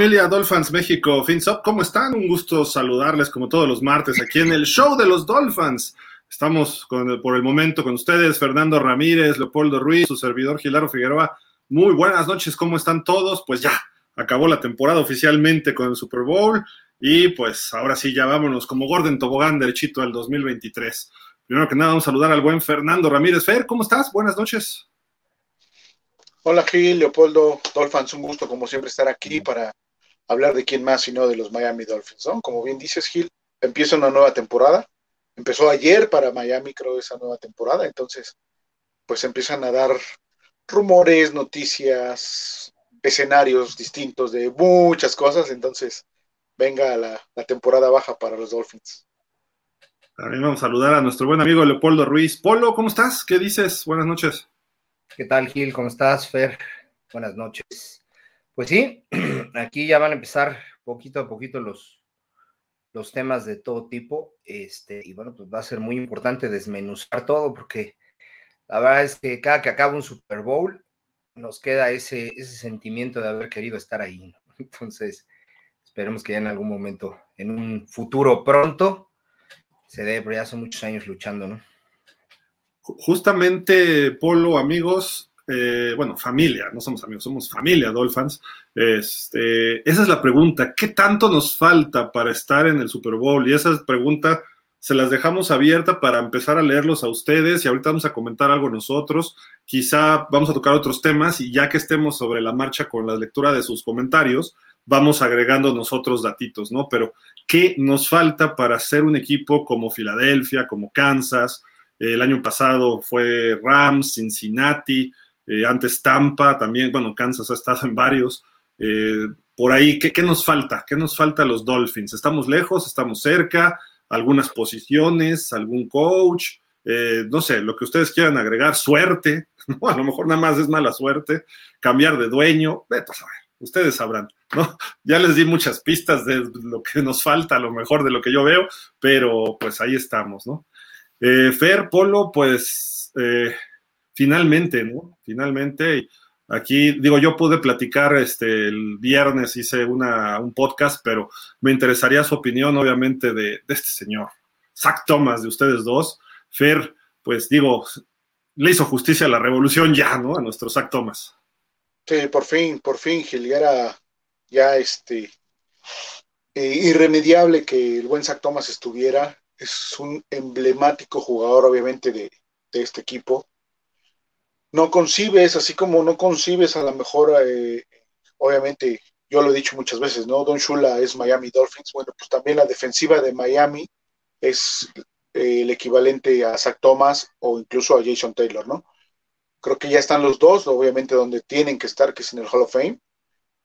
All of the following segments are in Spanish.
Hola, ¿qué tal familia Dolphins México? FinSop, ¿cómo están? Un gusto saludarles como todos los martes aquí en el show de los Dolphins. Estamos por el momento con ustedes, Fernando Ramírez, Leopoldo Ruiz, su servidor Gilaro Figueroa. Muy buenas noches, ¿cómo están todos? Pues ya, acabó la temporada oficialmente con el Super Bowl y pues ahora sí, ya vámonos como Gordon Tobogán derechito al 2023. Primero que nada, vamos a saludar al buen Fernando Ramírez. Fer, ¿cómo estás? Buenas noches. Hola Gil, Leopoldo, Dolphins, un gusto como siempre estar aquí para hablar de quién más sino de los Miami Dolphins, ¿no? Como bien dices Gil, empieza una nueva temporada, empezó ayer para Miami creo esa nueva temporada, entonces pues empiezan a dar rumores, noticias, escenarios distintos de muchas cosas, entonces venga la, la temporada baja para los Dolphins. También vamos a saludar a nuestro buen amigo Leopoldo Ruiz. Polo, ¿cómo estás? ¿Qué dices? Buenas noches. ¿Qué tal, Gil? ¿Cómo estás, Fer? Buenas noches. Pues sí, aquí ya van a empezar poquito a poquito los, los temas de todo tipo. Este, y bueno, pues va a ser muy importante desmenuzar todo, porque la verdad es que cada que acaba un Super Bowl, nos queda ese, ese sentimiento de haber querido estar ahí. Entonces, esperemos que ya en algún momento, en un futuro pronto, se dé, pero ya son muchos años luchando, ¿no? Justamente, Polo, amigos, eh, bueno, familia, no somos amigos, somos familia Dolphins. Este, esa es la pregunta, ¿qué tanto nos falta para estar en el Super Bowl? Y esa pregunta se las dejamos abierta para empezar a leerlos a ustedes y ahorita vamos a comentar algo nosotros. Quizá vamos a tocar otros temas y ya que estemos sobre la marcha con la lectura de sus comentarios, vamos agregando nosotros datitos, ¿no? Pero, ¿qué nos falta para ser un equipo como Filadelfia, como Kansas? El año pasado fue Rams, Cincinnati, eh, antes Tampa, también, bueno, Kansas ha estado en varios. Eh, por ahí, ¿qué, ¿qué, nos falta? ¿Qué nos falta a los Dolphins? ¿Estamos lejos? ¿Estamos cerca? ¿Algunas posiciones? ¿Algún coach? Eh, no sé, lo que ustedes quieran agregar, suerte, ¿no? a lo mejor nada más es mala suerte, cambiar de dueño, vete a saber, ustedes sabrán, ¿no? Ya les di muchas pistas de lo que nos falta, a lo mejor de lo que yo veo, pero pues ahí estamos, ¿no? Fer, Polo, pues finalmente, ¿no? Finalmente, aquí digo, yo pude platicar este, el viernes, hice una, un podcast, pero me interesaría su opinión, obviamente, de, este señor, Zach Thomas, de ustedes dos. Fer, pues digo, le hizo justicia a la revolución ya, ¿no? A nuestro Zach Thomas. Sí, por fin, por fin, Gil, ya era ya este eh, irremediable que el buen Zach Thomas estuviera es un emblemático jugador, obviamente, de, de, este equipo. No concibes, así como no concibes a lo mejor, eh, obviamente, yo lo he dicho muchas veces, ¿no? Don Shula es Miami Dolphins, bueno, pues también la defensiva de Miami es eh, el equivalente a Zach Thomas o incluso a Jason Taylor, ¿no? Creo que ya están los dos, obviamente, donde tienen que estar, que es en el Hall of Fame.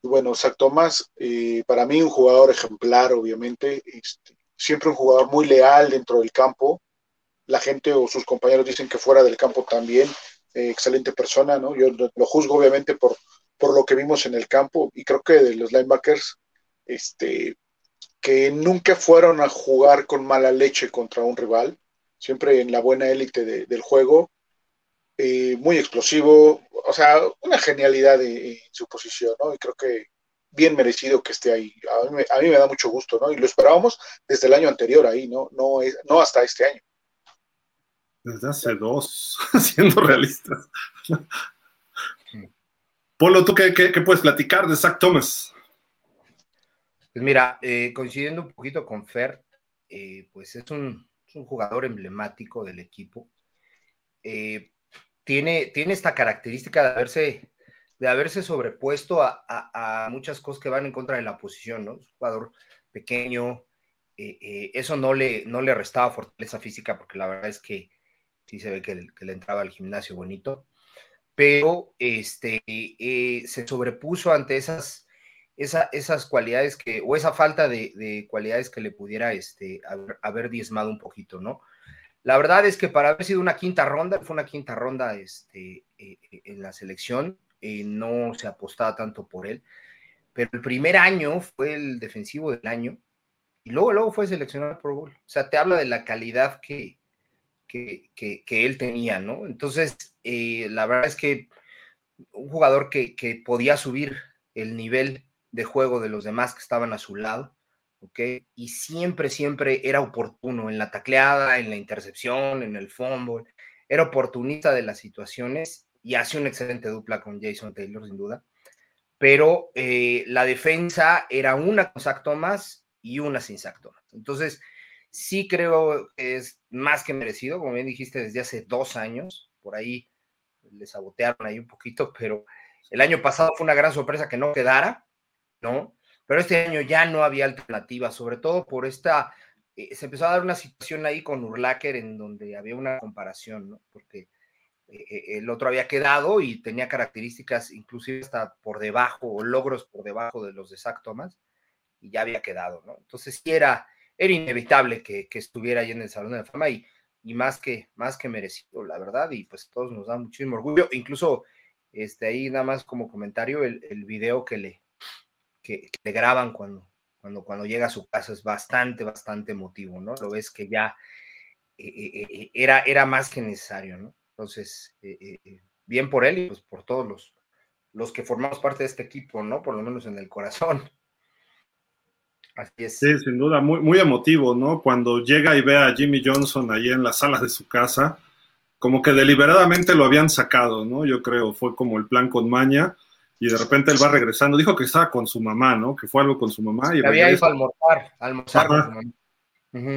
Y bueno, Zach Thomas, eh, para mí un jugador ejemplar, obviamente, este, siempre un jugador muy leal dentro del campo. La gente o sus compañeros dicen que fuera del campo también, eh, excelente persona, ¿no? Yo lo juzgo obviamente por, por lo que vimos en el campo y creo que de los linebackers, este, que nunca fueron a jugar con mala leche contra un rival, siempre en la buena élite de, del juego, eh, muy explosivo, o sea, una genialidad en, su posición, ¿no? Y creo que bien merecido que esté ahí. A mí, me, a mí, me, da mucho gusto, ¿no? Y lo esperábamos desde el año anterior ahí, ¿no? No, es, no hasta este año. Desde hace dos, siendo realistas. Polo, ¿tú qué, qué, puedes platicar de Zach Thomas? Pues mira, eh, coincidiendo un poquito con Fer, eh, pues es un, jugador emblemático del equipo. Eh, tiene, tiene esta característica de haberse de haberse sobrepuesto a, a, muchas cosas que van en contra de la posición, ¿no? Es un jugador pequeño, eso no le, no le restaba fortaleza física, porque la verdad es que sí se ve que, le, entraba al gimnasio bonito, pero este, eh, se sobrepuso ante esas, esa, esas cualidades que, o esa falta de, de cualidades que le pudiera este, haber, haber, diezmado un poquito, ¿no? La verdad es que para haber sido una quinta ronda, fue una quinta ronda este, en la selección, eh, no se apostaba tanto por él. Pero el primer año fue el defensivo del año y luego, luego fue seleccionado por gol. O sea, te habla de la calidad que, que, él tenía, ¿no? Entonces, eh, la verdad es que un jugador que, que, podía subir el nivel de juego de los demás que estaban a su lado, ¿ok? Y siempre, siempre era oportuno en la tacleada, en la intercepción, en el fumble, era oportunista de las situaciones y hace una excelente dupla con Jason Taylor, sin duda. Pero eh, la defensa era una con Zach Thomas y una sin Zach Thomas. Entonces, sí creo que es más que merecido, como bien dijiste, desde hace dos años, por ahí le sabotearon ahí un poquito, pero el año pasado fue una gran sorpresa que no quedara, ¿no? Pero este año ya no había alternativa, sobre todo por esta, eh, se empezó a dar una situación ahí con Urlacher en donde había una comparación, ¿no? Porque eh, eh, el otro había quedado y tenía características inclusive hasta por debajo o logros por debajo de los de Zach Thomas y ya había quedado, ¿no? Entonces sí era, era inevitable que, estuviera ahí en el Salón de la Fama y, más, que, más que merecido, la verdad, y pues todos nos da muchísimo orgullo, incluso este, ahí nada más como comentario, el, video que le, que, le graban cuando, cuando, cuando llega a su casa es bastante, bastante emotivo, ¿no? Lo ves que ya eh, era, era más que necesario, ¿no? Entonces, bien por él y pues por todos los, los que formamos parte de este equipo, ¿no? Por lo menos en el corazón. Así es. Sí, sin duda, muy, muy emotivo, ¿no? Cuando llega y ve a Jimmy Johnson ahí en la sala de su casa, como que deliberadamente lo habían sacado, ¿no? Yo creo, fue como el plan con Maña, y de repente él va regresando, dijo que estaba con su mamá, ¿no? Que fue algo con su mamá. Y había ido a almorzar, almorzar con su mamá.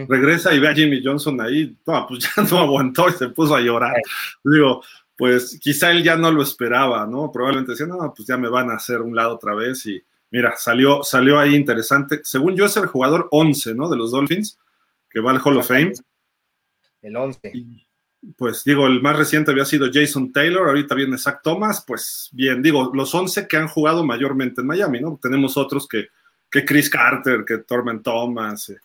Regresa y ve a Jimmy Johnson ahí, no, pues ya no aguantó y se puso a llorar. Digo, pues quizá él ya no lo esperaba, ¿no? Probablemente decía, no, pues ya me van a hacer un lado otra vez y Mira, salió, salió ahí interesante. Según yo, es el jugador 11, ¿no? De los Dolphins, que va al Hall of Fame. El 11. pues digo, el más reciente había sido Jason Taylor, ahorita viene Zach Thomas, pues bien, digo, los 11 que han jugado mayormente en Miami, ¿no? Tenemos otros que, que Chris Carter, que Torment Thomas, eh,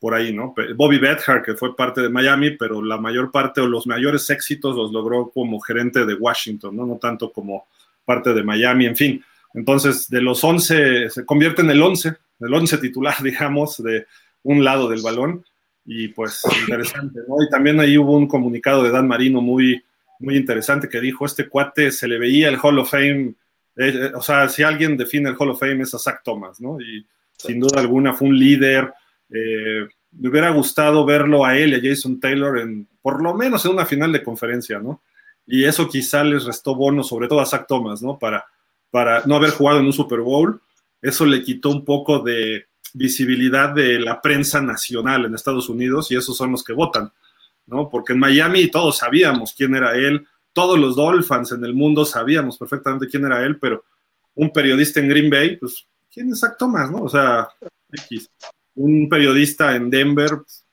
por ahí, ¿no? Bobby Bethard, que fue parte de Miami, pero la mayor parte o los mayores éxitos los logró como gerente de Washington, ¿no? No tanto como parte de Miami, en fin. Entonces, de los 11, se convierte en el 11, el 11 titular, digamos, de un lado del balón. Y pues interesante, ¿no? Y también ahí hubo un comunicado de Dan Marino muy, muy interesante que dijo, este cuate se le veía el Hall of Fame, eh, eh, o sea, si alguien define el Hall of Fame es a Zach Thomas, ¿no? Y sin duda alguna fue un líder. Eh, me hubiera gustado verlo a él y a Jason Taylor en, por lo menos en una final de conferencia, ¿no? Y eso quizá les restó bono, sobre todo a Zach Thomas, ¿no? Para, para no haber jugado en un Super Bowl. Eso le quitó un poco de visibilidad de la prensa nacional en Estados Unidos y esos son los que votan, ¿no? Porque en Miami todos sabíamos quién era él, todos los Dolphins en el mundo sabíamos perfectamente quién era él, pero un periodista en Green Bay, pues, ¿quién es Zach Thomas, no? O sea. Un periodista en Denver, pues,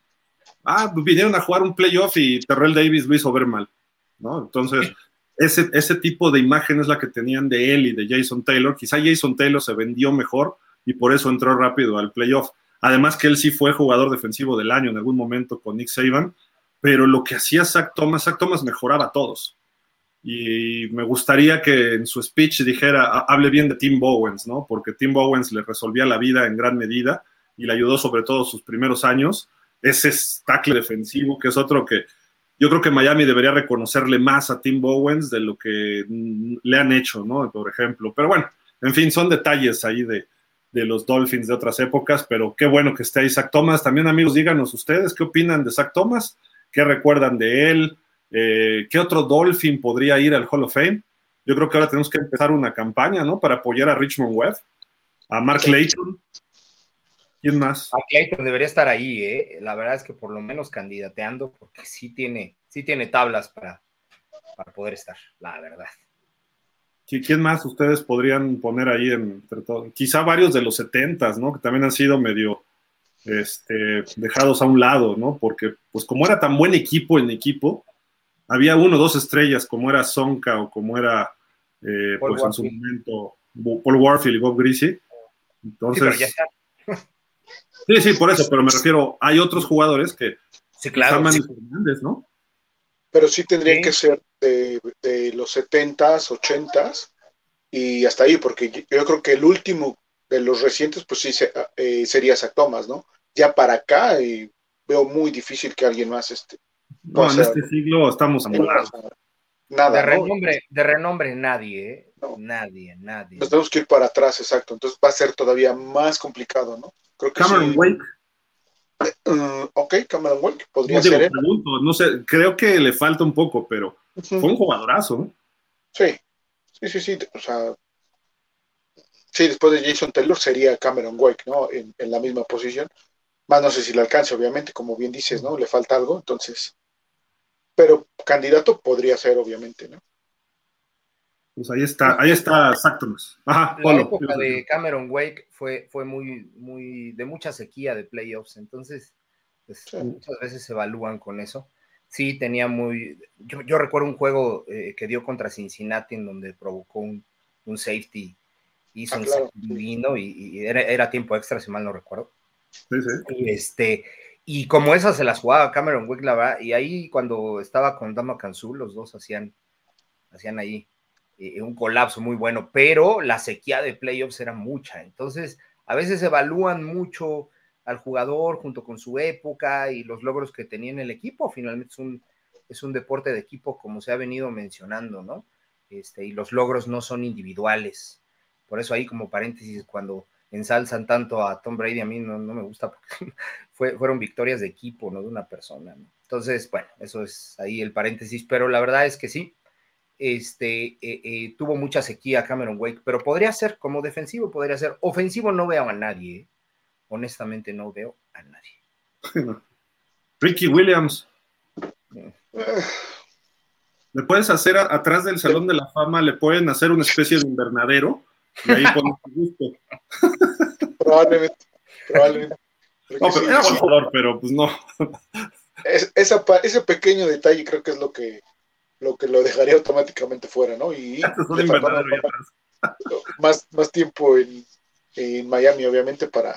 ah, vinieron a jugar un playoff y Terrell Davis lo hizo ver mal, ¿no? Entonces, ese, ese tipo de imagen es la que tenían de él y de Jason Taylor. Quizá Jason Taylor se vendió mejor y por eso entró rápido al playoff. Además que él sí fue jugador defensivo del año en algún momento con Nick Saban, pero lo que hacía Zach Thomas, Zach Thomas mejoraba a todos. Y me gustaría que en su speech dijera, hable bien de Tim Bowens, ¿no? Porque Tim Bowens le resolvía la vida en gran medida y le ayudó sobre todo sus primeros años. Ese tackle defensivo, que es otro que yo creo que Miami debería reconocerle más a Tim Bowens de lo que le han hecho, ¿no? Por ejemplo. Pero bueno, en fin, son detalles ahí de, los Dolphins de otras épocas, pero qué bueno que esté ahí Zach Thomas. También, amigos, díganos ustedes qué opinan de Zach Thomas, qué recuerdan de él, eh, qué otro Dolphin podría ir al Hall of Fame. Yo creo que ahora tenemos que empezar una campaña, ¿no? Para apoyar a Richmond Webb, a Mark Layton, ¿Quién más? Clayton debería estar ahí, ¿eh? La verdad es que por lo menos candidateando, porque sí tiene, sí tiene tablas para, para poder estar, la verdad. ¿Quién más ustedes podrían poner ahí entre todos? Quizá varios de los setentas, ¿no? Que también han sido medio este, dejados a un lado, ¿no? Porque, pues como era tan buen equipo en equipo, había uno o dos estrellas, como era Sonka o como era, eh, pues en su momento, Paul Warfield y Bob Greasy. Entonces, Sí, sí, por eso, pero me refiero, hay otros jugadores que sí, claro, ¿no? Pero sí tendrían que ser de, los 70s, 80s y hasta ahí, porque yo creo que el último de los recientes, pues sí eh, sería Zach Thomas, ¿no? Ya para acá y veo muy difícil que alguien más este. No, en este siglo estamos amolados. nada. De renombre, de renombre nadie, ¿eh? Nadie, nadie. Nos tenemos que ir para atrás, exacto. Entonces va a ser todavía más complicado, ¿no? Creo que Cameron Wake. Uh, ok, Cameron Wake, podría ser. no sé, creo que le falta un poco, pero fue un jugadorazo, ¿no? Sí, sí, sí, sí. O sea, sí, después de Jason Taylor sería Cameron Wake, ¿no? En, en la misma posición. Más no sé si le alcance, obviamente, como bien dices, ¿no? Le falta algo, entonces. Pero candidato podría ser, obviamente, ¿no? Pues ahí está, ahí está Sactons. Ajá, la época de Cameron Wake fue, fue muy, muy, de mucha sequía de playoffs, entonces, pues, muchas veces se evalúan con eso. Sí, tenía muy, yo, recuerdo un juego eh, que dio contra Cincinnati en donde provocó un, un safety, hizo ah, un divino y, era, era, tiempo extra, si mal no recuerdo. Sí, sí. Y este, y como esas se las jugaba Cameron Wake, la verdad, y ahí cuando estaba con Dama Kansu, los dos hacían, hacían ahí eh, un colapso muy bueno, pero la sequía de playoffs era mucha. Entonces, a veces evalúan mucho al jugador junto con su época y los logros que tenía en el equipo. Finalmente es un, es un deporte de equipo, como se ha venido mencionando, ¿no? Este, y los logros no son individuales. Por eso ahí como paréntesis, cuando ensalzan tanto a Tom Brady, a mí no, me gusta porque fueron victorias de equipo, no de una persona. Entonces, bueno, eso es ahí el paréntesis, pero la verdad es que sí, este, eh, eh, tuvo mucha sequía Cameron Wake, pero podría ser como defensivo, podría ser ofensivo, no veo a nadie, ¿eh? honestamente no veo a nadie. Ricky Williams. Le puedes hacer atrás del Salón de la Fama, le pueden hacer una especie de invernadero y ahí pones gusto. Probablemente, probablemente. No, pero era jugador, pero pues no. ese pequeño detalle creo que es lo que lo que lo dejaría automáticamente fuera, ¿no? Y más, más tiempo en, Miami, obviamente, para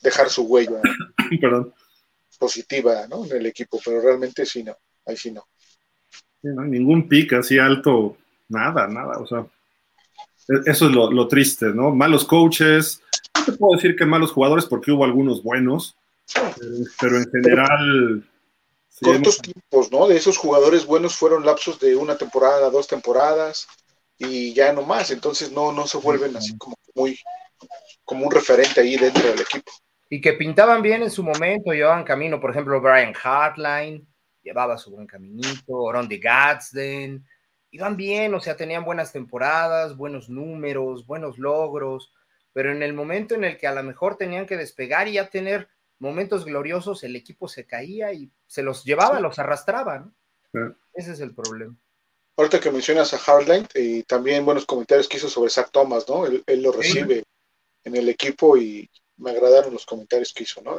dejar su huella positiva, ¿no? En el equipo, pero realmente sí no, ahí sí no. ningún pick así alto, nada, nada, o sea, e, eso es lo, triste, ¿no? Malos coaches, no te puedo decir que malos jugadores porque hubo algunos buenos, pero en general cortos tiempos, ¿no? De esos jugadores buenos fueron lapsos de una temporada, dos temporadas y ya no más, entonces no, no se vuelven así como muy, como un referente ahí dentro del equipo. Y que pintaban bien en su momento, llevaban camino, por ejemplo, Brian Hartline, llevaba su buen caminito, Oron de Gadsden, iban bien, o sea, tenían buenas temporadas, buenos números, buenos logros, pero en el momento en el que a lo mejor tenían que despegar y ya tener momentos gloriosos, el equipo se caía y se los llevaba, los arrastraba, ¿no? Ese es el problema. Ahorita que mencionas a Hardline, y también buenos comentarios que hizo sobre Zach Thomas, ¿no? Él, lo recibe en el equipo y me agradaron los comentarios que hizo, ¿no?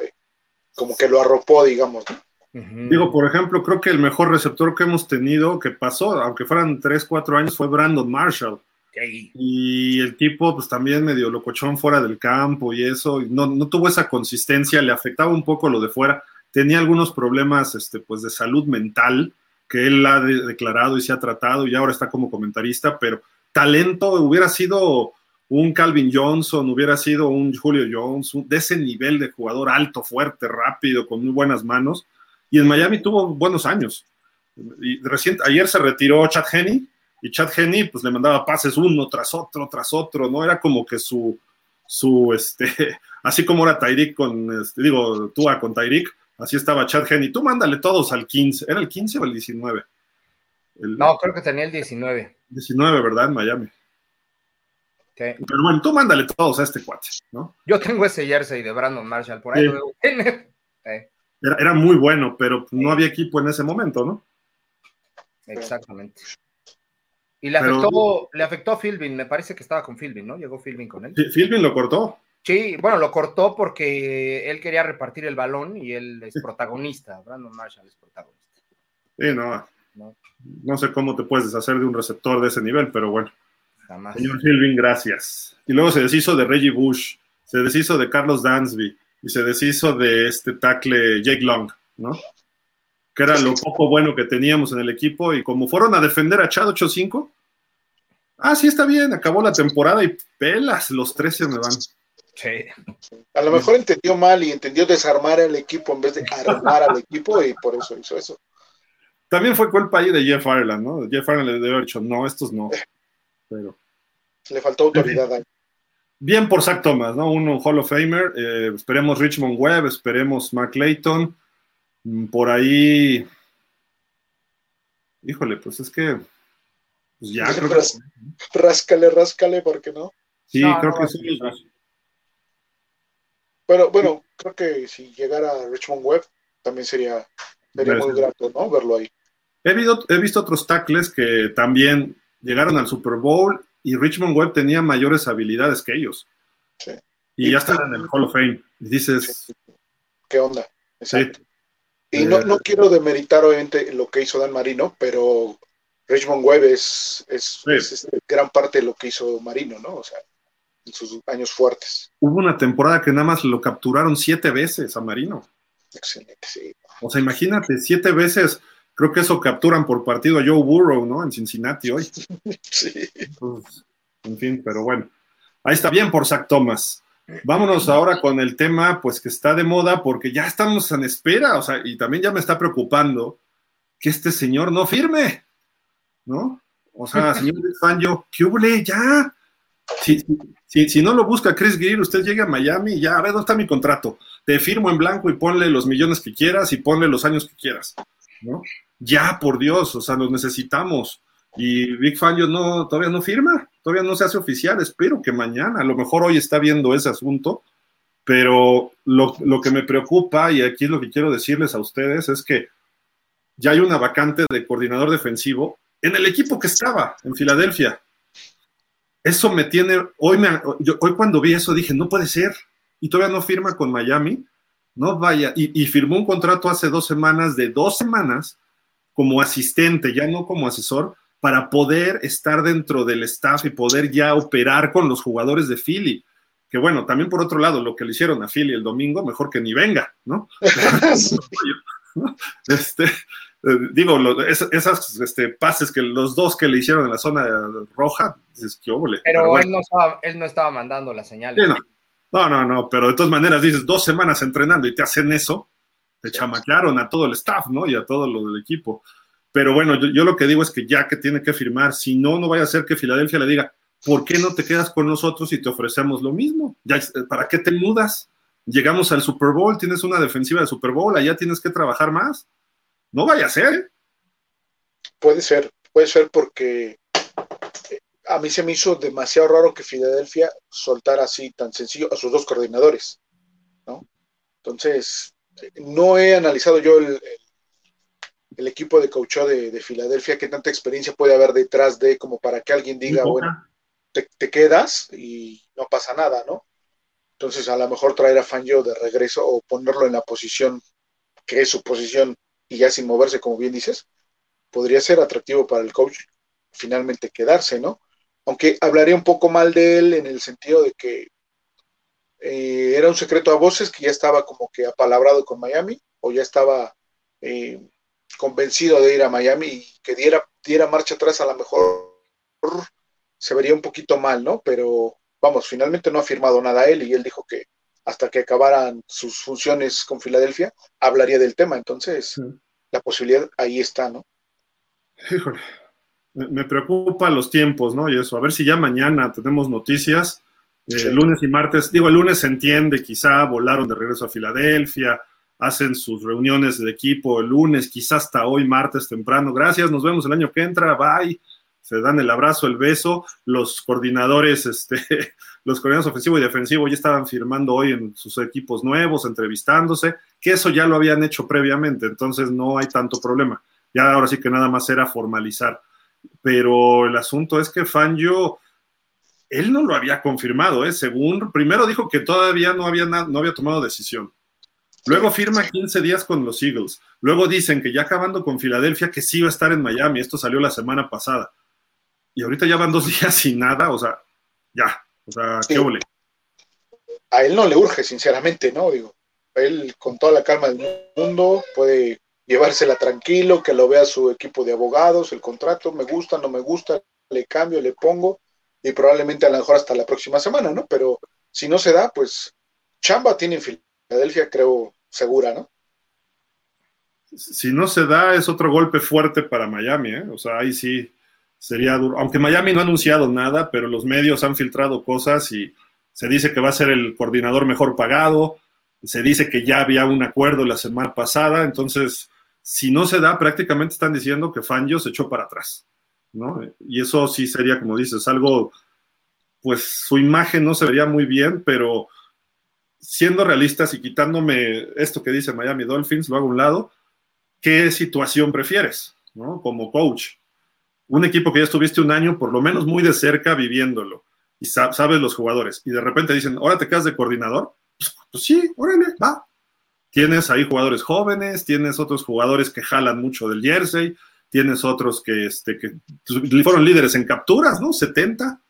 como que lo arropó, digamos, ¿no? Digo, por ejemplo, creo que el mejor receptor que hemos tenido, que pasó, aunque fueran 3, 4 años, fue Brandon Marshall. Y el tipo, pues también medio locochón fuera del campo y eso, no, tuvo esa consistencia, le afectaba un poco lo de fuera tenía algunos problemas este, pues, de salud mental que él ha declarado y se ha tratado y ahora está como comentarista, pero talento hubiera sido un Calvin Johnson, hubiera sido un Julio Jones, de ese nivel de jugador alto, fuerte, rápido, con muy buenas manos. Y en Miami tuvo buenos años. Y recién, ayer se retiró Chad Henney y Chad Henney pues le mandaba pases uno tras otro, tras otro, ¿no? Era como que su, su este, así como era Tyreek con, este, digo, Tua con Tyreek, Así estaba Chad Henney. Tú mándale todos al 15. ¿Era el 15 o el 19? no, creo que tenía el 19. 19, ¿verdad? En Miami. Pero bueno, tú mándale todos a este cuate, ¿no? Yo tengo ese jersey de Brandon Marshall, por ahí lo era, muy bueno, pero no había equipo en ese momento, ¿no? Exactamente. Y le afectó, le afectó a Philbin, me parece que estaba con Philbin, ¿no? Llegó Philbin con él. Philbin lo cortó. Sí, bueno, lo cortó porque él quería repartir el balón y él es protagonista. Brandon Marshall es protagonista. Sí, no, no. sé cómo te puedes deshacer de un receptor de ese nivel, pero bueno. Jamás. Señor Hilvin, gracias. Y luego se deshizo de Reggie Bush, se deshizo de Carlos Dansby y se deshizo de este tackle Jake Long, ¿no? Que era lo poco bueno que teníamos en el equipo y como fueron a defender a Chad 8-5, ah, sí, está bien, acabó la temporada y pelas, los 13 me van. A lo mejor entendió mal y entendió desarmar al equipo en vez de armar al equipo y por eso hizo eso. también fue culpa ahí de Jeff Ireland, ¿no? Jeff Ireland le debe haber dicho, no, estos no. Pero. Le faltó autoridad ahí. Bien por Zach Thomas, ¿no? Uno Hall of Famer. Eh, esperemos Richmond Webb, esperemos Mark Layton. Por ahí. Híjole, pues es que. Pues ya, creo que. Ráscale, ráscale, ¿por qué no? Sí, creo que sí. Pero bueno, creo que si llegara Richmond Webb, también sería, sería muy grato, ¿no? Verlo ahí. He, he visto otros tackles que también llegaron al Super Bowl y Richmond Webb tenía mayores habilidades que ellos. Sí. Y, ya están en el Hall of Fame. Y dices. ¿Qué onda? Exacto. Y no, no, quiero demeritar obviamente lo que hizo Dan Marino, pero Richmond Webb es, es, gran parte de lo que hizo Marino, ¿no? O sea, en sus años fuertes. Hubo una temporada que nada más lo capturaron siete veces a Marino. Excelente, sí. O sea, imagínate, siete veces, creo que eso capturan por partido a Joe Burrow, ¿no? En Cincinnati hoy. sí. Pues, en fin, pero bueno. Ahí está bien por Zach Thomas. Vámonos ahora con el tema, pues que está de moda, porque ya estamos en espera, o sea, y también ya me está preocupando que este señor no firme, ¿no? O sea, señor Fangio, ¿qué huble ya? Si, si, si, no lo busca Chris Greer, usted llega a Miami y ya, a ver, ¿dónde está mi contrato? Te firmo en blanco y ponle los millones que quieras y ponle los años que quieras, ¿no? Ya, por Dios, o sea, los necesitamos. Y Big Fangio no, todavía no firma, todavía no se hace oficial, espero que mañana, a lo mejor hoy está viendo ese asunto, pero lo, que me preocupa, y aquí es lo que quiero decirles a ustedes, es que ya hay una vacante de coordinador defensivo en el equipo que estaba, en Filadelfia. Eso me tiene, hoy, hoy cuando vi eso dije, no puede ser, y todavía no firma con Miami, no vaya, y, y firmó un contrato hace dos semanas de dos semanas como asistente, ya no como asesor, para poder estar dentro del staff y poder ya operar con los jugadores de Philly. Que bueno, también por otro lado, lo que le hicieron a Philly el domingo, mejor que ni venga, ¿no? este, eh, digo, esas este, pases que los dos que le hicieron en la zona roja, dices, qué óvole. Pero, él, no estaba, él no estaba mandando la señal. no. no. no, pero de todas maneras dices, dos semanas entrenando y te hacen eso, te chamaquearon a todo el staff, ¿no? Y a todo lo del equipo. Pero bueno, yo, lo que digo es que ya que tiene que firmar, si no, no vaya a ser que Filadelfia le diga, ¿por qué no te quedas con nosotros y te ofrecemos lo mismo? Ya, ¿Para qué te mudas? Llegamos al Super Bowl, tienes una defensiva de Super Bowl, allá tienes que trabajar más. No vaya a ser. ¿eh? Puede ser, puede ser porque eh, a mí se me hizo demasiado raro que Filadelfia soltara así tan sencillo a sus dos coordinadores, ¿no? Entonces, no he analizado yo el equipo de coach de, Filadelfia, qué tanta experiencia puede haber detrás de como para que alguien diga, bueno, te, quedas y no pasa nada, ¿no? Entonces a lo mejor traer a Fangio de regreso o ponerlo en la posición que es su posición y ya sin moverse, como bien dices, podría ser atractivo para el coach finalmente quedarse, ¿no? Aunque hablaría un poco mal de él en el sentido de que eh, era un secreto a voces que ya estaba como que apalabrado con Miami o ya estaba eh, convencido de ir a Miami y que diera, diera marcha atrás a lo mejor se vería un poquito mal, ¿no? Pero vamos, finalmente no ha firmado nada él y él dijo que hasta que acabaran sus funciones con Filadelfia, hablaría del tema. Entonces, la posibilidad ahí está, ¿no? Híjole, me preocupa los tiempos, ¿no? Y eso, a ver si ya mañana tenemos noticias. Eh, lunes y martes, digo, el lunes se entiende, quizá volaron de regreso a Filadelfia, hacen sus reuniones de equipo el lunes, quizás hasta hoy, martes temprano. Gracias, nos vemos el año que entra, bye. Se dan el abrazo, el beso. Los coordinadores, este, los coordinadores ofensivo y defensivo ya estaban firmando hoy en sus equipos nuevos, entrevistándose, que eso ya lo habían hecho previamente, entonces no hay tanto problema. Ya ahora sí que nada más era formalizar. Pero el asunto es que Fangio, él no lo había confirmado, ¿eh? según, primero dijo que todavía no había, no había tomado decisión Luego firma 15 días con los Eagles. Luego dicen que ya acabando con Filadelfia, que sí va a estar en Miami. Esto salió la semana pasada. Y ahorita ya van dos días sin nada. O sea, ya. O sea, qué ole. A él no le urge, sinceramente, ¿no? Digo, él con toda la calma del mundo puede llevársela tranquilo, que lo vea su equipo de abogados, el contrato, me gusta, no me gusta, le cambio, le pongo, y probablemente a lo mejor hasta la próxima semana, ¿no? Pero si no se da, pues chamba tiene en Filadelfia, creo, segura, ¿no? si no se da, es otro golpe fuerte para Miami, ¿eh? O sea, ahí sí sería duro. Aunque Miami no ha anunciado nada, pero los medios han filtrado cosas y se dice que va a ser el coordinador mejor pagado, se dice que ya había un acuerdo la semana pasada, entonces, si no se da, prácticamente están diciendo que Fangio se echó para atrás, ¿no? Y eso sí sería, como dices, algo, pues su imagen no se vería muy bien, pero siendo realistas y quitándome esto que dice Miami Dolphins, lo hago a un lado, ¿qué situación prefieres, ¿no? Como coach. Un equipo que ya estuviste un año, por lo menos muy de cerca, viviéndolo, y sabes los jugadores, y de repente dicen, ahora te quedas de coordinador, pues, pues, sí, órale, va. Tienes ahí jugadores jóvenes, tienes otros jugadores que jalan mucho del jersey, tienes otros que, este, que fueron líderes en capturas, ¿no? 70.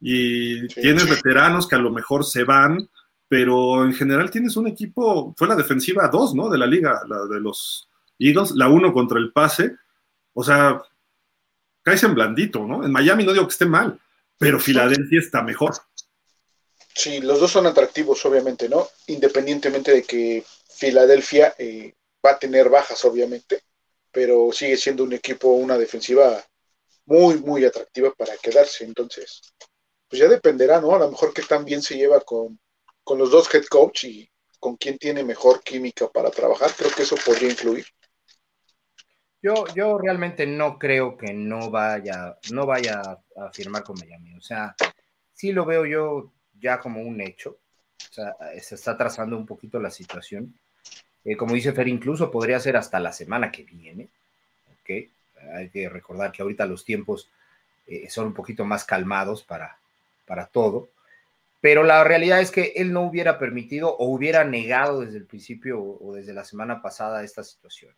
Y tienes veteranos que a lo mejor se van, pero en general tienes un equipo, fue la defensiva 2, ¿no? De la liga, la de los Eagles, la 1 contra el pase. O sea, caes en blandito, ¿no? En Miami no digo que esté mal, pero Filadelfia está mejor. Sí, los dos son atractivos, obviamente, ¿no? Independientemente de que Filadelfia eh, va a tener bajas, obviamente, pero sigue siendo un equipo, una defensiva muy, muy atractiva para quedarse. Entonces, pues ya dependerá, ¿no? A lo mejor que también se lleva con, con los dos head coach y con quién tiene mejor química para trabajar. Creo que eso podría influir. Yo, yo realmente no creo que no vaya, no vaya a firmar con Miami. O sea, sí lo veo yo ya como un hecho. O sea, se está trazando un poquito la situación. Eh, como dice Fer, incluso podría ser hasta la semana que viene. ¿okay? Hay que recordar que ahorita los tiempos eh, son un poquito más calmados para, para todo. Pero la realidad es que él no hubiera permitido o hubiera negado desde el principio o, desde la semana pasada esta situación.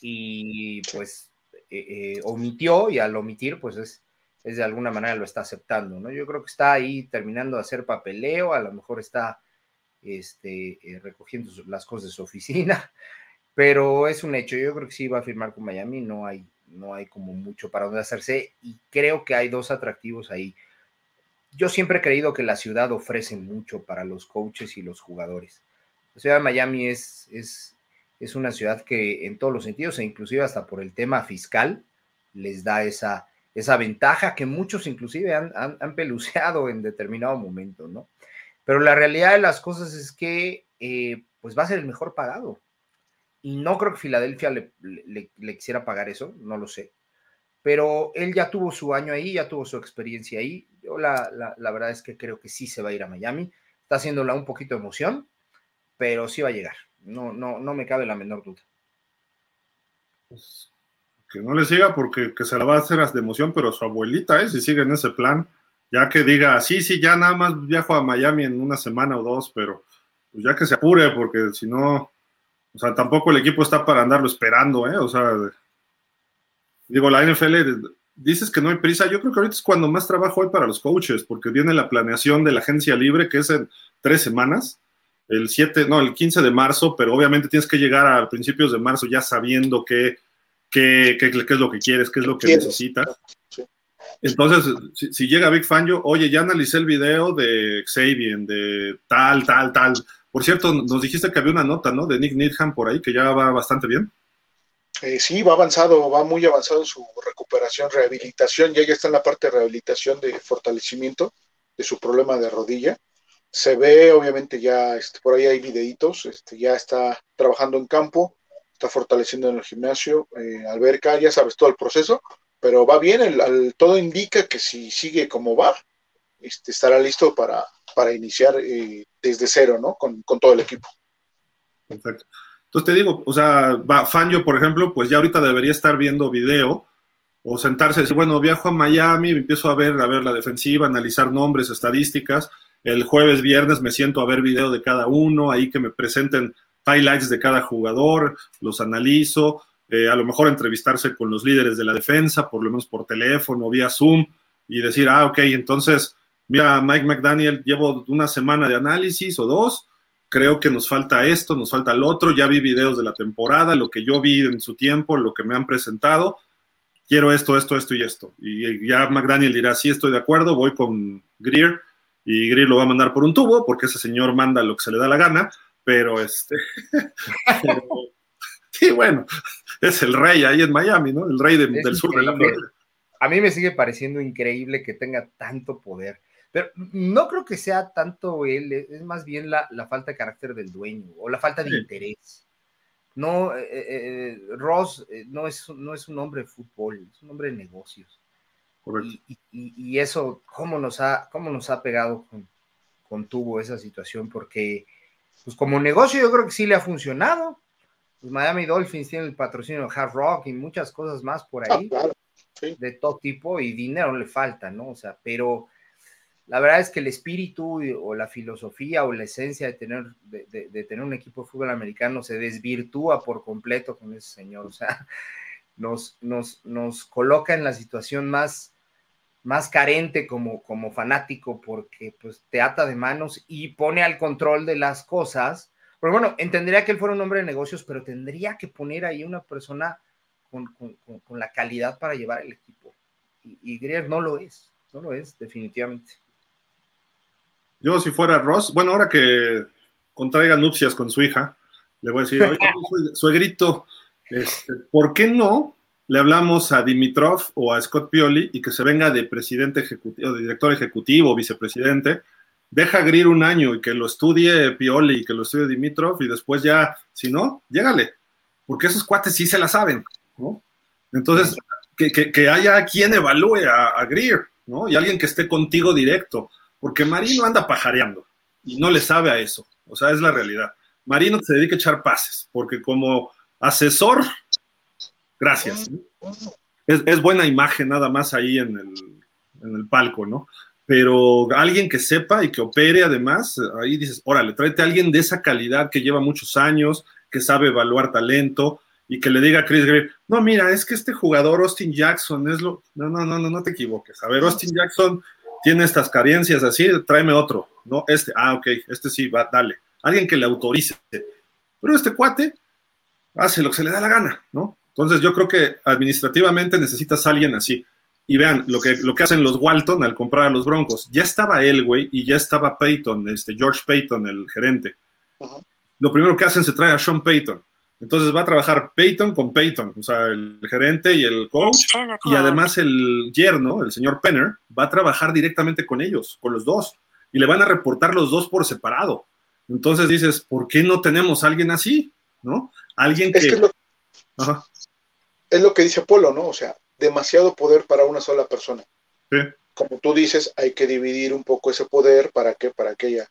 Y pues eh, omitió y al omitir pues es es de alguna manera lo está aceptando, ¿no? Yo creo que está ahí terminando de hacer papeleo, a lo mejor está este, eh, recogiendo las cosas de su oficina, pero es un hecho, yo creo que sí va a firmar con Miami, no hay, no hay como mucho para donde hacerse y creo que hay dos atractivos ahí. Yo siempre he creído que la ciudad ofrece mucho para los coaches y los jugadores. La ciudad de Miami es, es, es una ciudad que en todos los sentidos, e inclusive hasta por el tema fiscal, les da esa, esa ventaja que muchos inclusive han, han, peluceado en determinado momento, ¿no? Pero la realidad de las cosas es que eh, pues va a ser el mejor pagado. Y no creo que Filadelfia le, le, quisiera pagar eso, no lo sé. Pero él ya tuvo su año ahí, ya tuvo su experiencia ahí. Yo la, la, la verdad es que creo que sí se va a ir a Miami. Está haciéndola un poquito de emoción, pero sí va a llegar. No, no, no me cabe la menor duda. Pues que no le siga porque que se la va a hacer de emoción, pero su abuelita, ¿eh? si sigue en ese plan, ya que diga, sí, sí, ya nada más viajo a Miami en una semana o dos, pero pues ya que se apure, porque si no, o sea, tampoco el equipo está para andarlo esperando, ¿eh? O sea, digo, la NFL, dices que no hay prisa, yo creo que ahorita es cuando más trabajo hay para los coaches, porque viene la planeación de la agencia libre, que es en tres semanas, el 7, no, el 15 de marzo, pero obviamente tienes que llegar a principios de marzo ya sabiendo que qué, qué, qué, es lo que quieres, qué es lo que necesitas. Entonces, si, llega Big Fan, yo, oye, ya analicé el video de Xavier, de tal, tal, tal. Por cierto, nos dijiste que había una nota, ¿no? De Nick Needham por ahí, que ya va bastante bien. Eh, sí, va avanzado, va muy avanzado en su recuperación, rehabilitación, ya ya está en la parte de rehabilitación de fortalecimiento de su problema de rodilla. Se ve, obviamente, ya este, por ahí hay videitos, este, ya está trabajando en campo, está fortaleciendo en el gimnasio, eh, alberca, ya sabes todo el proceso, pero va bien, el, todo indica que si sigue como va, este, estará listo para, para iniciar eh, desde cero, ¿no? Con, todo el equipo. Perfecto. Entonces te digo, o sea, Fangio, por ejemplo, pues ya ahorita debería estar viendo video o sentarse y decir, bueno, viajo a Miami, empiezo a ver, a ver la defensiva, analizar nombres, estadísticas. El jueves, viernes me siento a ver video de cada uno, ahí que me presenten highlights de cada jugador, los analizo, eh, a lo mejor entrevistarse con los líderes de la defensa, por lo menos por teléfono, vía Zoom, y decir, ah, ok, entonces, mira, Mike McDaniel, llevo una semana de análisis o dos, creo que nos falta esto, nos falta el otro, ya vi videos de la temporada, lo que yo vi en su tiempo, lo que me han presentado, quiero esto, esto, esto y esto. Y ya McDaniel dirá, sí, estoy de acuerdo, voy con Greer, y Greer lo va a mandar por un tubo, porque ese señor manda lo que se le da la gana, pero este, Sí, bueno, es el rey ahí en Miami, ¿no? El rey del sur de la Florida. A mí me sigue pareciendo increíble que tenga tanto poder. Pero no creo que sea tanto él, es más bien la, falta de carácter del dueño o la falta de interés. No, eh, eh, eh, Ross no, es, no es un hombre de fútbol, es un hombre de negocios. Y, eso, ¿cómo nos ha, cómo nos ha pegado con, con Tubo esa situación? Porque, pues como negocio yo creo que sí le ha funcionado. Pues Miami Dolphins tiene el patrocinio de Hard Rock y muchas cosas más por ahí, ah, de todo tipo, y dinero le falta, ¿no? O sea, pero la verdad es que el espíritu o la filosofía o la esencia de tener, de, tener un equipo de fútbol americano se desvirtúa por completo con ese señor. O sea, nos, nos, nos coloca en la situación más, más carente como, como fanático porque pues, te ata de manos y pone al control de las cosas. Pero bueno, entendería que él fuera un hombre de negocios, pero tendría que poner ahí una persona con, con, la calidad para llevar el equipo. Y, y Grier no lo es, no lo es, definitivamente. Yo si fuera Ross, bueno, ahora que contraiga nupcias con su hija, le voy a decir, oye, suegrito, este, ¿por qué no le hablamos a Dimitrov o a Scott Pioli y que se venga de presidente ejecutivo, de director ejecutivo, vicepresidente, deja Grir un año y que lo estudie Pioli y que lo estudie Dimitrov y después ya, si no, llégale, porque esos cuates sí se la saben, ¿no? Entonces, que, haya quien evalúe a, a Greer, ¿no? Y alguien que esté contigo directo porque Marino anda pajareando y no le sabe a eso. O sea, es la realidad. Marino se dedica a echar pases, porque como asesor, gracias. Es, buena imagen nada más ahí en el, palco, ¿no? Pero alguien que sepa y que opere además, ahí dices, órale, tráete a alguien de esa calidad que lleva muchos años, que sabe evaluar talento y que le diga a Chris Gray, no, mira, es que este jugador Austin Jackson es lo... No, no, no, no, no te equivoques. A ver, Austin Jackson tiene estas carencias así, tráeme otro, ¿no? Este, ah, ok, este sí, va, dale. Alguien que le autorice. Pero este cuate hace lo que se le da la gana, ¿no? Entonces yo creo que administrativamente necesitas a alguien así. Y vean lo que, lo que hacen los Walton al comprar a los Broncos. Ya estaba él, güey, y ya estaba Payton, este, George Payton, el gerente. Lo primero que hacen se trae a Sean Payton. Entonces va a trabajar Peyton con Peyton, o sea, el gerente y el coach, y además el yerno, el señor Penner, va a trabajar directamente con ellos, con los dos, y le van a reportar los dos por separado. Entonces dices, ¿por qué no tenemos a alguien así? ¿No? Alguien que... Es, lo, es lo que dice Polo, ¿no? O sea, demasiado poder para una sola persona. Sí. Como tú dices, hay que dividir un poco ese poder para que, para que haya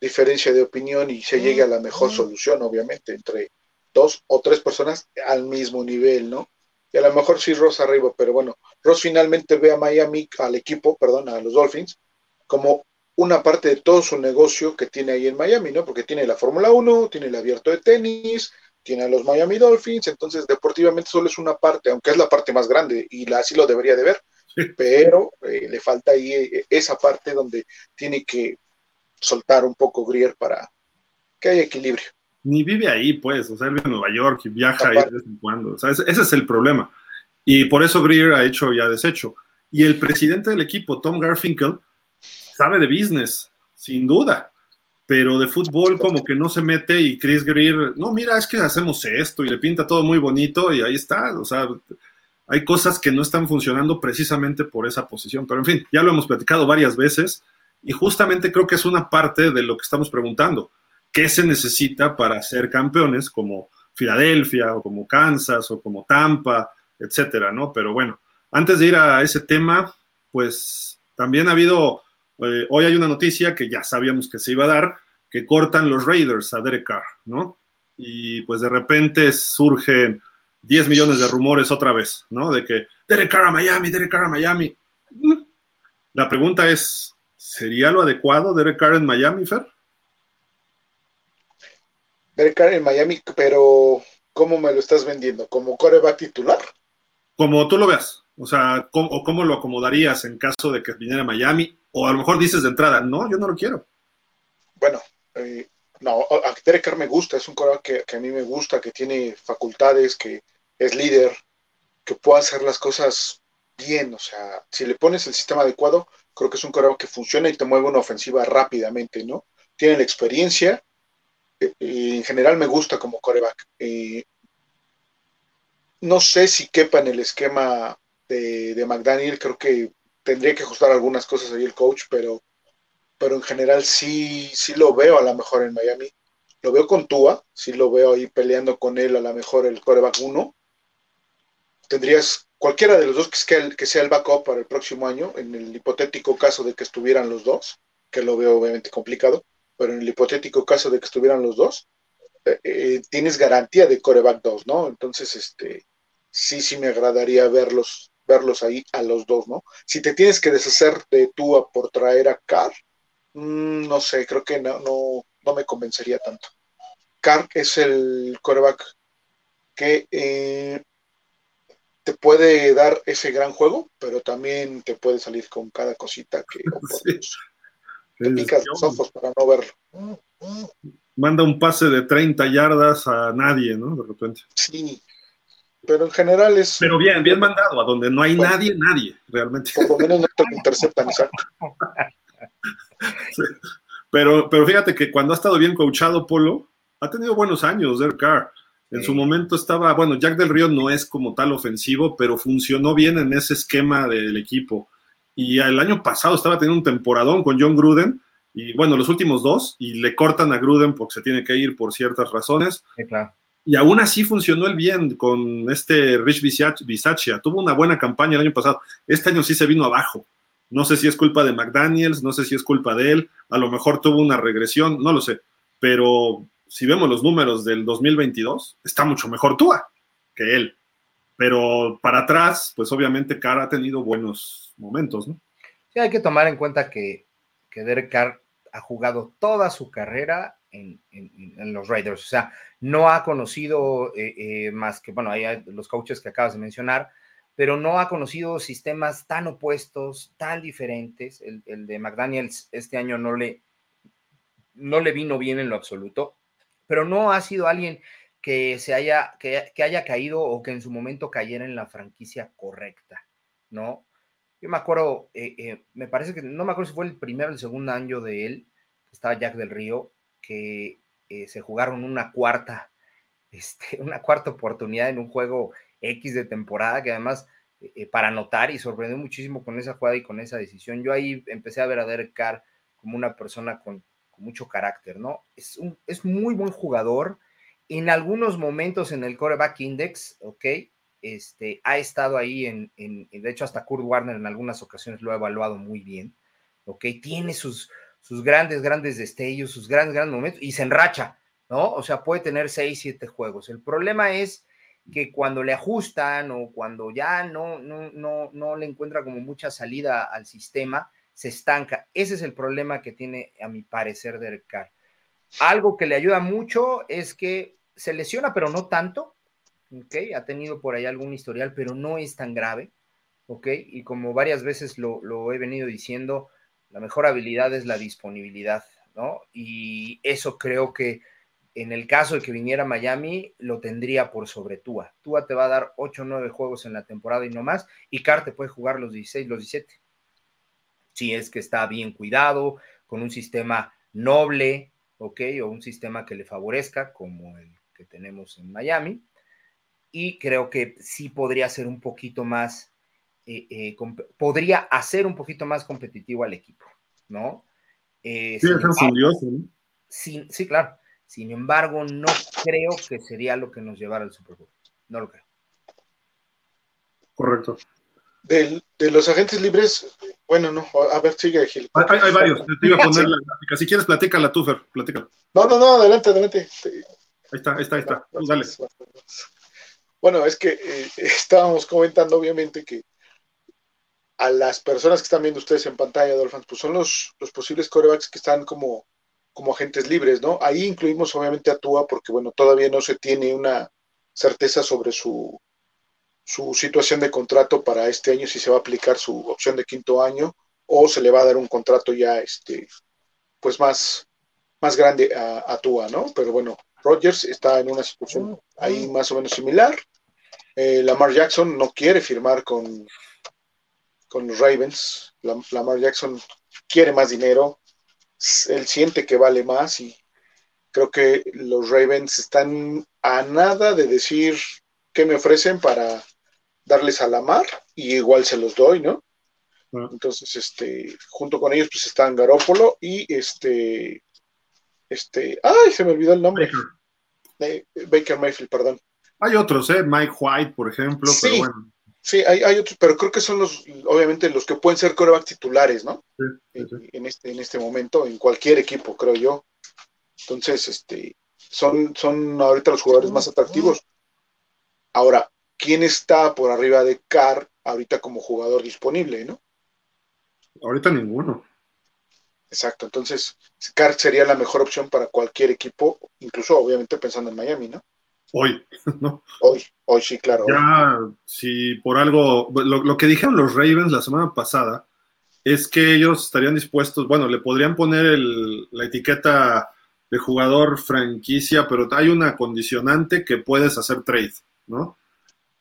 diferencia de opinión y se llegue a la mejor solución, obviamente, entre dos o tres personas al mismo nivel, ¿no? Y a lo mejor sí Ross arriba, pero bueno, Ross finalmente ve a Miami, al equipo, perdón, a los Dolphins, como una parte de todo su negocio que tiene ahí en Miami, ¿no? Porque tiene la Fórmula 1, tiene el abierto de tenis, tiene a los Miami Dolphins, entonces deportivamente solo es una parte, aunque es la parte más grande y así lo debería de ver, pero eh, le falta ahí eh, esa parte donde tiene que soltar un poco Grier para que haya equilibrio ni vive ahí, pues, o sea, él vive en Nueva York y viaja ahí de vez en cuando, o sea, ese, es el problema. Y por eso Greer ha hecho ya deshecho. Y el presidente del equipo, Tom Garfinkel, sabe de business, sin duda, pero de fútbol como que no se mete y Chris Greer, no, mira, es que hacemos esto y le pinta todo muy bonito y ahí está, o sea, hay cosas que no están funcionando precisamente por esa posición, pero en fin, ya lo hemos platicado varias veces y justamente creo que es una parte de lo que estamos preguntando qué se necesita para ser campeones como Filadelfia o como Kansas o como Tampa, etcétera, ¿no? Pero bueno, antes de ir a ese tema, pues también ha habido, eh, hoy hay una noticia que ya sabíamos que se iba a dar, que cortan los Raiders a Derek Carr, ¿no? Y pues de repente surgen 10 millones de rumores otra vez, ¿no? De que Derek Carr a Miami, Derek Carr a Miami. La pregunta es, ¿sería lo adecuado Derek Carr en Miami, Fer? Derek en Miami, pero ¿cómo me lo estás vendiendo? ¿Como coreback titular? Como tú lo veas. O sea, ¿cómo, o ¿cómo lo acomodarías en caso de que viniera a Miami? O a lo mejor dices de entrada, no, yo no lo quiero. Bueno, eh, no, a Derek Carr me gusta, es un coreback que, a mí me gusta, que tiene facultades, que es líder, que puede hacer las cosas bien. O sea, si le pones el sistema adecuado, creo que es un coreback que funciona y te mueve una ofensiva rápidamente, ¿no? Tiene la experiencia en general me gusta como coreback. no sé si quepa en el esquema de, de McDaniel, creo que tendría que ajustar algunas cosas ahí el coach, pero, pero en general sí, sí lo veo a lo mejor en Miami. Lo veo con Tua, sí lo veo ahí peleando con él a lo mejor el coreback 1. Tendrías cualquiera de los dos que sea, el, que sea el backup para el próximo año, en el hipotético caso de que estuvieran los dos, que lo veo obviamente complicado, pero en el hipotético caso de que estuvieran los dos, eh, eh, tienes garantía de coreback 2, ¿no? Entonces, este, sí, sí me agradaría verlos, verlos ahí a los dos, ¿no? Si te tienes que deshacer de Tua por traer a Carr, mmm, no sé, creo que no, no, no, me convencería tanto. Carr es el coreback que eh, te puede dar ese gran juego, pero también te puede salir con cada cosita que. te picas los ojos para no verlo manda un pase de 30 yardas a nadie, ¿no? De repente. Sí, pero en general es... Pero bien, bien mandado, a donde no hay nadie, nadie, realmente. Por lo menos no te interceptan, exacto. Pero, pero fíjate que cuando ha estado bien coachado Polo, ha tenido buenos años Derek Carr. En sí. su momento estaba, bueno, Jack del Río no es como tal ofensivo, pero funcionó bien en ese esquema del equipo. Y el año pasado estaba teniendo un temporadón con John Gruden, y bueno, los últimos dos, y le cortan a Gruden porque se tiene que ir por ciertas razones. Sí, claro. Y aún así funcionó el bien con este Rich Bisaccia. Tuvo una buena campaña el año pasado. Este año sí se vino abajo. No sé si es culpa de McDaniels, no sé si es culpa de él. A lo mejor tuvo una regresión, no lo sé. Pero si vemos los números del 2022, está mucho mejor Tua que él. Pero para atrás, pues obviamente Carr ha tenido buenos momentos, ¿no? Sí, hay que tomar en cuenta que, que Derek Carr ha jugado toda su carrera en, en, los Raiders. O sea, no ha conocido eh, eh, más que, bueno, hay los coaches que acabas de mencionar, pero no ha conocido sistemas tan opuestos, tan diferentes. El, el, de McDaniels este año no le, no le vino bien en lo absoluto, pero no ha sido alguien que se haya, que, que haya caído o que en su momento cayera en la franquicia correcta, ¿no? Yo me acuerdo, eh, eh, me parece que, no me acuerdo si fue el primero o el segundo año de él, estaba Jack del Río, que eh, se jugaron una cuarta, este, una cuarta oportunidad en un juego X de temporada, que además para anotar y sorprendió muchísimo con esa jugada y con esa decisión. Yo ahí empecé a ver a Derek Carr como una persona con, con mucho carácter, ¿no? Es, un, es muy buen jugador. En algunos momentos en el coreback index, ¿ok? Este, ha estado ahí en, en, de hecho hasta Kurt Warner en algunas ocasiones lo ha evaluado muy bien, ¿ok? Tiene sus, sus grandes, grandes destellos, sus grandes, grandes momentos y se enracha, ¿no? O sea, puede tener seis, siete juegos. El problema es que cuando le ajustan o cuando ya no, no, no, no le encuentra como mucha salida al sistema, se estanca. Ese es el problema que tiene, a mi parecer, Derek Carr. Algo que le ayuda mucho es que se lesiona, pero no tanto, ¿ok? Ha tenido por ahí algún historial, pero no es tan grave, ¿ok? Y como varias veces lo, lo he venido diciendo, la mejor habilidad es la disponibilidad, ¿no? Y eso creo que en el caso de que viniera a Miami, lo tendría por sobre Tua. Tua te va a dar 8 o 9 juegos en la temporada y no más, y Carr te puede jugar los 16, los 17. Si es que está bien cuidado, con un sistema noble, ¿ok? O un sistema que le favorezca, como el que tenemos en Miami. Y creo que sí podría ser un poquito más, eh, eh, podría hacer un poquito más competitivo al equipo, ¿no? Eh, sí, embargo, fundioso, ¿no? Sin, sí, claro. Sin embargo, no creo que sería lo que nos llevara al Super Bowl. No lo creo. Correcto. De, de los agentes libres, bueno, no, a ver, sigue Gil. Hay, hay varios, te iba a poner la gráfica. Si quieres, platícala tú, Fer, platícala. No, no, no, adelante, adelante. Está, está, está. Dale. Bueno, es que eh, estábamos comentando, obviamente, que a las personas que están viendo ustedes en pantalla, Dolphins, pues son los, los posibles corebacks que están como, como agentes libres, ¿no? Ahí incluimos obviamente a Tua porque, bueno, todavía no se tiene una certeza sobre su, su situación de contrato para este año, si se va a aplicar su opción de quinto año o se le va a dar un contrato ya, este, pues más, más grande a, a Tua, ¿no? Pero bueno, Rodgers está en una situación ahí más o menos similar. Eh, Lamar Jackson no quiere firmar con, con los Ravens. Lamar Jackson quiere más dinero. Él siente que vale más y creo que los Ravens están a nada de decir ¿qué me ofrecen para darles a la mar? Y igual se los doy, ¿no? Ah. Entonces, este, junto con ellos, pues están Garópolo y este, este, ay, se me olvidó el nombre. Baker, Baker Mayfield, perdón. Hay otros, ¿eh? Mike White, por ejemplo, sí, pero bueno. Sí, hay, hay, otros, pero creo que son los, obviamente, los que pueden ser corebacks titulares, ¿no? En, este, en este momento, en cualquier equipo, creo yo. Entonces, este, son, son ahorita los jugadores más atractivos. Ahora, ¿quién está por arriba de Carr ahorita como jugador disponible, no? Ahorita ninguno. Exacto, entonces Carr sería la mejor opción para cualquier equipo, incluso obviamente pensando en Miami, ¿no? Hoy, ¿no? Hoy, hoy sí, claro. Ya, si por algo, lo, que dijeron los Ravens la semana pasada es que ellos estarían dispuestos, bueno, le podrían poner la etiqueta de jugador franquicia, pero hay una condicionante que puedes hacer trade, ¿no?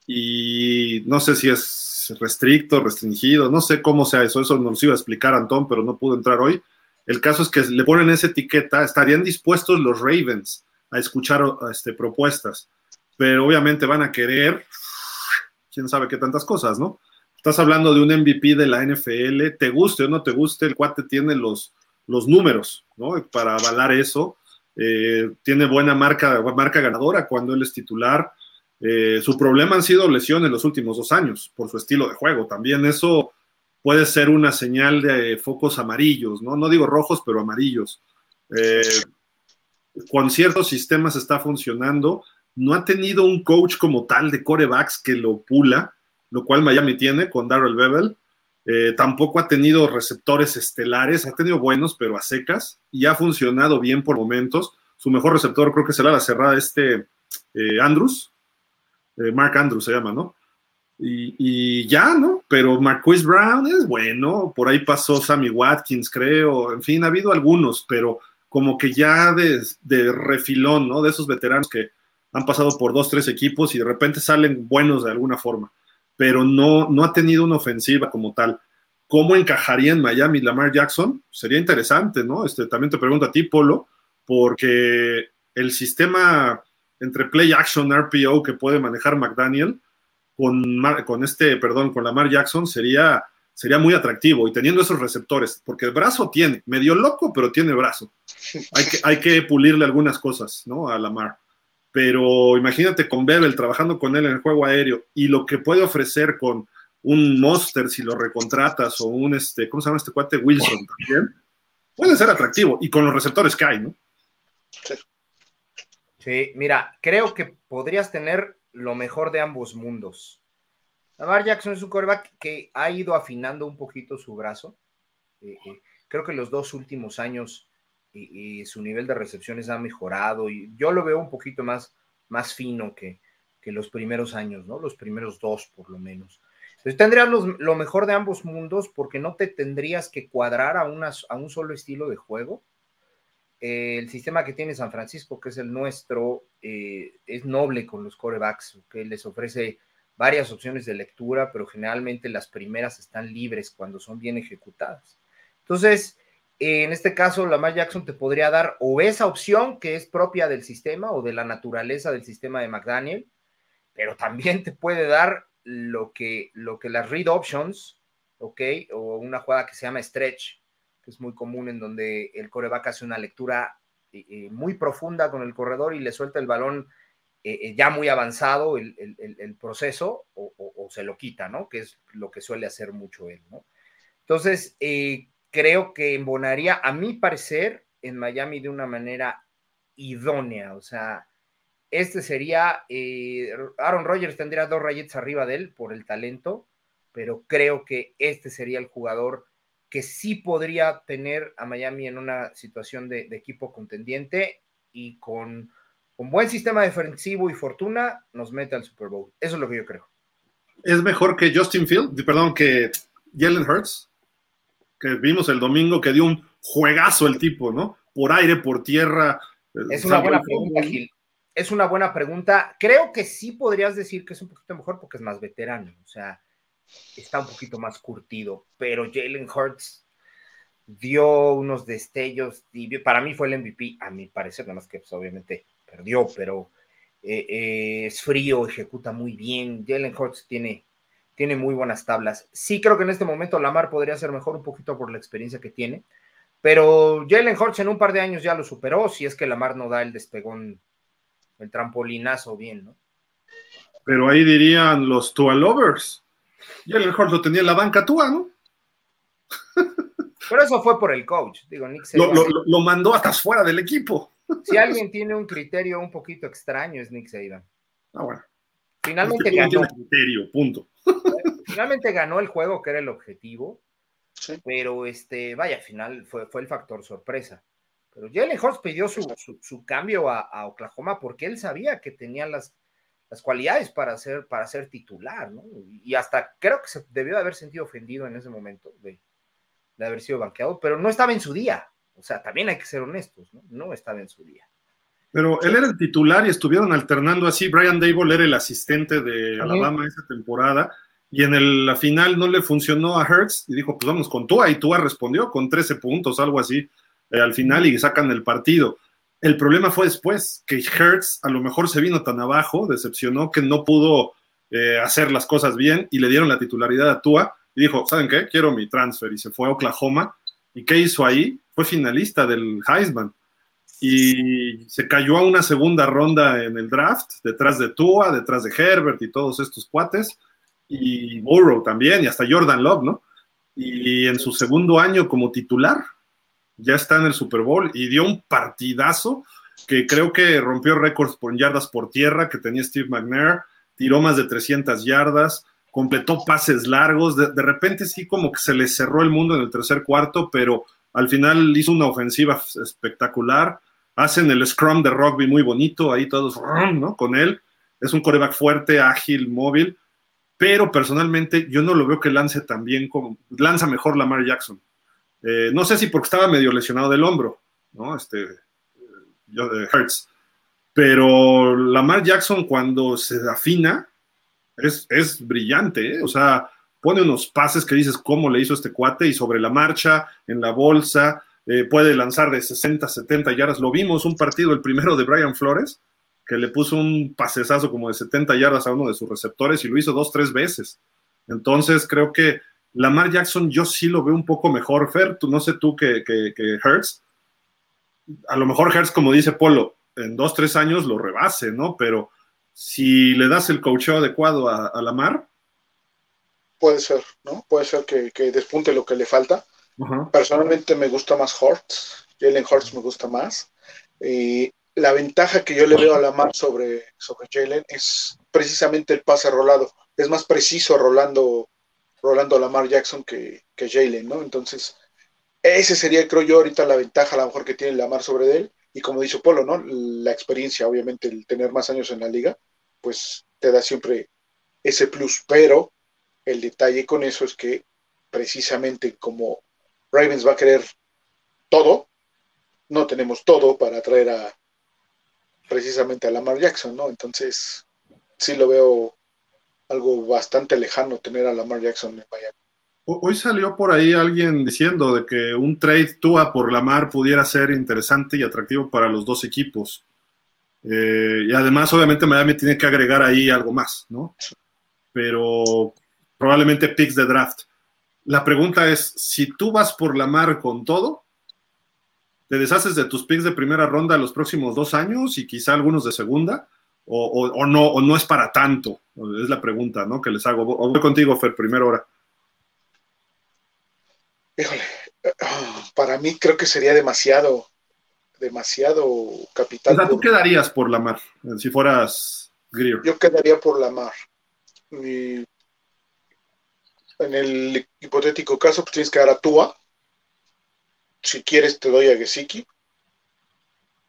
Y no sé si es restricto, restringido, no sé cómo sea eso, eso nos iba a explicar Antón, pero no pudo entrar hoy. El caso es que le ponen esa etiqueta, estarían dispuestos los Ravens a escuchar este, propuestas, pero obviamente van a querer, quién sabe qué tantas cosas, ¿no? Estás hablando de un MVP de la NFL, te guste o no te guste, el cuate tiene los, los números, ¿no? Para avalar eso. Eh, tiene buena marca, marca ganadora cuando él es titular. Eh, su problema han sido lesiones los últimos dos años por su estilo de juego. También eso puede ser una señal de focos amarillos, ¿no? No digo rojos, pero amarillos. Eh, con ciertos sistemas está funcionando. No ha tenido un coach como tal de corebacks que lo pula, lo cual Miami tiene con Darrell Bevel. Eh, tampoco ha tenido receptores estelares, ha tenido buenos, pero a secas, y ha funcionado bien por momentos. Su mejor receptor creo que será la cerrada este eh, Andrews, Mark Andrews se llama, ¿no? Y, ya, ¿no? Pero Marquise Brown es bueno, por ahí pasó Sammy Watkins, creo, en fin, ha habido algunos, pero como que ya de, refilón, ¿no? De esos veteranos que han pasado por dos, tres equipos y de repente salen buenos de alguna forma, pero no, no ha tenido una ofensiva como tal. ¿Cómo encajaría en Miami Lamar Jackson? Sería interesante, ¿no? Este, también te pregunto a ti, Polo, porque el sistema entre play action RPO que puede manejar McDaniel con, con este, perdón, con Lamar Jackson sería sería muy atractivo y teniendo esos receptores, porque el brazo tiene, medio loco, pero tiene brazo. Hay que, hay que pulirle algunas cosas, ¿no? A Lamar. Pero imagínate con Bevel trabajando con él en el juego aéreo y lo que puede ofrecer con un Monster si lo recontratas o un, este, ¿cómo se llama este cuate? Wilson también. Puede ser atractivo y con los receptores que hay, ¿no? Sí, mira, creo que podrías tener lo mejor de ambos mundos. Lamar Jackson es un quarterback que ha ido afinando un poquito su brazo. Eh, eh, creo que los dos últimos años eh, su nivel de recepciones ha mejorado y yo lo veo un poquito más, más fino que, que los primeros años, ¿no? Los primeros dos, por lo menos. Entonces tendrías lo mejor de ambos mundos porque no te tendrías que cuadrar a, a un solo estilo de juego. El sistema que tiene San Francisco, que es el nuestro, es noble con los corebacks, que les ofrece varias opciones de lectura, pero generalmente las primeras están libres cuando son bien ejecutadas. Entonces, en este caso, Lamar Jackson te podría dar o esa opción que es propia del sistema o de la naturaleza del sistema de McDaniel, pero también te puede dar lo que, lo que las read options, ¿ok? O una jugada que se llama stretch, que es muy común en donde el coreback hace una lectura eh, eh, muy profunda con el corredor y le suelta el balón eh, ya muy avanzado el, proceso o, se lo quita, ¿no? Que es lo que suele hacer mucho él, ¿no? Entonces, creo que embonaría, a mi parecer, en Miami de una manera idónea, o sea, este sería, Aaron Rodgers tendría dos rayetas arriba de él por el talento, pero creo que este sería el jugador que sí podría tener a Miami en una situación de equipo contendiente y con un buen sistema defensivo y fortuna, nos mete al Super Bowl. Eso es lo que yo creo. Es mejor que Justin Field, perdón, que Jalen Hurts, que vimos el domingo que dio un juegazo el tipo, ¿no? Por aire, por tierra. Es una buena pregunta, Gil. Es una buena pregunta. Creo que sí podrías decir que es un poquito mejor porque es más veterano, o sea, está un poquito más curtido, pero Jalen Hurts dio unos destellos y para mí fue el MVP, a mi parecer, nada más que pues, obviamente perdió, pero eh, eh, es frío, ejecuta muy bien. Jalen Hurts tiene, tiene muy buenas tablas. Sí creo que en este momento Lamar podría ser mejor un poquito por la experiencia que tiene, pero Jalen Hurts en un par de años ya lo superó, si es que Lamar no da el despegón, el trampolinazo bien, ¿no? Pero ahí dirían los Tua Lovers. Jalen Hurts lo tenía en la banca Tua, ¿no? Pero eso fue por el coach, digo, Nick lo, lo, lo, mandó hasta fuera del equipo. Si alguien tiene un criterio un poquito extraño es Nick Saban. Ah, bueno. Finalmente ganó. criterio, punto. Finalmente ganó el juego, que era el objetivo. Pero este, vaya, final fue, fue el factor sorpresa. Pero Jalen Hurts pidió su, su, cambio a, Oklahoma porque él sabía que tenía las, las cualidades para ser, para ser titular, ¿no? Y hasta creo que se debió de haber sentido ofendido en ese momento de, de haber sido banqueado, pero no estaba en su día. O sea, también hay que ser honestos, ¿no? No estaba en su día. Pero él era el titular y estuvieron alternando así. Brian Dable era el asistente de Alabama esa temporada y en la final no le funcionó a Hertz y dijo, pues vamos con Tua y Tua respondió con 13 puntos, algo así, eh, al final y sacan el partido. El problema fue después, que Hertz a lo mejor se vino tan abajo, decepcionó que no pudo eh, hacer las cosas bien y le dieron la titularidad a Tua y dijo, ¿saben qué? Quiero mi transfer y se fue a Oklahoma. ¿Y qué hizo ahí? Fue finalista del Heisman y se cayó a una segunda ronda en el draft, detrás de Tua, detrás de Herbert y todos estos cuates, y Burrow también, y hasta Jordan Love, ¿no? Y en su segundo año como titular, ya está en el Super Bowl y dio un partidazo que creo que rompió récords por yardas por tierra que tenía Steve McNair, tiró más de 300 yardas, completó pases largos, de, de, repente sí como que se le cerró el mundo en el tercer cuarto, pero al final hizo una ofensiva espectacular, hacen el scrum de rugby muy bonito, ahí todos. Con él, es un coreback fuerte, ágil, móvil, pero personalmente yo no lo veo que lance tan bien como, lanza mejor Lamar Jackson. Eh, no sé si porque estaba medio lesionado del hombro, ¿no? Este, de Hertz. Pero Lamar Jackson cuando se afina es, es brillante, ¿eh? o sea, pone unos pases que dices cómo le hizo este cuate y sobre la marcha, en la bolsa, eh, puede lanzar de 60, 70 yardas. Lo vimos un partido, el primero de Brian Flores, que le puso un pasesazo como de 70 yardas a uno de sus receptores y lo hizo dos, tres veces. Entonces creo que Lamar Jackson yo sí lo veo un poco mejor, Fer, tú, no sé tú que, que, que Hertz, a lo mejor Hertz, como dice Polo, en dos, tres años lo rebase, ¿no? Pero si le das el coacheo adecuado a, a Lamar. Puede ser, ¿no? Puede ser que, que despunte lo que le falta. Personalmente me gusta más Hortz, Jalen Hortz me gusta más. Y la ventaja que yo le veo a Lamar sobre, sobre Jalen es precisamente el pase rolado. Es más preciso rolando, rolando Lamar Jackson que, que Jalen, ¿no? Entonces, ese sería, creo yo, ahorita la ventaja a lo mejor que tiene Lamar sobre él. Y como dice Polo, ¿no? La experiencia, obviamente, el tener más años en la liga, pues te da siempre ese plus. Pero el detalle con eso es que precisamente como Ravens va a querer todo, no tenemos todo para traer a, precisamente a Lamar Jackson, ¿no? Entonces, sí lo veo algo bastante lejano tener a Lamar Jackson en Miami. Hoy salió por ahí alguien diciendo de que un trade Tua por Lamar pudiera ser interesante y atractivo para los dos equipos. Eh, y además, obviamente, Miami tiene que agregar ahí algo más, ¿no? Pero probablemente picks de draft. La pregunta es, si tú vas por Lamar con todo, ¿Te deshaces de tus picks de primera ronda los próximos dos años y quizá algunos de segunda? ¿O, o, o no, o no es para tanto? Es la pregunta ¿no? que les hago. voy contigo, Fer, primera hora. Híjole, para mí creo que sería demasiado, demasiado capital. O sea, ¿tú quedarías por la mar si fueras Greer? Yo quedaría por la mar. Y en el hipotético caso, pues tienes que dar a Tua si quieres te doy a Gesicki.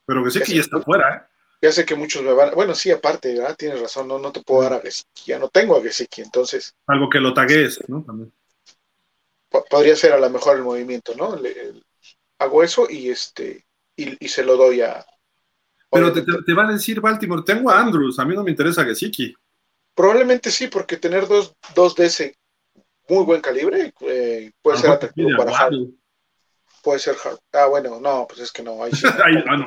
Pero Gesicki ya está fuera, ¿eh? Ya sé que muchos me van. Bueno, sí, aparte, ¿verdad? Tienes razón, no, no te puedo dar a Gesicki. Ya no tengo a Gesicki, entonces. Algo que lo tagues, ¿no? También. Podría ser a lo mejor el movimiento, ¿no? Le, hago eso y este y, y, se lo doy a. Pero te, te, te, va a decir Baltimore, tengo a Andrews, a mí no me interesa Gesicki. Probablemente sí, porque tener dos, dos de ese muy buen calibre eh, puede ser atractivo para Harry puede ser Hart. Ah, bueno, no, pues es que no. Ahí sí. no, no,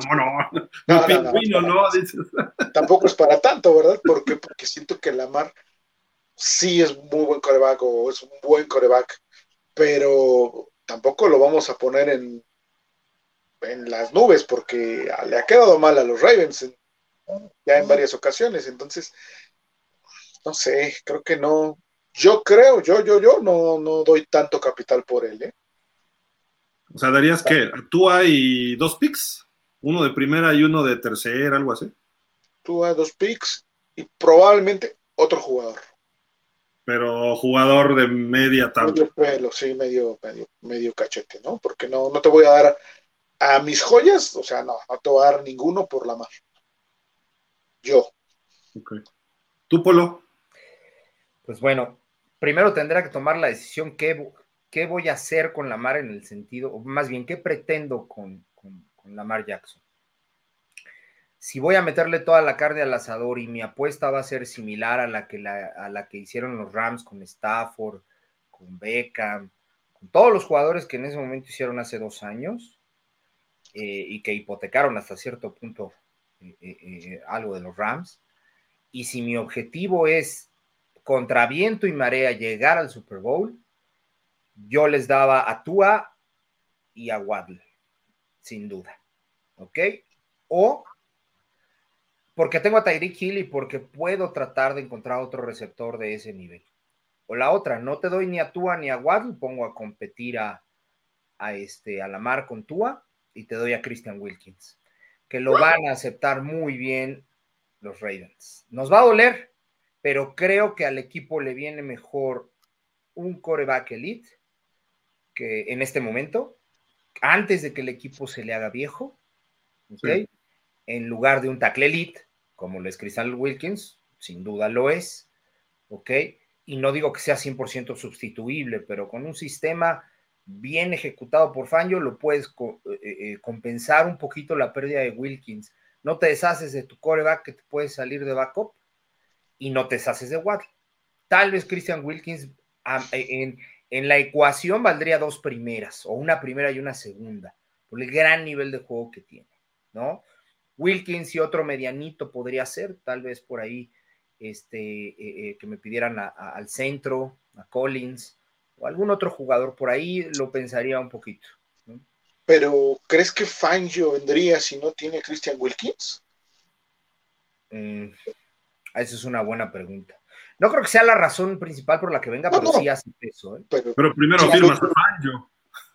no. no, Tampoco es para tanto, ¿verdad? Porque, porque siento que Lamar sí es muy buen coreback o es un buen coreback, pero tampoco lo vamos a poner en, en las nubes porque le ha quedado mal a los Ravens ya en varias ocasiones. Entonces, no sé, creo que no. Yo creo, yo, yo, yo no, no doy tanto capital por él, ¿eh? O sea, darías que tú hay dos picks, uno de primera y uno de tercera, algo así. Tú hay dos picks y probablemente otro jugador. Pero jugador de media tabla. Medio pelo, sí, medio, medio, medio cachete, ¿no? Porque no, no te voy a dar a mis joyas, o sea, no, no te voy a dar ninguno por la mar. Yo. Ok. ¿Tú, Polo? Pues bueno, primero tendrá que tomar la decisión qué, qué voy a hacer con Lamar en el sentido, o más bien, qué pretendo con, con, Lamar Jackson. Si voy a meterle toda la carne al asador y mi apuesta va a ser similar a la que, a la que hicieron los Rams con Stafford, con Beckham, con todos los jugadores que en ese momento hicieron hace dos años eh, y que hipotecaron hasta cierto punto eh, eh, algo de los Rams. Y si mi objetivo es contra viento y marea llegar al Super Bowl, yo les daba a Tua y a Waddle, sin duda. ¿Ok? O porque tengo a Tyreek Hill y porque puedo tratar de encontrar otro receptor de ese nivel. O la otra, no te doy ni a Tua ni a Waddle, pongo a competir a, a, este, a la mar con Tua y te doy a Christian Wilkins, que lo van a aceptar muy bien los Ravens. Nos va a doler, pero creo que al equipo le viene mejor un coreback elite que en este momento, antes de que el equipo se le haga viejo, en lugar de un tackle elite, como lo es Crystal Wilkins, sin duda lo es, ¿ok? Y no digo que sea 100% sustituible, pero con un sistema bien ejecutado por Fangio lo puedes eh, eh, compensar un poquito la pérdida de Wilkins. No te deshaces de tu coreback que te puede salir de backup y no te deshaces de Waddle. Tal vez Christian Wilkins en, en la ecuación valdría dos primeras, o una primera y una segunda, por el gran nivel de juego que tiene, ¿no? Wilkins y otro medianito podría ser, tal vez por ahí, este, eh, eh, que me pidieran al centro, a Collins, o algún otro jugador por ahí, lo pensaría un poquito. Pero, ¿crees que Fangio vendría si no tiene Christian Wilkins? Mm, esa es una buena pregunta. No creo que sea la razón principal por la que venga, pero sí hace eso. ¿eh? Pero, primero firmas a Fangio.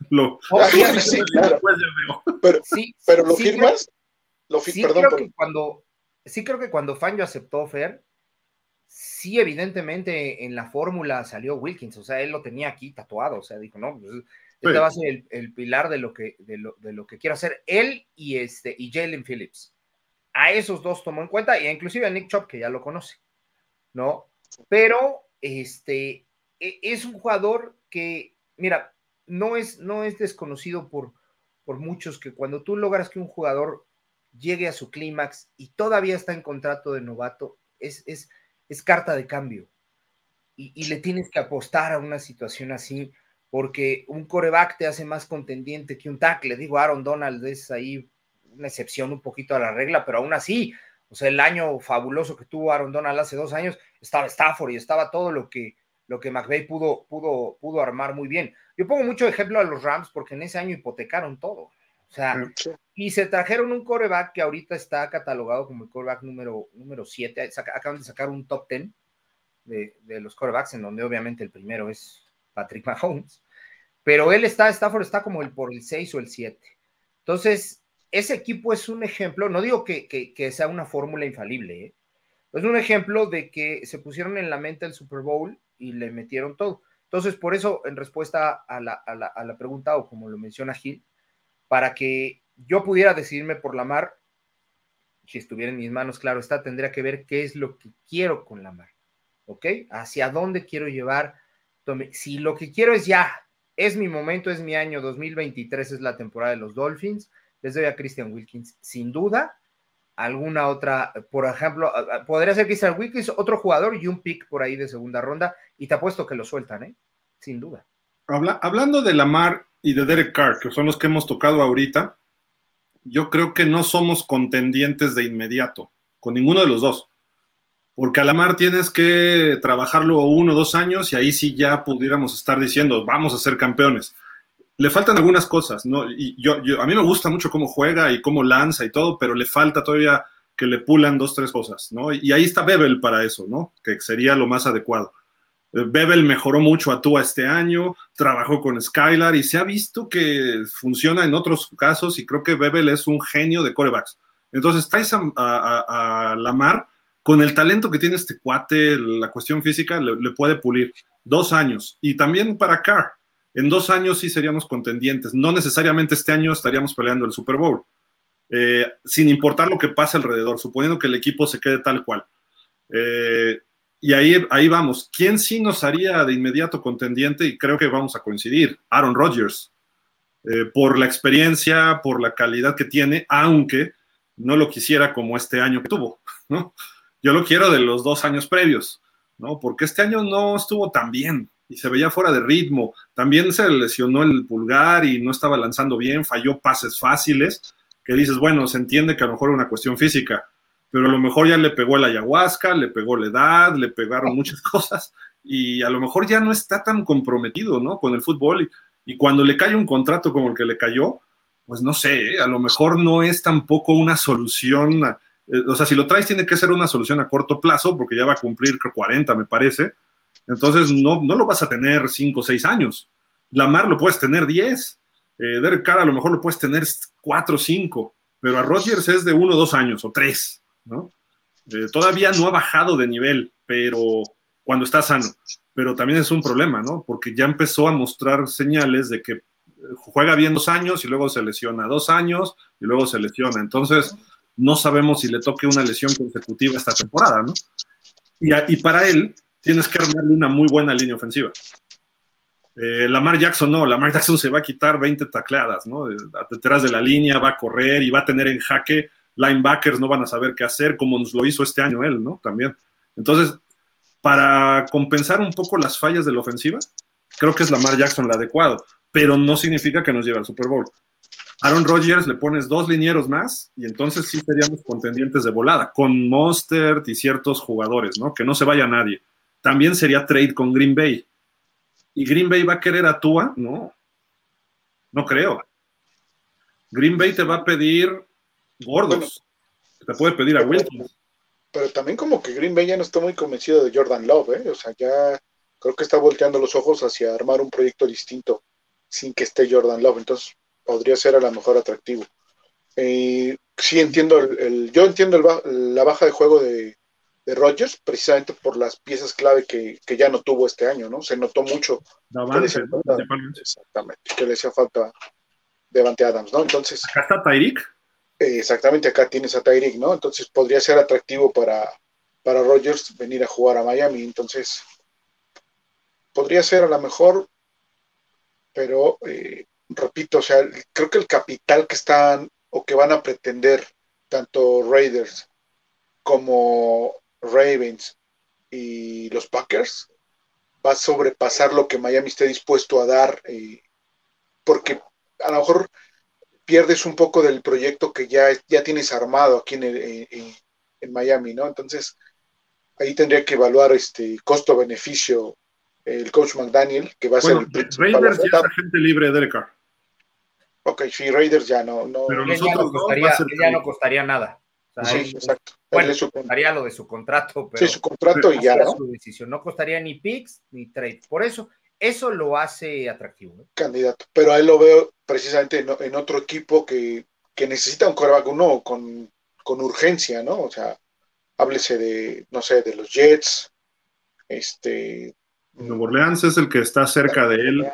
Lo, sí, claro. Pero, sí, pero lo firmas. Lo sí, creo que cuando, sí creo que cuando Fangio aceptó Fer, sí, evidentemente en la fórmula salió Wilkins, o sea, él lo tenía aquí tatuado, o sea, dijo, no, pues, este va a ser el, pilar de lo, que, de lo, de, lo, que quiero hacer él y, este, y Jalen Phillips. A esos dos tomó en cuenta, y inclusive a Nick Chop, que ya lo conoce, ¿no? Pero este, e, es un jugador que, mira, no es, no es desconocido por, por muchos que cuando tú logras que un jugador llegue a su clímax y todavía está en contrato de novato, es, es, es carta de cambio. Y, y, le tienes que apostar a una situación así, porque un coreback te hace más contendiente que un tackle. Digo, Aaron Donald es ahí una excepción un poquito a la regla, pero aún así, o sea, el año fabuloso que tuvo Aaron Donald hace dos años, estaba Stafford y estaba todo lo que, lo que McVeigh pudo, pudo, pudo armar muy bien. Yo pongo mucho ejemplo a los Rams porque en ese año hipotecaron todo. O sea, y se trajeron un coreback que ahorita está catalogado como el coreback número, número 7. Acaban de sacar un top 10 de, de, los corebacks, en donde obviamente el primero es Patrick Mahomes. Pero él está, Stafford está como el por el 6 o el 7. Entonces, ese equipo es un ejemplo, no digo que, sea una fórmula infalible, ¿eh? Es un ejemplo de que se pusieron en la mente el Super Bowl y le metieron todo. Entonces, por eso, en respuesta a la, a la, a la pregunta, o como lo menciona Gil, para que yo pudiera decidirme por la mar, si estuviera en mis manos, claro está, tendría que ver qué es lo que quiero con la mar, ¿ok? Hacia dónde quiero llevar. Si lo que quiero es ya, es mi momento, es mi año 2023, es la temporada de los Dolphins, les doy a Christian Wilkins, sin duda, alguna otra, por ejemplo, podría ser Christian Wilkins, otro jugador y un pick por ahí de segunda ronda, y te apuesto que lo sueltan, ¿eh? Sin duda. Habla, hablando de Lamar, y de Derek Carr, que son los que hemos tocado ahorita, yo creo que no somos contendientes de inmediato, con ninguno de los dos. Porque a la mar tienes que trabajarlo uno o dos años y ahí sí ya pudiéramos estar diciendo, vamos a ser campeones. Le faltan algunas cosas, ¿no? Y yo, yo, a mí me gusta mucho cómo juega y cómo lanza y todo, pero le falta todavía que le pulan dos, tres cosas, ¿no? Y ahí está Bebel para eso, ¿no? Que sería lo más adecuado. Bebel mejoró mucho a Tua este año, trabajó con Skylar y se ha visto que funciona en otros casos y creo que Bebel es un genio de corebacks. Entonces traes a, a, a Lamar con el talento que tiene este cuate, la cuestión física le, le, puede pulir. Dos años. Y también para Carr, en dos años sí seríamos contendientes. No necesariamente este año estaríamos peleando el Super Bowl. Eh, sin importar lo que pase alrededor, suponiendo que el equipo se quede tal cual. Eh, y ahí, ahí vamos. ¿Quién sí nos haría de inmediato contendiente? Y creo que vamos a coincidir. Aaron Rodgers. Eh, por la experiencia, por la calidad que tiene, aunque no lo quisiera como este año que tuvo. Yo lo quiero de los dos años previos, ¿no? Porque este año no estuvo tan bien y se veía fuera de ritmo. También se lesionó el pulgar y no estaba lanzando bien, falló pases fáciles, que dices, bueno, se entiende que a lo mejor es una cuestión física, pero a lo mejor ya le pegó el ayahuasca, le pegó la edad, le pegaron muchas cosas y a lo mejor ya no está tan comprometido, ¿no? Con el fútbol y, y cuando le cae un contrato como el que le cayó, pues no sé, ¿eh? a lo mejor no es tampoco una solución, eh, o sea, si lo traes tiene que ser una solución a corto plazo porque ya va a cumplir 40, me parece, entonces no, no lo vas a tener 5 o 6 años. Lamar lo puedes tener 10, eh, Derek Carr a lo mejor lo puedes tener 4 o 5, pero a Rodgers es de 1 o 2 años o 3. ¿no? Eh, todavía no ha bajado de nivel, pero cuando está sano, pero también es un problema, ¿no? Porque ya empezó a mostrar señales de que eh, juega bien dos años y luego se lesiona dos años y luego se lesiona. Entonces, no sabemos si le toque una lesión consecutiva esta temporada, ¿no? Y, y para él, tienes que armarle una muy buena línea ofensiva. Eh, Lamar Jackson no, Lamar Jackson se va a quitar 20 tacleadas, ¿no? Detrás de la línea va a correr y va a tener en jaque linebackers no van a saber qué hacer, como nos lo hizo este año él, ¿no? También. Entonces, para compensar un poco las fallas de la ofensiva, creo que es Lamar Jackson el adecuado, pero no significa que nos lleve al Super Bowl. Aaron Rodgers le pones dos linieros más y entonces sí seríamos contendientes de volada, con Monster y ciertos jugadores, ¿no? Que no se vaya nadie. También sería trade con Green Bay. ¿Y Green Bay va a querer a Tua? No, no creo. Green Bay te va a pedir gordos. Bueno, te puede pedir a Wilkins. Pero también como que Green Bay ya no está muy convencido de Jordan Love, ¿eh? O sea, ya creo que está volteando los ojos hacia armar un proyecto distinto sin que esté Jordan Love. Entonces podría ser a lo mejor atractivo. Eh, sí entiendo, el, el yo entiendo el, la baja de juego de, de Rodgers precisamente por las piezas clave que, que, ya no tuvo este año, ¿no? Se notó mucho. Que falta, exactamente, que le hacía falta Devante Adams, ¿no? Entonces. Acá está Tyreek. Eh, exactamente, acá tienes a Tyreek, ¿no? Entonces podría ser atractivo para, para Rodgers venir a jugar a Miami. Entonces, podría ser a lo mejor, pero eh, repito, o sea, creo que el capital que están o que van a pretender tanto Raiders como Ravens y los Packers va a sobrepasar lo que Miami esté dispuesto a dar, eh, porque a lo mejor pierdes un poco del proyecto que ya, ya tienes armado aquí en, el, en, en Miami, ¿no? Entonces, ahí tendría que evaluar este costo-beneficio el coach McDaniel, que va a bueno, ser el principal. Raiders ya es agente libre de Carr. Ok, sí, Raiders ya no. no Pero nosotros ya no costaría, no, ya no costaría nada. O sea, sí, él, exacto. Bueno, su, costaría lo de su contrato, pero sí, su contrato y ya, ¿no? Su decisión. No costaría ni picks ni trade. Por eso, eso lo hace atractivo. Candidato. Pero a él lo veo precisamente en, en otro equipo que, que, necesita un coreback uno con, con, urgencia, ¿no? O sea, háblese de, no sé, de los Jets, este. Nuevo Orleans es el que está cerca de él.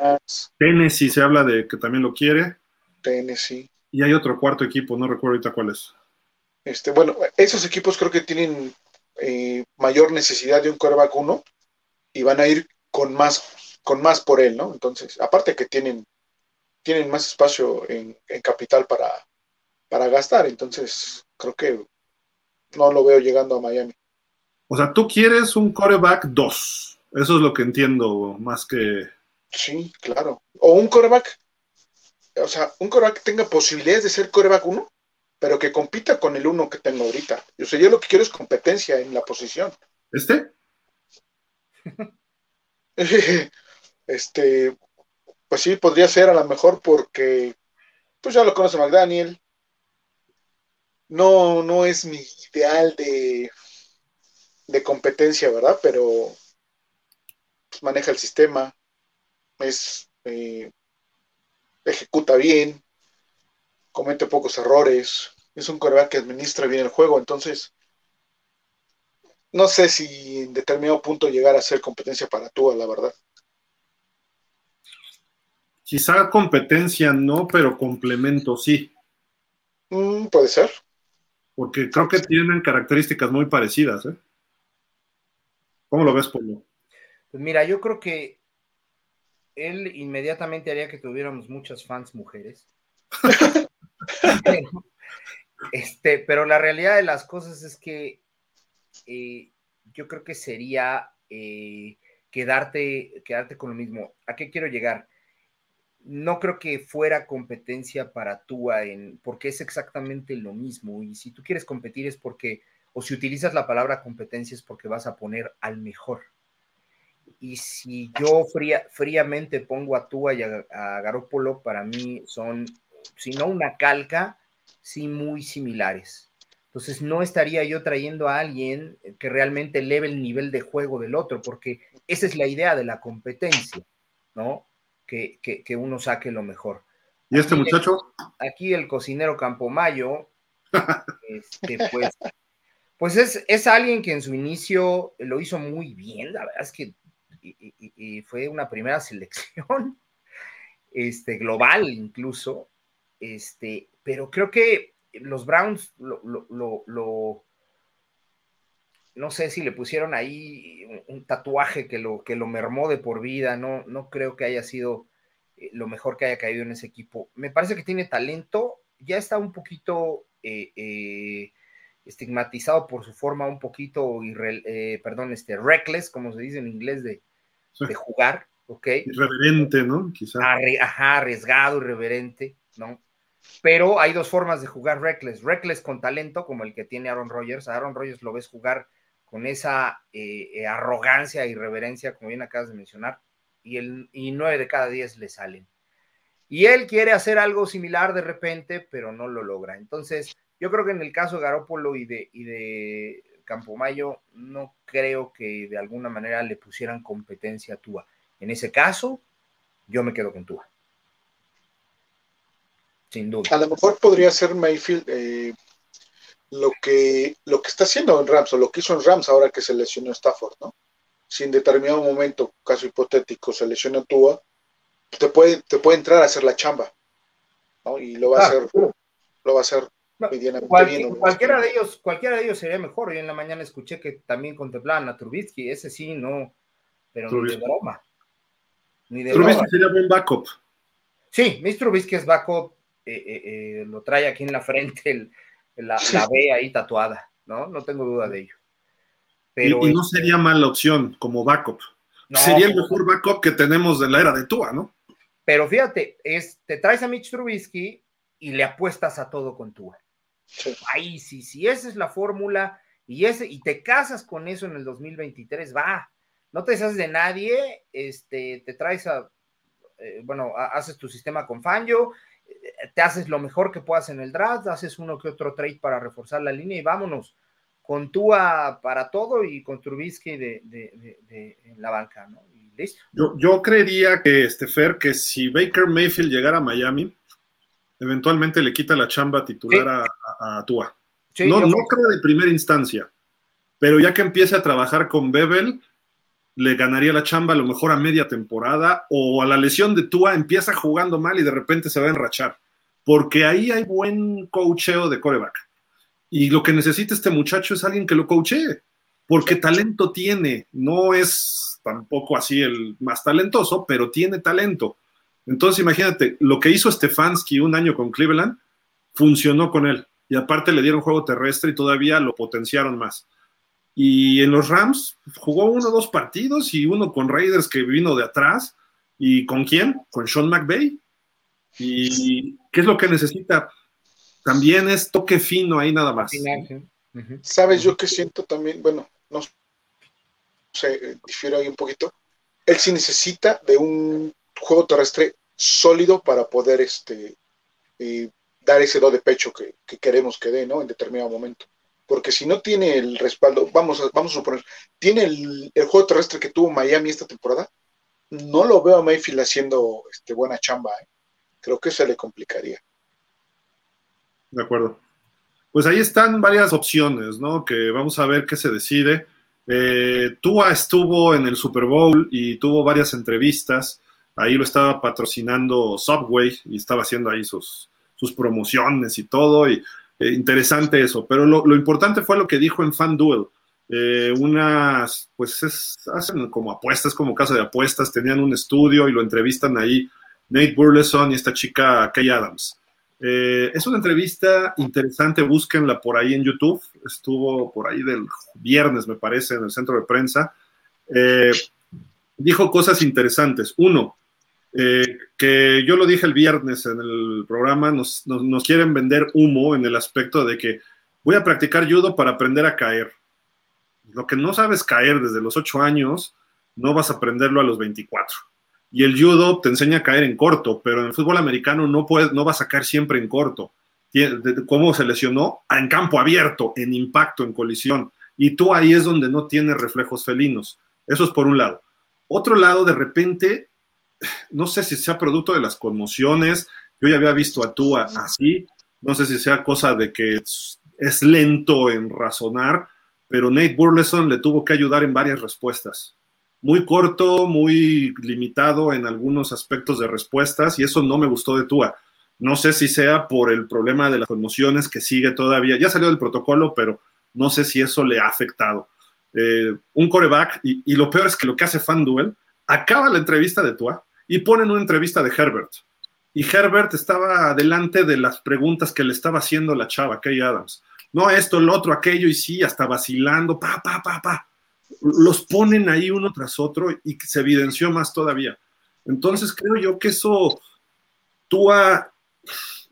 Tennessee se habla de que también lo quiere. Tennessee. Y hay otro cuarto equipo, no recuerdo ahorita cuál es. Este, bueno, esos equipos creo que tienen eh, mayor necesidad de un coreback uno y van a ir con más, con más por él, ¿no? Entonces, aparte que tienen, tienen más espacio en, en capital para, para gastar, entonces creo que no lo veo llegando a Miami. O sea, tú quieres un coreback 2. Eso es lo que entiendo, más que. Sí, claro. O un coreback o sea, un coreback tenga posibilidades de ser coreback 1, pero que compita con el uno que tengo ahorita. O sea, yo lo que quiero es competencia en la posición. ¿Este? este, pues sí, podría ser a lo mejor porque, pues ya lo conoce McDaniel. No, no es mi ideal de, de competencia, ¿verdad? Pero pues, maneja el sistema, es, eh, ejecuta bien, comete pocos errores, es un coreback que administra bien el juego, entonces no sé si en determinado punto llegar a ser competencia para tú, la verdad. Quizá competencia no, pero complemento sí. Mm, puede ser. Porque creo que tienen características muy parecidas. ¿eh? ¿Cómo lo ves, Polo? Pues mira, yo creo que él inmediatamente haría que tuviéramos muchas fans mujeres. este, pero la realidad de las cosas es que eh, yo creo que sería eh, quedarte, quedarte con lo mismo. ¿A qué quiero llegar? No creo que fuera competencia para Tua, en, porque es exactamente lo mismo. Y si tú quieres competir es porque, o si utilizas la palabra competencia es porque vas a poner al mejor. Y si yo fría, fríamente pongo a Tua y a, a Garópolo, para mí son, si no una calca, sí muy similares. Entonces no estaría yo trayendo a alguien que realmente eleve el nivel de juego del otro, porque esa es la idea de la competencia, ¿no? Que, que, uno saque lo mejor. ¿Y este muchacho? aquí el cocinero Campomayo, este, pues, pues es, es, alguien que en su inicio lo hizo muy bien, la verdad es que y, fue una primera selección, este, global incluso, este, pero creo que los Browns lo, no sé si le pusieron ahí un, tatuaje que lo, que lo mermó de por vida, no, no creo que haya sido eh, lo mejor que haya caído en ese equipo. Me parece que tiene talento, ya está un poquito eh, eh, estigmatizado por su forma un poquito, perdón, este, reckless, como se dice en inglés, de, de jugar, ¿ok? Irreverente, ¿no? Quizá. ajá, arriesgado, irreverente, ¿no? Pero hay dos formas de jugar reckless. Reckless con talento, como el que tiene Aaron Rodgers. Aaron Rodgers lo ves jugar con esa eh, eh, arrogancia e irreverencia, como bien acabas de mencionar, y, el, y nueve de cada diez le salen. Y él quiere hacer algo similar de repente, pero no lo logra. Entonces, yo creo que en el caso de Garópolo y de, y de Campomayo, no creo que de alguna manera le pusieran competencia a Tua. En ese caso, yo me quedo con Tua. Sin duda. A lo mejor podría ser Mayfield eh, lo, que, lo que está haciendo en Rams o lo que hizo en Rams ahora que se lesionó Stafford, ¿no? Si en determinado momento, caso hipotético, se lesiona Tua, te puede, te puede entrar a hacer la chamba, ¿no? Y lo va a hacer, lo va a hacer cualquiera, de ellos, cualquiera de ellos sería mejor. Yo en la mañana escuché que también contemplaban a Trubisky, ese sí, no, pero ni de broma. Ni de Trubisky sería buen backup. Sí, Mr. Trubisky es backup, eh, eh, eh, lo trae aquí en la frente, la, la, ve ahí tatuada, ¿no? No tengo duda de ello. Pero, y, no sería mala opción como backup. sería el mejor backup que tenemos de la era de Tua, ¿no? Pero fíjate, es, te traes a Mitch Trubisky y le apuestas a todo con Tua. Ahí sí, si esa es la fórmula y, ese, y te casas con eso en el 2023, va, no te deshaces de nadie, este, te traes a, eh, bueno, haces tu sistema con Fanjo, eh, te haces lo mejor que puedas en el draft, haces uno que otro trade para reforzar la línea y vámonos con Tua para todo y con Trubisky de, de, en la banca, ¿no? Y listo. Yo, yo creería que, este Fer, que si Baker Mayfield llegara a Miami, eventualmente le quita la chamba titular a, Tua. no, no creo de primera instancia, pero ya que empiece a trabajar con Bebel, le ganaría la chamba a lo mejor a media temporada o a la lesión de Tua empieza jugando mal y de repente se va a enrachar, porque ahí hay buen coacheo de coreback. Y lo que necesita este muchacho es alguien que lo coachee, porque talento tiene, no es tampoco así el más talentoso, pero tiene talento. Entonces, imagínate, lo que hizo Stefanski un año con Cleveland funcionó con él. Y aparte le dieron juego terrestre y todavía lo potenciaron más. Y en los Rams jugó uno o dos partidos y uno con Raiders que vino de atrás. ¿Y con quién? Con Sean McVay. ¿Y qué es lo que necesita? También es toque fino ahí nada más. ¿Sabes yo que siento también? Bueno, no sé, difiero ahí un poquito. Él sí necesita de un juego terrestre sólido para poder este, eh, dar ese do de pecho que, queremos que dé, ¿no? En determinado momento. Porque si no tiene el respaldo, vamos a, vamos a suponer, tiene el, juego terrestre que tuvo Miami esta temporada, no lo veo a Mayfield haciendo este, buena chamba. ¿eh? Creo que se le complicaría. De acuerdo. Pues ahí están varias opciones, ¿no? Que vamos a ver qué se decide. Eh, Tua estuvo en el Super Bowl y tuvo varias entrevistas. Ahí lo estaba patrocinando Subway y estaba haciendo ahí sus, sus promociones y todo. Y eh, interesante eso. Pero lo, importante fue lo que dijo en FanDuel. Eh, unas, pues hacen como apuestas, como casa de apuestas. Tenían un estudio y lo entrevistan ahí Nate Burleson y esta chica Kay Adams. Eh, es una entrevista interesante, búsquenla por ahí en YouTube. Estuvo por ahí del viernes, me parece, en el centro de prensa. Eh, dijo cosas interesantes. Uno, eh, que yo lo dije el viernes en el programa, nos, quieren vender humo en el aspecto de que voy a practicar judo para aprender a caer. Lo que no sabes caer desde los 8 años, no vas a aprenderlo a los 24 y el judo te enseña a caer en corto, pero en el fútbol americano no, puedes, no vas a caer siempre en corto. ¿Cómo se lesionó? En campo abierto, en impacto, en colisión. Y tú ahí es donde no tienes reflejos felinos. Eso es por un lado. Otro lado, de repente, no sé si sea producto de las conmociones. Yo ya había visto a Tua así. No sé si sea cosa de que es lento en razonar, pero Nate Burleson le tuvo que ayudar en varias respuestas muy corto, muy limitado en algunos aspectos de respuestas y eso no me gustó de Tua. No sé si sea por el problema de las conmociones que sigue todavía. Ya salió del protocolo, pero no sé si eso le ha afectado. Eh, un coreback, y, lo peor es que lo que hace FanDuel, acaba la entrevista de Tua y ponen una entrevista de Herbert. Y Herbert estaba delante de las preguntas que le estaba haciendo la chava, Kay Adams. No, esto, lo otro, aquello, y sí, hasta vacilando, pa, pa, pa, pa los ponen ahí uno tras otro y se evidenció más todavía. Entonces creo yo que eso, Tua,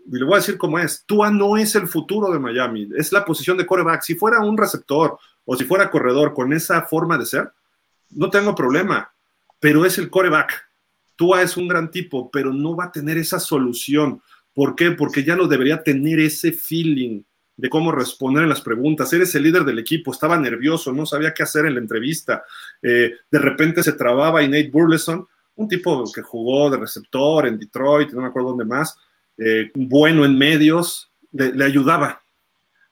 y le voy a decir cómo es, Tua no es el futuro de Miami, es la posición de coreback. Si fuera un receptor o si fuera corredor con esa forma de ser, no tengo problema, pero es el coreback. Tua es un gran tipo, pero no va a tener esa solución. ¿Por qué? Porque ya no debería tener ese feeling de cómo responder en las preguntas. Eres el líder del equipo, estaba nervioso, no sabía qué hacer en la entrevista. Eh, de repente se trababa y Nate Burleson, un tipo que jugó de receptor en Detroit, no me acuerdo dónde más, eh, bueno en medios, le, ayudaba.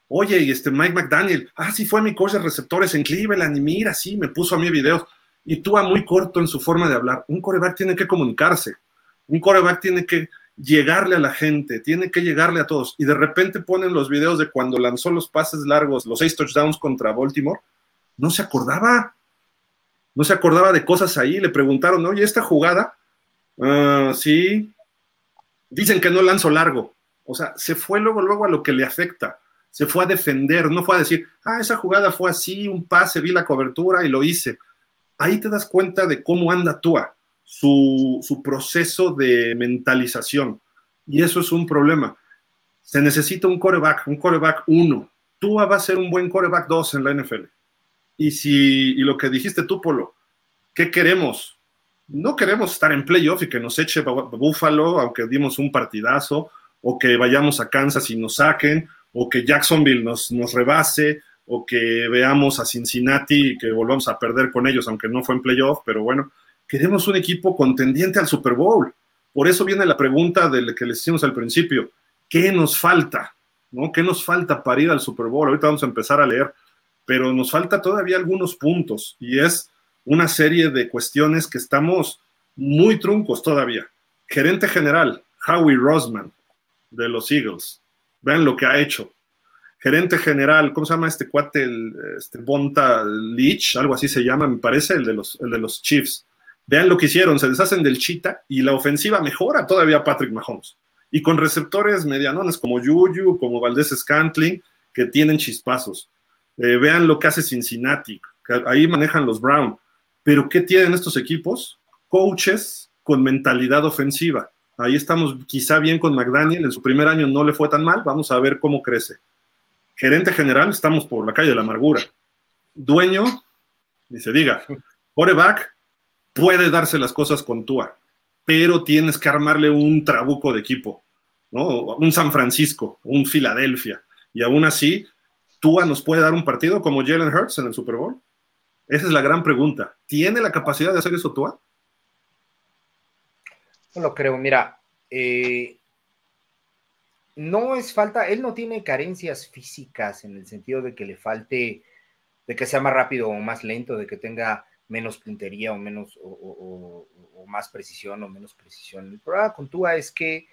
Oye, y este Mike McDaniel, ah, sí fue mi coach de receptores en Cleveland, y mira, sí, me puso a mí videos. Y tú a muy corto en su forma de hablar. Un coreback tiene que comunicarse. Un coreback tiene que llegarle a la gente, tiene que llegarle a todos. Y de repente ponen los videos de cuando lanzó los pases largos, los seis touchdowns contra Baltimore, no se acordaba, no se acordaba de cosas ahí. Le preguntaron, oye, esta jugada, uh, sí, dicen que no lanzó largo. O sea, se fue luego, luego a lo que le afecta. Se fue a defender, no fue a decir, ah, esa jugada fue así, un pase, vi la cobertura y lo hice. Ahí te das cuenta de cómo anda Tua su, proceso de mentalización. Y eso es un problema. Se necesita un coreback, un coreback 1. Tú vas a ser un buen coreback 2 en la NFL. Y si y lo que dijiste tú, Polo, ¿qué queremos? No queremos estar en playoff y que nos eche Buffalo, aunque dimos un partidazo, o que vayamos a Kansas y nos saquen, o que Jacksonville nos, nos rebase, o que veamos a Cincinnati y que volvamos a perder con ellos, aunque no fue en playoff, pero bueno, queremos un equipo contendiente al Super Bowl. Por eso viene la pregunta de que les hicimos al principio, ¿qué nos falta? ¿No? ¿Qué nos falta para ir al Super Bowl? Ahorita vamos a empezar a leer, pero nos falta todavía algunos puntos y es una serie de cuestiones que estamos muy truncos todavía. Gerente general, Howie Rosman, de los Eagles. Vean lo que ha hecho. Gerente general, ¿cómo se llama este cuate? este Bonta Leach, algo así se llama, me parece, el de los, el de los Chiefs. Vean lo que hicieron, se deshacen del chita y la ofensiva mejora todavía Patrick Mahomes. Y con receptores medianones como Yuyu, como Valdés Scantling, que tienen chispazos. Eh, vean lo que hace Cincinnati, ahí manejan los Brown. Pero ¿qué tienen estos equipos? Coaches con mentalidad ofensiva. Ahí estamos quizá bien con McDaniel. En su primer año no le fue tan mal. Vamos a ver cómo crece. Gerente general, estamos por la calle de la amargura. Dueño, ni se diga. Coreback, puede darse las cosas con Tua, pero tienes que armarle un trabuco de equipo, ¿no? Un San Francisco, un Filadelfia. Y aún así, Tua nos puede dar un partido como Jalen Hurts en el Super Bowl. Esa es la gran pregunta. ¿Tiene la capacidad de hacer eso Tua? No lo creo. Mira, eh, no es falta, él no tiene carencias físicas en el sentido de que le falte, de que sea más rápido o más lento, de que tenga menos puntería o menos o, más precisión o menos precisión. El problema con Tua es que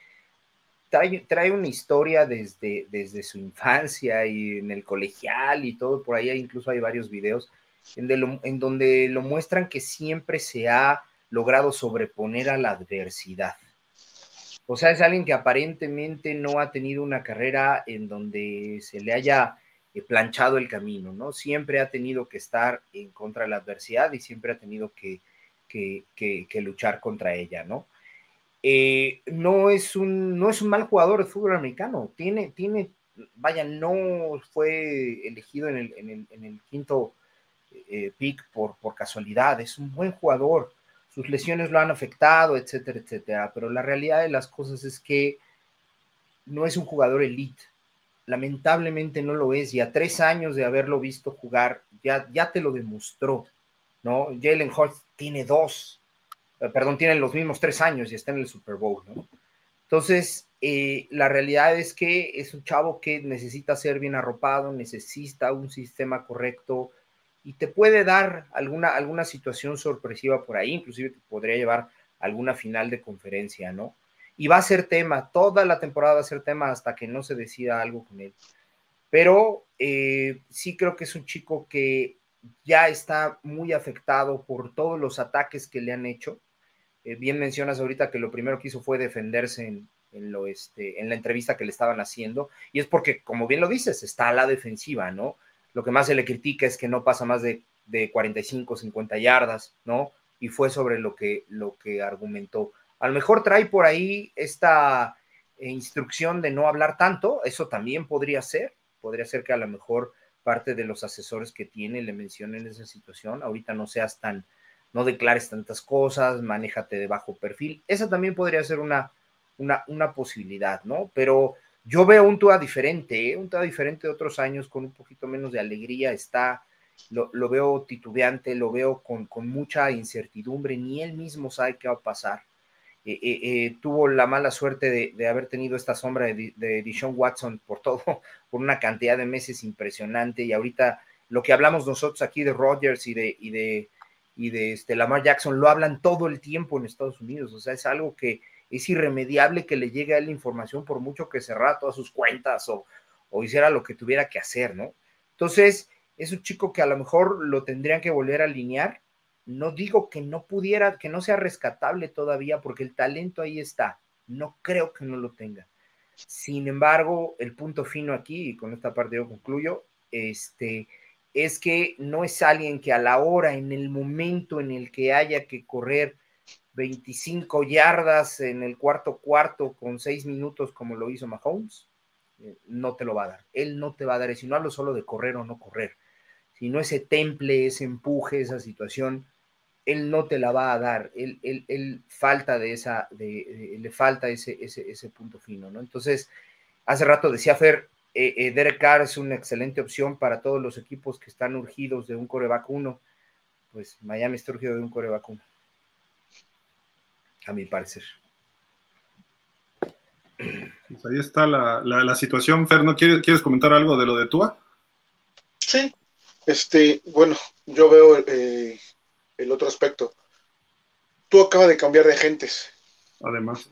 trae, una historia desde, desde su infancia y en el colegial y todo, por ahí incluso hay varios videos en, donde lo muestran que siempre se ha logrado sobreponer a la adversidad. O sea, es alguien que aparentemente no ha tenido una carrera en donde se le haya eh, planchado el camino, ¿no? Siempre ha tenido que estar en contra de la adversidad y siempre ha tenido que, luchar contra ella, ¿no? Eh, no, es un, no es un mal jugador de fútbol americano, tiene, tiene, vaya, no fue elegido en el, quinto eh, pick por, por casualidad, es un buen jugador, sus lesiones lo han afectado, etcétera, etcétera, pero la realidad de las cosas es que no es un jugador elite, lamentablemente no lo es, y a tres años de haberlo visto jugar, ya, ya te lo demostró, ¿no? Jalen Hurts tiene dos, eh, perdón, tiene los mismos tres años y está en el Super Bowl, ¿no? Entonces, eh, la realidad es que es un chavo que necesita ser bien arropado, necesita un sistema correcto y te puede dar alguna, alguna situación sorpresiva por ahí, inclusive te podría llevar alguna final de conferencia, ¿no? y va a ser tema, toda la temporada va a ser tema hasta que no se decida algo con él. Pero eh, sí creo que es un chico que ya está muy afectado por todos los ataques que le han hecho. Eh, bien mencionas ahorita que lo primero que hizo fue defenderse en, lo, este, en la entrevista que le estaban haciendo, y es porque, como bien lo dices, está a la defensiva, ¿no? Lo que más se le critica es que no pasa más de, de 45, 50 yardas, ¿no? Y fue sobre lo que, lo que argumentó. A lo mejor trae por ahí esta eh, instrucción de no hablar tanto, eso también podría ser, podría ser que a lo mejor parte de los asesores que tiene le mencionen esa situación, ahorita no seas tan, no declares tantas cosas, manéjate de bajo perfil, esa también podría ser una, una, una posibilidad, ¿no? Pero yo veo un Tua diferente, ¿eh? un Tua diferente de otros años, con un poquito menos de alegría, está, lo, veo titubeante, lo veo con, mucha incertidumbre, ni él mismo sabe qué va a pasar. Eh, eh, tuvo la mala suerte de, haber tenido esta sombra de, de Watson por todo, por una cantidad de meses impresionante. Y ahorita lo que hablamos nosotros aquí de Rodgers y de, y de, y de este, Lamar Jackson lo hablan todo el tiempo en Estados Unidos. O sea, es algo que es irremediable que le llegue a él información por mucho que cerrara todas sus cuentas o, o hiciera lo que tuviera que hacer, ¿no? Entonces, es un chico que a lo mejor lo tendrían que volver a alinear no digo que no pudiera, que no sea rescatable todavía, porque el talento ahí está. No creo que no lo tenga. Sin embargo, el punto fino aquí, y con esta parte yo concluyo, este, es que no es alguien que a la hora, en el momento en el que haya que correr 25 yardas en el cuarto cuarto con 6 minutos como lo hizo Mahomes, eh, no te lo va a dar. Él no te va a dar, y no hablo solo de correr o no correr, sino ese temple, ese empuje, esa situación, él no te la va a dar, él, falta de esa, de, le falta ese, ese, punto fino, ¿no? Entonces, hace rato decía Fer, eh, eh, Derek Carr es una excelente opción para todos los equipos que están urgidos de un coreback uno, pues Miami está urgido de un coreback uno, a mi parecer. Pues ahí está la, situación, Fer, ¿no quieres, quieres comentar algo de lo de Tua? Sí, este, bueno, yo veo eh, el otro aspecto. Tú acaba de cambiar de agentes. Además.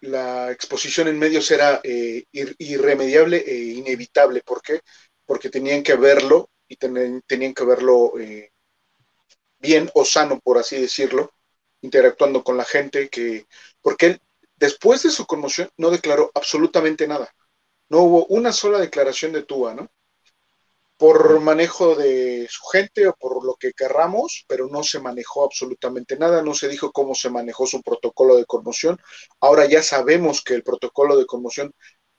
La exposición en medios era eh, irremediable e inevitable. ¿Por qué? Porque tenían que verlo y tenían que verlo eh, bien o sano, por así decirlo, interactuando con la gente, que, porque él, después de su conmoción, no declaró absolutamente nada. No hubo una sola declaración de Tua, ¿no? por manejo de su gente o por lo que querramos, pero no se manejó absolutamente nada, no se dijo cómo se manejó su protocolo de conmoción. Ahora ya sabemos que el protocolo de conmoción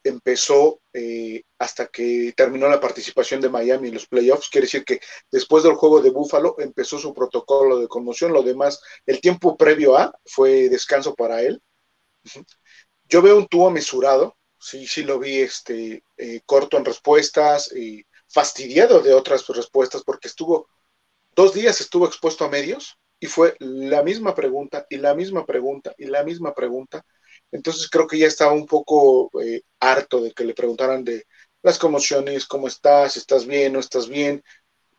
empezó eh, hasta que terminó la participación de Miami en los playoffs. Quiere decir que después del juego de Buffalo empezó su protocolo de conmoción. Lo demás, el tiempo previo a fue descanso para él. Yo veo un tubo mesurado. Sí, sí lo vi este, eh, corto en respuestas y fastidiado de otras respuestas porque estuvo dos días estuvo expuesto a medios y fue la misma pregunta y la misma pregunta y la misma pregunta entonces creo que ya estaba un poco eh, harto de que le preguntaran de las conmociones, cómo estás, estás bien, no estás bien.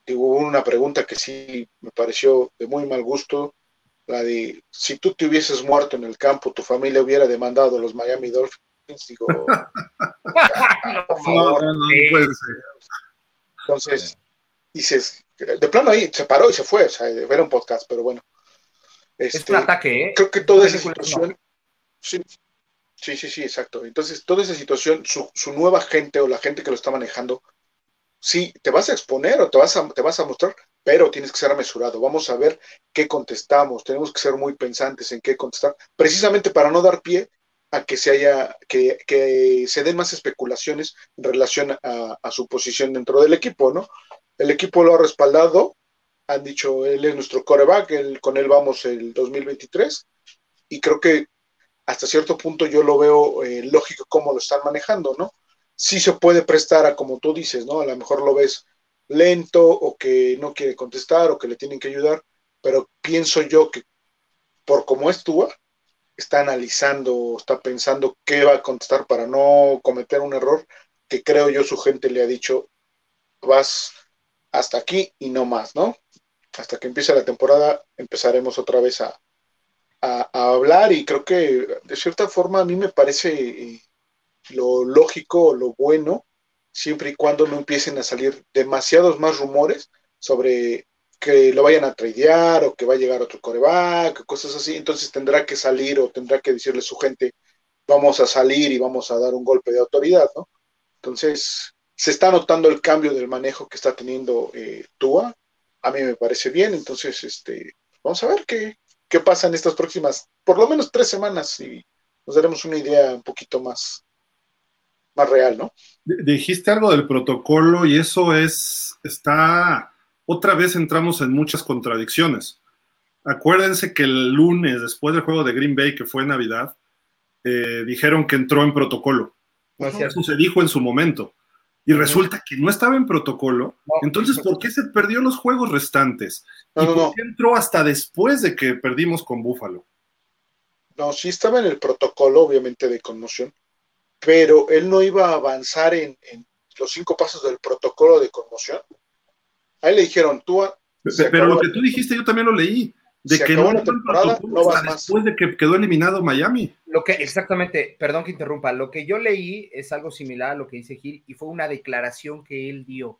Y hubo una pregunta que sí me pareció de muy mal gusto, la de si tú te hubieses muerto en el campo, tu familia hubiera demandado a los Miami Dolphins. Digo, por favor. Entonces, dices, de plano ahí se paró y se fue, o sea, era un podcast, pero bueno. Este, es un ataque, ¿eh? Creo que toda esa situación, Sí, sí, sí, exacto. Entonces, toda esa situación, su, nueva gente o la gente que lo está manejando, sí, te vas a exponer o te vas a, te vas a mostrar, pero tienes que ser mesurado. Vamos a ver qué contestamos. Tenemos que ser muy pensantes en qué contestar, precisamente para no dar pie a que se haya, que, que se den más especulaciones en relación a, a, su posición dentro del equipo, ¿no? El equipo lo ha respaldado, han dicho, él es nuestro coreback, con él vamos el 2023, y creo que hasta cierto punto yo lo veo eh, lógico cómo lo están manejando, ¿no? Sí se puede prestar a como tú dices, ¿no? A lo mejor lo ves lento o que no quiere contestar o que le tienen que ayudar, pero pienso yo que por cómo es Tua, está analizando, está pensando qué va a contestar para no cometer un error que creo yo su gente le ha dicho, vas hasta aquí y no más, ¿no? Hasta que empiece la temporada empezaremos otra vez a, a, hablar y creo que de cierta forma a mí me parece eh, lo lógico, lo bueno, siempre y cuando no empiecen a salir demasiados más rumores sobre que lo vayan a tradear o que va a llegar otro coreback, cosas así, entonces tendrá que salir o tendrá que decirle a su gente, vamos a salir y vamos a dar un golpe de autoridad, ¿no? Entonces, se está notando el cambio del manejo que está teniendo eh, Tua, a mí me parece bien, entonces, este, vamos a ver qué, qué pasa en estas próximas, por lo menos tres semanas, y nos daremos una idea un poquito más, más real, ¿no? Dijiste algo del protocolo y eso es, está, otra vez entramos en muchas contradicciones. Acuérdense que el lunes, después del juego de Green Bay, que fue Navidad, eh, dijeron que entró en protocolo. eso se dijo en su momento y resulta que no estaba en protocolo, entonces ¿por qué se perdió los juegos restantes? ¿Y por qué entró hasta después de que perdimos con Búfalo? No, sí estaba en el protocolo, obviamente, de conmoción, pero él no iba a avanzar en, los cinco pasos del protocolo de conmoción. Ahí le dijeron, tú... Pero, lo que tú dijiste yo también lo leí de que no, temporada, no vas después de que quedó eliminado Miami. Lo que, exactamente, perdón que interrumpa, lo que yo leí es algo similar a lo que dice Gil y fue una declaración que él dio.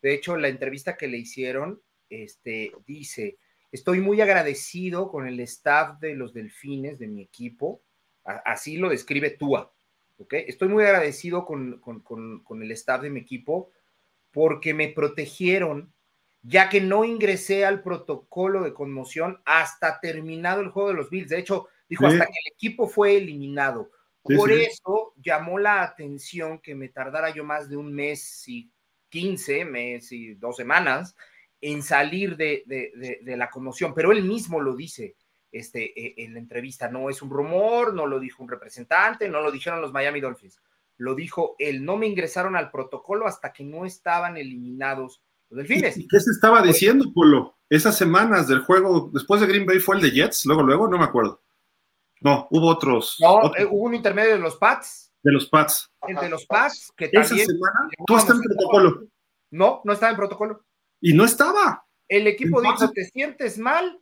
De hecho, la entrevista que le hicieron, este, dice, estoy muy agradecido con el staff de los delfines de mi equipo, así lo describe Tua, ¿ok? Estoy muy agradecido con, con el staff de mi equipo porque me protegieron ya que no ingresé al protocolo de conmoción hasta terminado el juego de los Bills. De hecho, dijo hasta que el equipo fue eliminado. Por eso llamó la atención que me tardara yo más de un mes y 15 meses y dos semanas en salir de, la conmoción, pero él mismo lo dice este, e, en la entrevista, no es un rumor, no lo dijo un representante, no lo dijeron los Miami Dolphins, lo dijo él, no me ingresaron al protocolo hasta que no estaban eliminados delfines. ¿Y qué se estaba diciendo, Polo? Esas semanas del juego, después de Green Bay fue el de Jets, luego, luego, no me acuerdo. No, hubo otros. No, eh, hubo un intermedio de los Pats. De los Pats. El de los Pats, que también. Esa semana, tú estás en protocolo. No, no estaba en protocolo. Y no estaba. El equipo dijo: te sientes mal,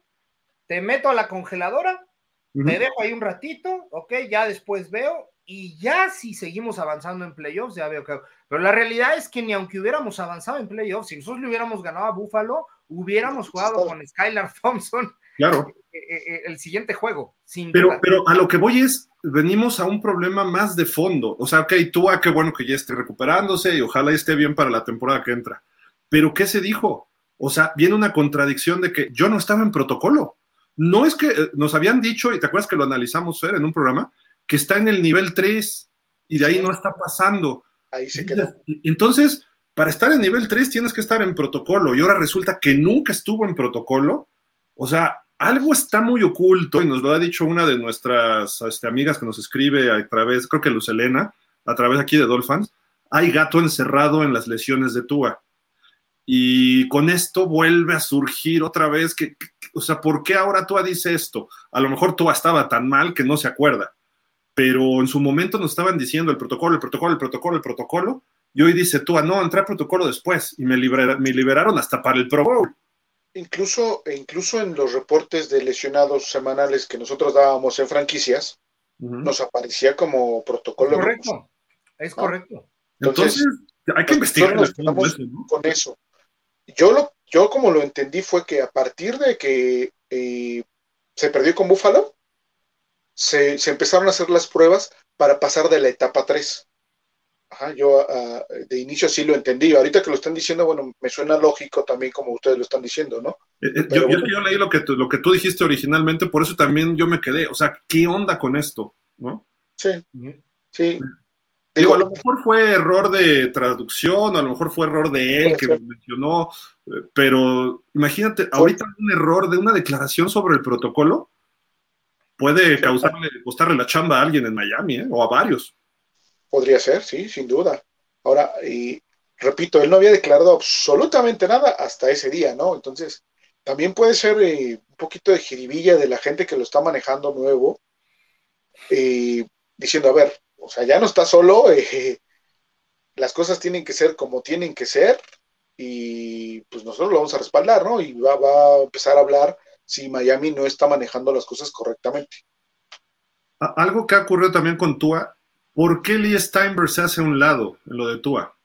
te meto a la congeladora, me dejo ahí un ratito, ok, ya después veo, y ya si seguimos avanzando en playoffs, ya veo que. Pero la realidad es que ni aunque hubiéramos avanzado en playoffs, si nosotros le hubiéramos ganado a Buffalo, hubiéramos jugado con Skylar Thompson. Claro. Eh, eh, eh, el siguiente juego, sin pero, pero a lo que voy es, venimos a un problema más de fondo. O sea, ok, tú, ah, qué bueno que ya esté recuperándose y ojalá esté bien para la temporada que entra. Pero ¿qué se dijo? O sea, viene una contradicción de que yo no estaba en protocolo. No es que nos habían dicho, y te acuerdas que lo analizamos Fer, en un programa, que está en el nivel 3 y de ahí no está pasando. Ahí se quedó. Entonces, para estar en nivel 3 tienes que estar en protocolo y ahora resulta que nunca estuvo en protocolo. O sea, algo está muy oculto y nos lo ha dicho una de nuestras este, amigas que nos escribe a través, creo que Luz Elena, a través aquí de Dolphins. Hay gato encerrado en las lesiones de Tua. Y con esto vuelve a surgir otra vez que, o sea, ¿por qué ahora Tua dice esto? A lo mejor Tua estaba tan mal que no se acuerda, pero en su momento nos estaban diciendo el protocolo, el protocolo, el protocolo, el protocolo, y hoy dice Tua, no, entré al protocolo después y me, me liberaron hasta para el Pro Bowl. Incluso, incluso en los reportes de lesionados semanales que nosotros dábamos en franquicias, nos aparecía como protocolo. Es correcto, es correcto. Entonces, hay que investigar con eso. Yo, lo, yo como lo entendí fue que a partir de que eh, se perdió con Búfalo, se, se, empezaron a hacer las pruebas para pasar de la etapa 3. Ajá, yo uh, de inicio sí lo entendí. Ahorita que lo están diciendo, bueno, me suena lógico también como ustedes lo están diciendo, ¿no? Eh, eh, yo, bueno. yo, leí lo que, tú, lo que tú dijiste originalmente, por eso también yo me quedé. O sea, ¿qué onda con esto? ¿No? Sí, sí. Digo, a lo mejor fue error de traducción, a lo mejor fue error de él que lo mencionó, pero imagínate, ahorita un error de una declaración sobre el protocolo puede causarle, costarle la chamba a alguien en Miami, ¿eh? o a varios. Podría ser, sí, sin duda. Ahora, y repito, él no había declarado absolutamente nada hasta ese día, ¿no? Entonces, también puede ser eh, un poquito de jiribilla de la gente que lo está manejando nuevo, eh, diciendo, a ver, o sea, ya no está solo, eh, las cosas tienen que ser como tienen que ser, y pues nosotros lo vamos a respaldar, ¿no? Y va, va a empezar a hablar si Miami no está manejando las cosas correctamente. Algo que ha ocurrido también con Tua ¿Por qué Lee Steinberg se hace a un lado en lo de Tua?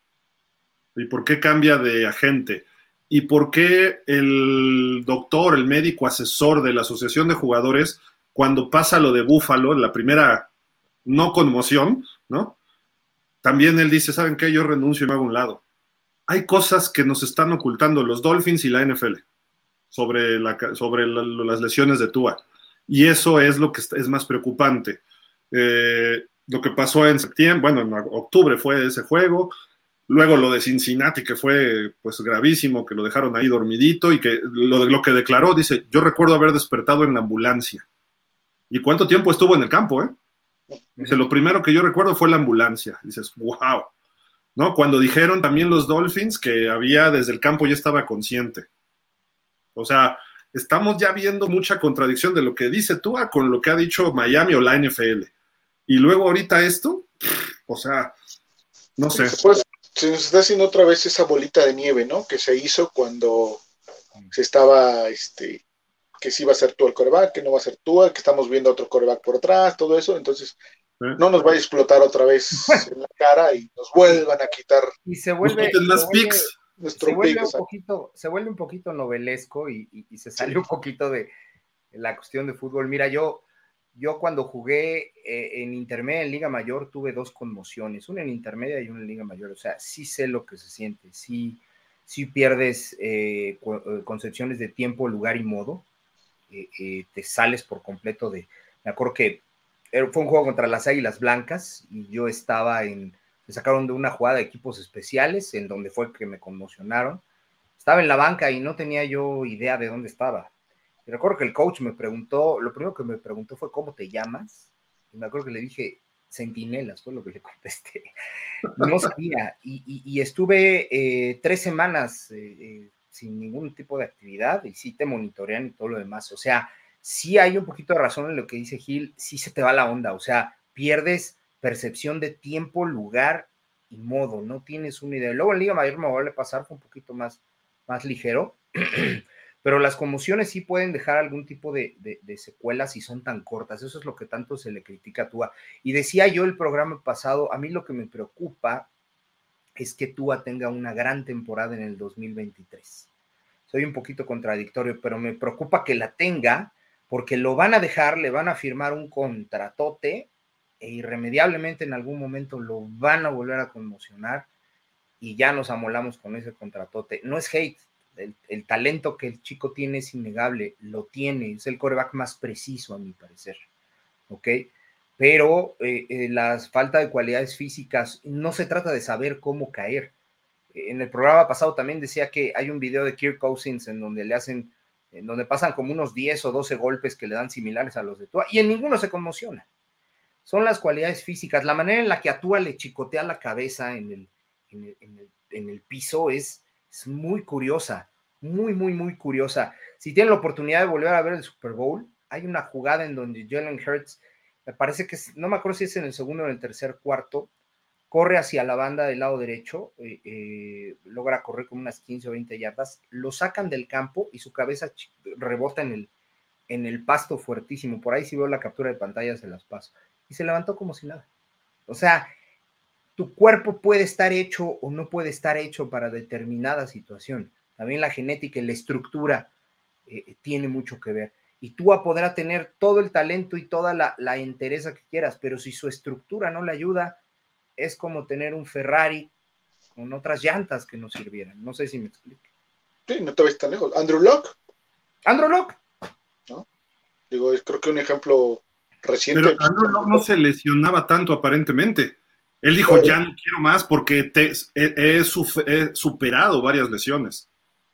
¿Y por qué cambia de agente? ¿Y por qué el doctor, el médico asesor de la Asociación de Jugadores, cuando pasa lo de Búfalo, la primera no conmoción, ¿no? También él dice, ¿saben qué? Yo renuncio y me hago a un lado. Hay cosas que nos están ocultando los Dolphins y la NFL sobre, sobre la, las lesiones de Tua. Y eso es lo que es más preocupante. Eh, lo que pasó en septiembre, bueno, en octubre fue ese juego, luego lo de Cincinnati, que fue pues gravísimo, que lo dejaron ahí dormidito y que lo, lo que declaró, dice, yo recuerdo haber despertado en la ambulancia. ¿Y cuánto tiempo estuvo en el campo, eh? Dice, lo primero que yo recuerdo fue la ambulancia. Dices, wow. ¿No? Cuando dijeron también los Dolphins que había desde el campo ya estaba consciente. O sea, estamos ya viendo mucha contradicción de lo que dice Tua con lo que ha dicho Miami o la NFL. Y luego ahorita esto, o sea, no sé. Pues se nos está haciendo otra vez esa bolita de nieve, ¿no? Que se hizo cuando se estaba, este, que sí va a ser tú el coreback, que no va a ser tú, que estamos viendo otro coreback por atrás, todo eso. Entonces, ¿Eh? no nos vaya a explotar otra vez en la cara y nos vuelvan a quitar. Y se vuelve, las se vuelve, se vuelve un poquito, se vuelve un poquito novelesco y, y, y se sale sí. un poquito de la cuestión de fútbol. Mira, yo yo cuando jugué eh, en intermedia, en Liga Mayor, tuve dos conmociones, una en intermedia y una en Liga Mayor. O sea, sí sé lo que se siente, sí, sí pierdes eh, concepciones de tiempo, lugar y modo. Eh, eh, te sales por completo de... Me acuerdo que fue un juego contra las Águilas Blancas y yo estaba en... Me sacaron de una jugada de equipos especiales en donde fue que me conmocionaron. Estaba en la banca y no tenía yo idea de dónde estaba y recuerdo que el coach me preguntó, lo primero que me preguntó fue ¿cómo te llamas? Y me acuerdo que le dije Centinelas, fue lo que le contesté. No sabía. Y, estuve eh, tres semanas eh, eh, sin ningún tipo de actividad y sí te monitorean y todo lo demás. O sea, sí hay un poquito de razón en lo que dice Gil, sí se te va la onda. O sea, pierdes percepción de tiempo, lugar y modo. No tienes una idea. Luego en Liga Mayor me a pasar, fue un poquito más, más ligero. pero las conmociones sí pueden dejar algún tipo de, de, de, secuelas si son tan cortas. Eso es lo que tanto se le critica a Tua. Y decía yo el programa pasado, a mí lo que me preocupa es que Tua tenga una gran temporada en el 2023. Soy un poquito contradictorio, pero me preocupa que la tenga porque lo van a dejar, le van a firmar un contratote e irremediablemente en algún momento lo van a volver a conmocionar y ya nos amolamos con ese contratote. No es hate, el, talento que el chico tiene es innegable, lo tiene, es el coreback más preciso a mi parecer, ¿ok? Pero eh, eh, la falta de cualidades físicas, no se trata de saber cómo caer. En el programa pasado también decía que hay un video de Kirk Cousins en donde le hacen, en donde pasan como unos 10 o 12 golpes que le dan similares a los de Tua y en ninguno se conmociona. Son las cualidades físicas, la manera en la que a Tua le chicotea la cabeza en el, en el piso es, es muy curiosa, muy, muy, muy curiosa. Si tienen la oportunidad de volver a ver el Super Bowl, hay una jugada en donde Jalen Hurts, me parece que no me acuerdo si es en el segundo o en el tercer cuarto, corre hacia la banda del lado derecho, eh, eh, logra correr como unas 15 o 20 yardas, lo sacan del campo y su cabeza rebota en el, en el pasto fuertísimo. Por ahí si veo la captura de pantalla se las paso. Y se levantó como si nada. O sea, tu cuerpo puede estar hecho o no puede estar hecho para determinada situación. También la genética y la estructura eh, tiene mucho que ver. Y tú podrá tener todo el talento y toda la, la entereza que quieras, pero si su estructura no le ayuda, es como tener un Ferrari con otras llantas que no sirvieran. No sé si me explico. Sí, no te ves tan lejos. Andrew Locke. Andrew Locke. ¿No? Digo, creo que un ejemplo reciente. Pero Andrew Locke no se lesionaba tanto aparentemente. Él dijo, ya no quiero más porque he, superado varias lesiones.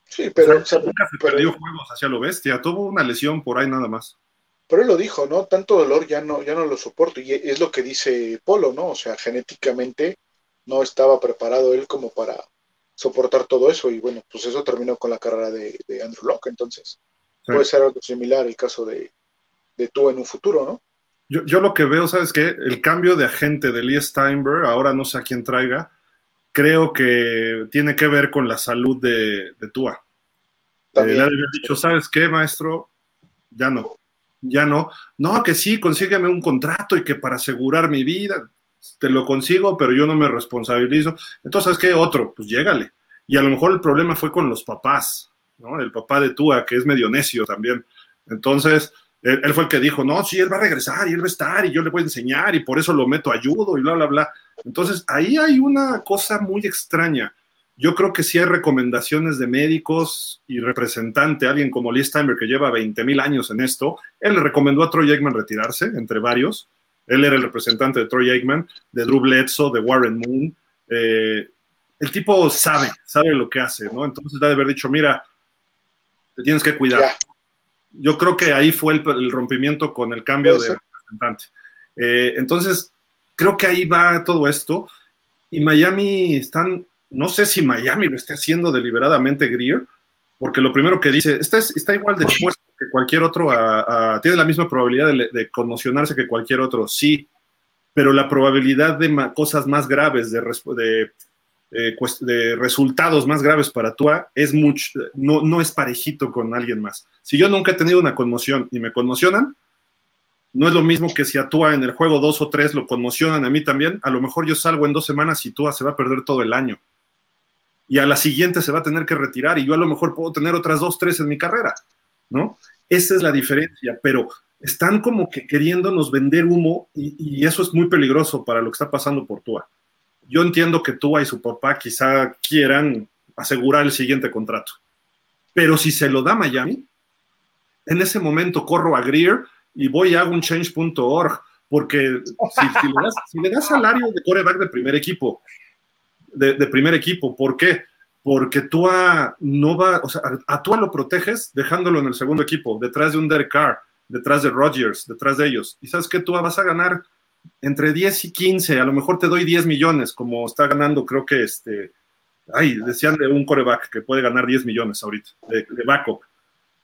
Sí, pero... nunca se perdió juegos hacia lo bestia, tuvo una lesión por ahí nada más. Pero él lo dijo, ¿no? Tanto dolor ya no, ya no lo soporto. Y es lo que dice Polo, ¿no? O sea, genéticamente no estaba preparado él como para soportar todo eso. Y bueno, pues eso terminó con la carrera de, Andrew Locke. Entonces, puede ser algo similar el caso de, de tú en un futuro, ¿no? Yo, lo que veo, ¿sabes qué? El cambio de agente de Lee Steinberg, ahora no sé a quién traiga, creo que tiene que ver con la salud de, de Tua. Eh, le había dicho, ¿sabes qué, maestro? Ya no, ya no. No, que sí, consígueme un contrato y que para asegurar mi vida, te lo consigo, pero yo no me responsabilizo. Entonces, ¿sabes qué? Otro, pues llégale. Y a lo mejor el problema fue con los papás, ¿no? El papá de Tua, que es medio necio también. Entonces, él, fue el que dijo, no, sí, él va a regresar y él va a estar y yo le voy a enseñar y por eso lo meto ayudo y bla, bla, bla. Entonces, ahí hay una cosa muy extraña. Yo creo que sí hay recomendaciones de médicos y representante, alguien como Lee Steinberg, que lleva 20 mil años en esto. Él le recomendó a Troy Aikman retirarse, entre varios. Él era el representante de Troy Aikman, de Drew Bledsoe, de Warren Moon. Eh, el tipo sabe, sabe lo que hace, ¿no? Entonces debe haber dicho, mira, te tienes que cuidar yo creo que ahí fue el, rompimiento con el cambio de representante. Eh, entonces, creo que ahí va todo esto. Y Miami están, no sé si Miami lo esté haciendo deliberadamente Greer, porque lo primero que dice, está, está igual de expuesto que cualquier otro, tiene la misma probabilidad de, de, conmocionarse que cualquier otro, sí, pero la probabilidad de cosas más graves, de, de eh, de resultados más graves para Tua es mucho, no, no es parejito con alguien más. Si yo nunca he tenido una conmoción y me conmocionan, no es lo mismo que si a Tua en el juego 2 o 3 lo conmocionan a mí también, a lo mejor yo salgo en dos semanas y Tua se va a perder todo el año. Y a la siguiente se va a tener que retirar y yo a lo mejor puedo tener otras dos, tres en mi carrera, ¿no? Esa es la diferencia, pero están como que queriéndonos vender humo y, y eso es muy peligroso para lo que está pasando por Tua yo entiendo que Tua y su papá quizá quieran asegurar el siguiente contrato. Pero si se lo da Miami, en ese momento corro a Greer y voy a hago un change.org, porque si, le das, salario de coreback de primer equipo, de, primer equipo, ¿por qué? Porque Tua no va, o sea, a Tua lo proteges dejándolo en el segundo equipo, detrás de un Derek Carr, detrás de Rodgers, detrás de ellos. Y sabes que Tua vas a ganar entre 10 y 15, a lo mejor te doy 10 millones, como está ganando, creo que este, ay, decían de un coreback que puede ganar 10 millones ahorita, de, de.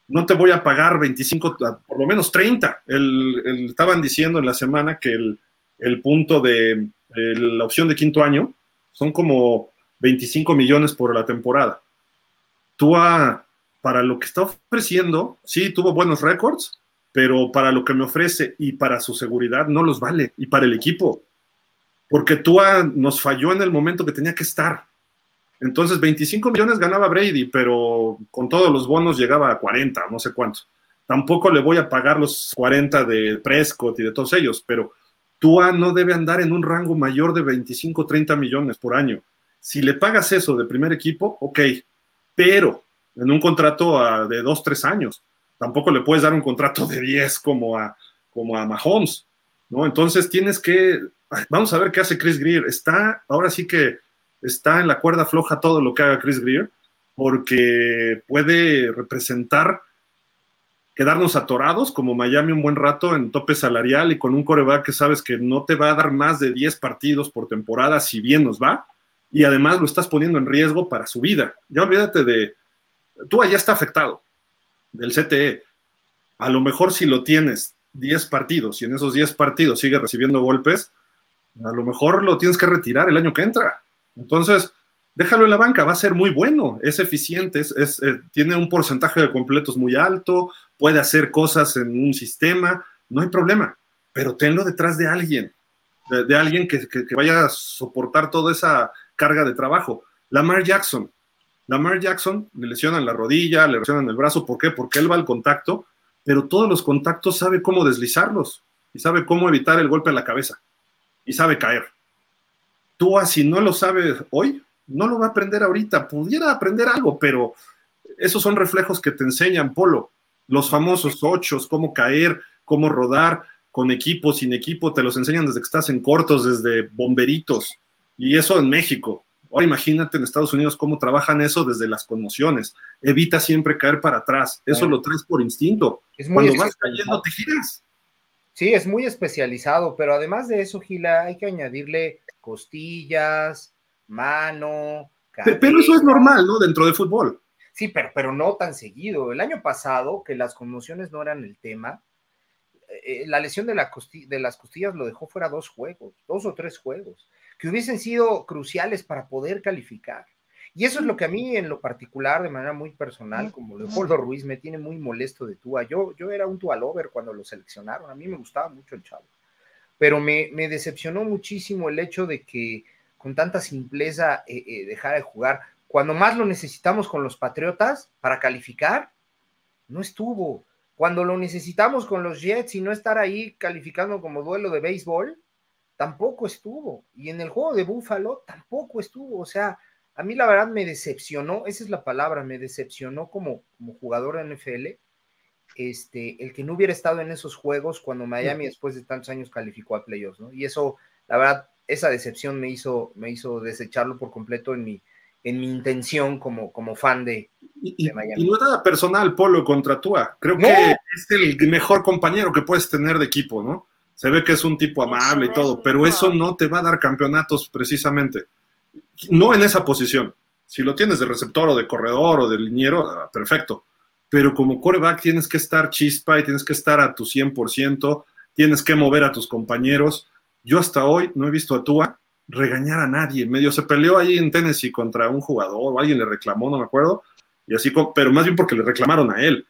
No te voy a pagar 25, por lo menos 30. El, estaban diciendo en la semana que el, punto de la opción de quinto año son como 25 millones por la temporada. Tú, para lo que está ofreciendo, sí, tuvo buenos récords, pero para lo que me ofrece y para su seguridad no los vale, y para el equipo, porque Tua nos falló en el momento que tenía que estar. Entonces, 25 millones ganaba Brady, pero con todos los bonos llegaba a 40, no sé cuánto. Tampoco le voy a pagar los 40 de Prescott y de todos ellos, pero Tua no debe andar en un rango mayor de 25, 30 millones por año. Si le pagas eso de primer equipo, ok, pero en un contrato de dos, tres años. Tampoco le puedes dar un contrato de 10 como a, como a Mahomes, ¿no? Entonces tienes que, vamos a ver qué hace Chris Greer. Está, ahora sí que está en la cuerda floja todo lo que haga Chris Greer, porque puede representar quedarnos atorados como Miami un buen rato en tope salarial y con un coreback que sabes que no te va a dar más de 10 partidos por temporada si bien nos va, y además lo estás poniendo en riesgo para su vida. Ya olvídate de, tú allá está afectado del CTE. A lo mejor si lo tienes 10 partidos y en esos 10 partidos sigue recibiendo golpes, a lo mejor lo tienes que retirar el año que entra. Entonces, déjalo en la banca, va a ser muy bueno, es eficiente, es, eh, tiene un porcentaje de completos muy alto, puede hacer cosas en un sistema, no hay problema, pero tenlo detrás de alguien, de, alguien que, que, vaya a soportar toda esa carga de trabajo. Lamar Jackson, Lamar Jackson le lesionan la rodilla, le lesionan el brazo, ¿por qué? Porque él va al contacto, pero todos los contactos sabe cómo deslizarlos y sabe cómo evitar el golpe a la cabeza y sabe caer. Tú, si no lo sabes hoy, no lo va a aprender ahorita. Pudiera aprender algo, pero esos son reflejos que te enseñan, Polo. Los famosos ochos, cómo caer, cómo rodar, con equipo, sin equipo, te los enseñan desde que estás en cortos, desde bomberitos. Y eso en México. Ahora imagínate en Estados Unidos cómo trabajan eso desde las conmociones. Evita siempre caer para atrás. Eso lo traes por instinto. Cuando vas cayendo te giras. Sí, es muy especializado, pero además de eso, Gila, hay que añadirle costillas, mano. Pero eso es normal, ¿no? Dentro de fútbol. Sí, pero, pero no tan seguido. El año pasado, que las conmociones no eran el tema, eh, la lesión de, la de las costillas lo dejó fuera dos juegos, dos o tres juegos, que hubiesen sido cruciales para poder calificar. Y eso es lo que a mí en lo particular, de manera muy personal, como Leopoldo Ruiz, me tiene muy molesto de Tua. Yo, yo era un Tua lover cuando lo seleccionaron, a mí me gustaba mucho el chavo, pero me, me decepcionó muchísimo el hecho de que con tanta simpleza eh, eh, dejar de jugar. Cuando más lo necesitamos con los Patriotas para calificar, no estuvo. Cuando lo necesitamos con los Jets y no estar ahí calificando como duelo de béisbol, tampoco estuvo. Y en el juego de Búfalo tampoco estuvo. O sea, a mí la verdad me decepcionó, esa es la palabra, me decepcionó como, como jugador de NFL, este, el que no hubiera estado en esos juegos cuando Miami después de tantos años calificó a playoffs, ¿no? Y eso, la verdad, esa decepción me hizo, me hizo desecharlo por completo en mi, en mi intención como, como fan de, y, Miami. Y no es nada personal, Polo, contra Tua. Creo que es el mejor compañero que puedes tener de equipo, ¿no? Se ve que es un tipo amable y todo, pero eso no te va a dar campeonatos precisamente. No en esa posición. Si lo tienes de receptor o de corredor o de liniero, ah, perfecto. Pero como quarterback tienes que estar chispa y tienes que estar a tu 100%, tienes que mover a tus compañeros yo hasta hoy no he visto a Tua regañar a nadie. Medio se peleó ahí en Tennessee contra un jugador o alguien le reclamó, no me acuerdo. Y así, pero más bien porque le reclamaron a él.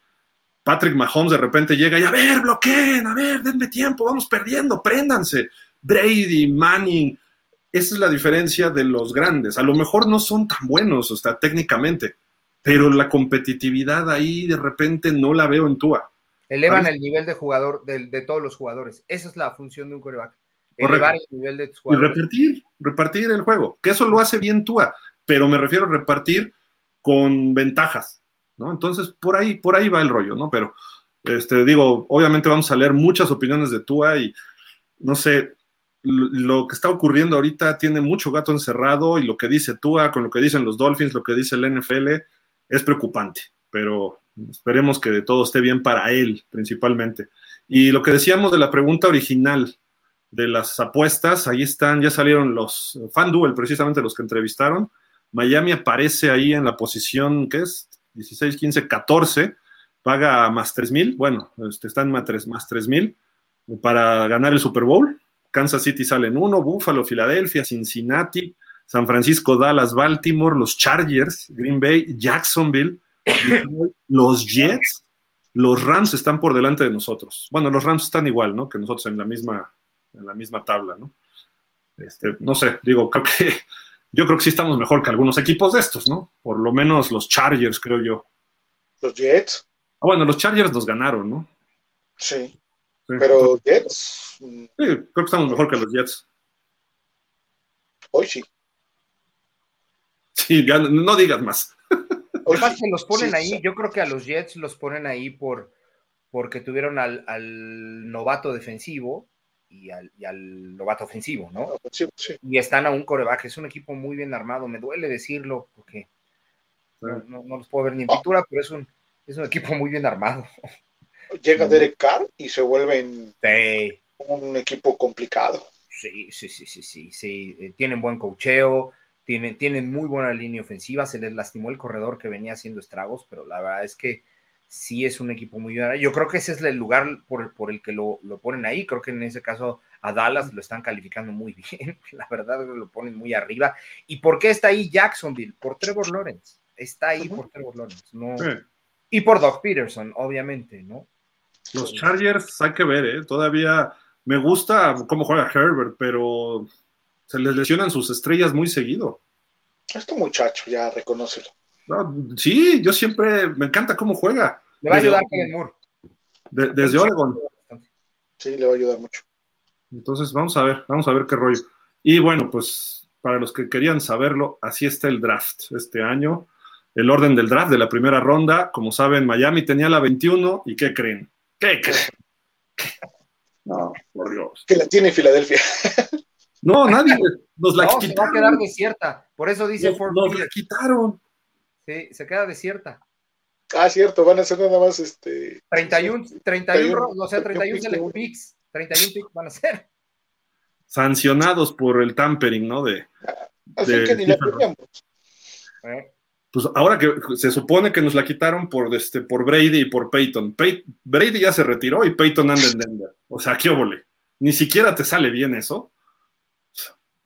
Patrick Mahomes de repente llega y a ver, bloqueen, a ver, denme tiempo, vamos perdiendo, préndanse. Brady, Manning, esa es la diferencia de los grandes. A lo mejor no son tan buenos, o sea, técnicamente, pero la competitividad ahí de repente no la veo en Tua. Elevan el nivel de jugador, de, de, todos los jugadores. Esa es la función de un coreback. Y repartir, repartir el juego, que eso lo hace bien Tua, pero me refiero a repartir con ventajas, ¿no? Entonces, por ahí, por ahí va el rollo, ¿no? Pero, este, digo, obviamente vamos a leer muchas opiniones de Tua y, no sé, lo que está ocurriendo ahorita tiene mucho gato encerrado y lo que dice Tua con lo que dicen los Dolphins, lo que dice el NFL, es preocupante, pero esperemos que todo esté bien para él, principalmente. Y lo que decíamos de la pregunta original, de las apuestas, ahí están, ya salieron los FanDuel, precisamente los que entrevistaron. Miami aparece ahí en la posición, ¿qué es? 16, 15, 14, paga más 3 mil, bueno, este, están más 3 más mil para ganar el Super Bowl. Kansas City sale en uno, Buffalo, Filadelfia, Cincinnati, San Francisco, Dallas, Baltimore, los Chargers, Green Bay, Jacksonville, los Jets, los Rams están por delante de nosotros. Bueno, los Rams están igual, ¿no? Que nosotros en la misma en la misma tabla, ¿no? Este, no sé, digo, creo que yo creo que sí estamos mejor que algunos equipos de estos, ¿no? Por lo menos los Chargers, creo yo. ¿Los Jets? Ah, bueno, los Chargers nos ganaron, ¿no? Sí. Pero Jets. Sí, creo que estamos mejor que los Jets. Hoy sí. Sí, ya no digas más. Además que los ponen ahí, yo creo que a los Jets los ponen ahí por porque tuvieron al, novato defensivo y al, novato ofensivo, ¿no? Y están a un coreback, es un equipo muy bien armado, me duele decirlo porque no, los puedo ver ni en pintura, pero es un, es un equipo muy bien armado. Llega Derek Carr y se vuelven un equipo complicado. Sí, sí, sí, sí, sí, sí. Eh, tienen buen cocheo, tienen, tienen muy buena línea ofensiva, se les lastimó el corredor que venía haciendo estragos, pero la verdad es que sí es un equipo muy bueno. Yo creo que ese es el lugar por, el que lo, ponen ahí. Creo que en ese caso a Dallas lo están calificando muy bien. La verdad lo ponen muy arriba. ¿Y por qué está ahí Jacksonville? Por Trevor Lawrence. Está ahí por Trevor Lawrence. No. Y por Doc Peterson, obviamente, ¿no? Los Chargers hay que ver, ¿eh? Todavía me gusta cómo juega Herbert, pero se les lesionan sus estrellas muy seguido. Este muchacho, ya reconócelo. Sí, yo siempre me encanta cómo juega. Le va a ayudar Kevin Moore. desde Oregon. Sí, le va a ayudar mucho. Entonces, vamos a ver, vamos a ver qué rollo. Y bueno, pues para los que querían saberlo, así está el draft este año. El orden del draft de la primera ronda, como saben, Miami tenía la 21 y ¿qué creen? ¿Qué creen? No, por Dios. Que la tiene Filadelfia. No, nadie nos la no, Se va a quedar desierta. Por eso dice Nos, nos la quitaron. Sí, se queda desierta. Ah, cierto, van a ser nada más este. 31, 31, o sea, 31 select picks. 31 picks van a ser. Sancionados por el tampering, ¿no? De. Así que ni la eh. Pues ahora que se supone que nos la quitaron por, este, por Brady y por Peyton. Brady ya se retiró y Peyton anda en Denver. O sea, qué óvole. Ni siquiera te sale bien eso.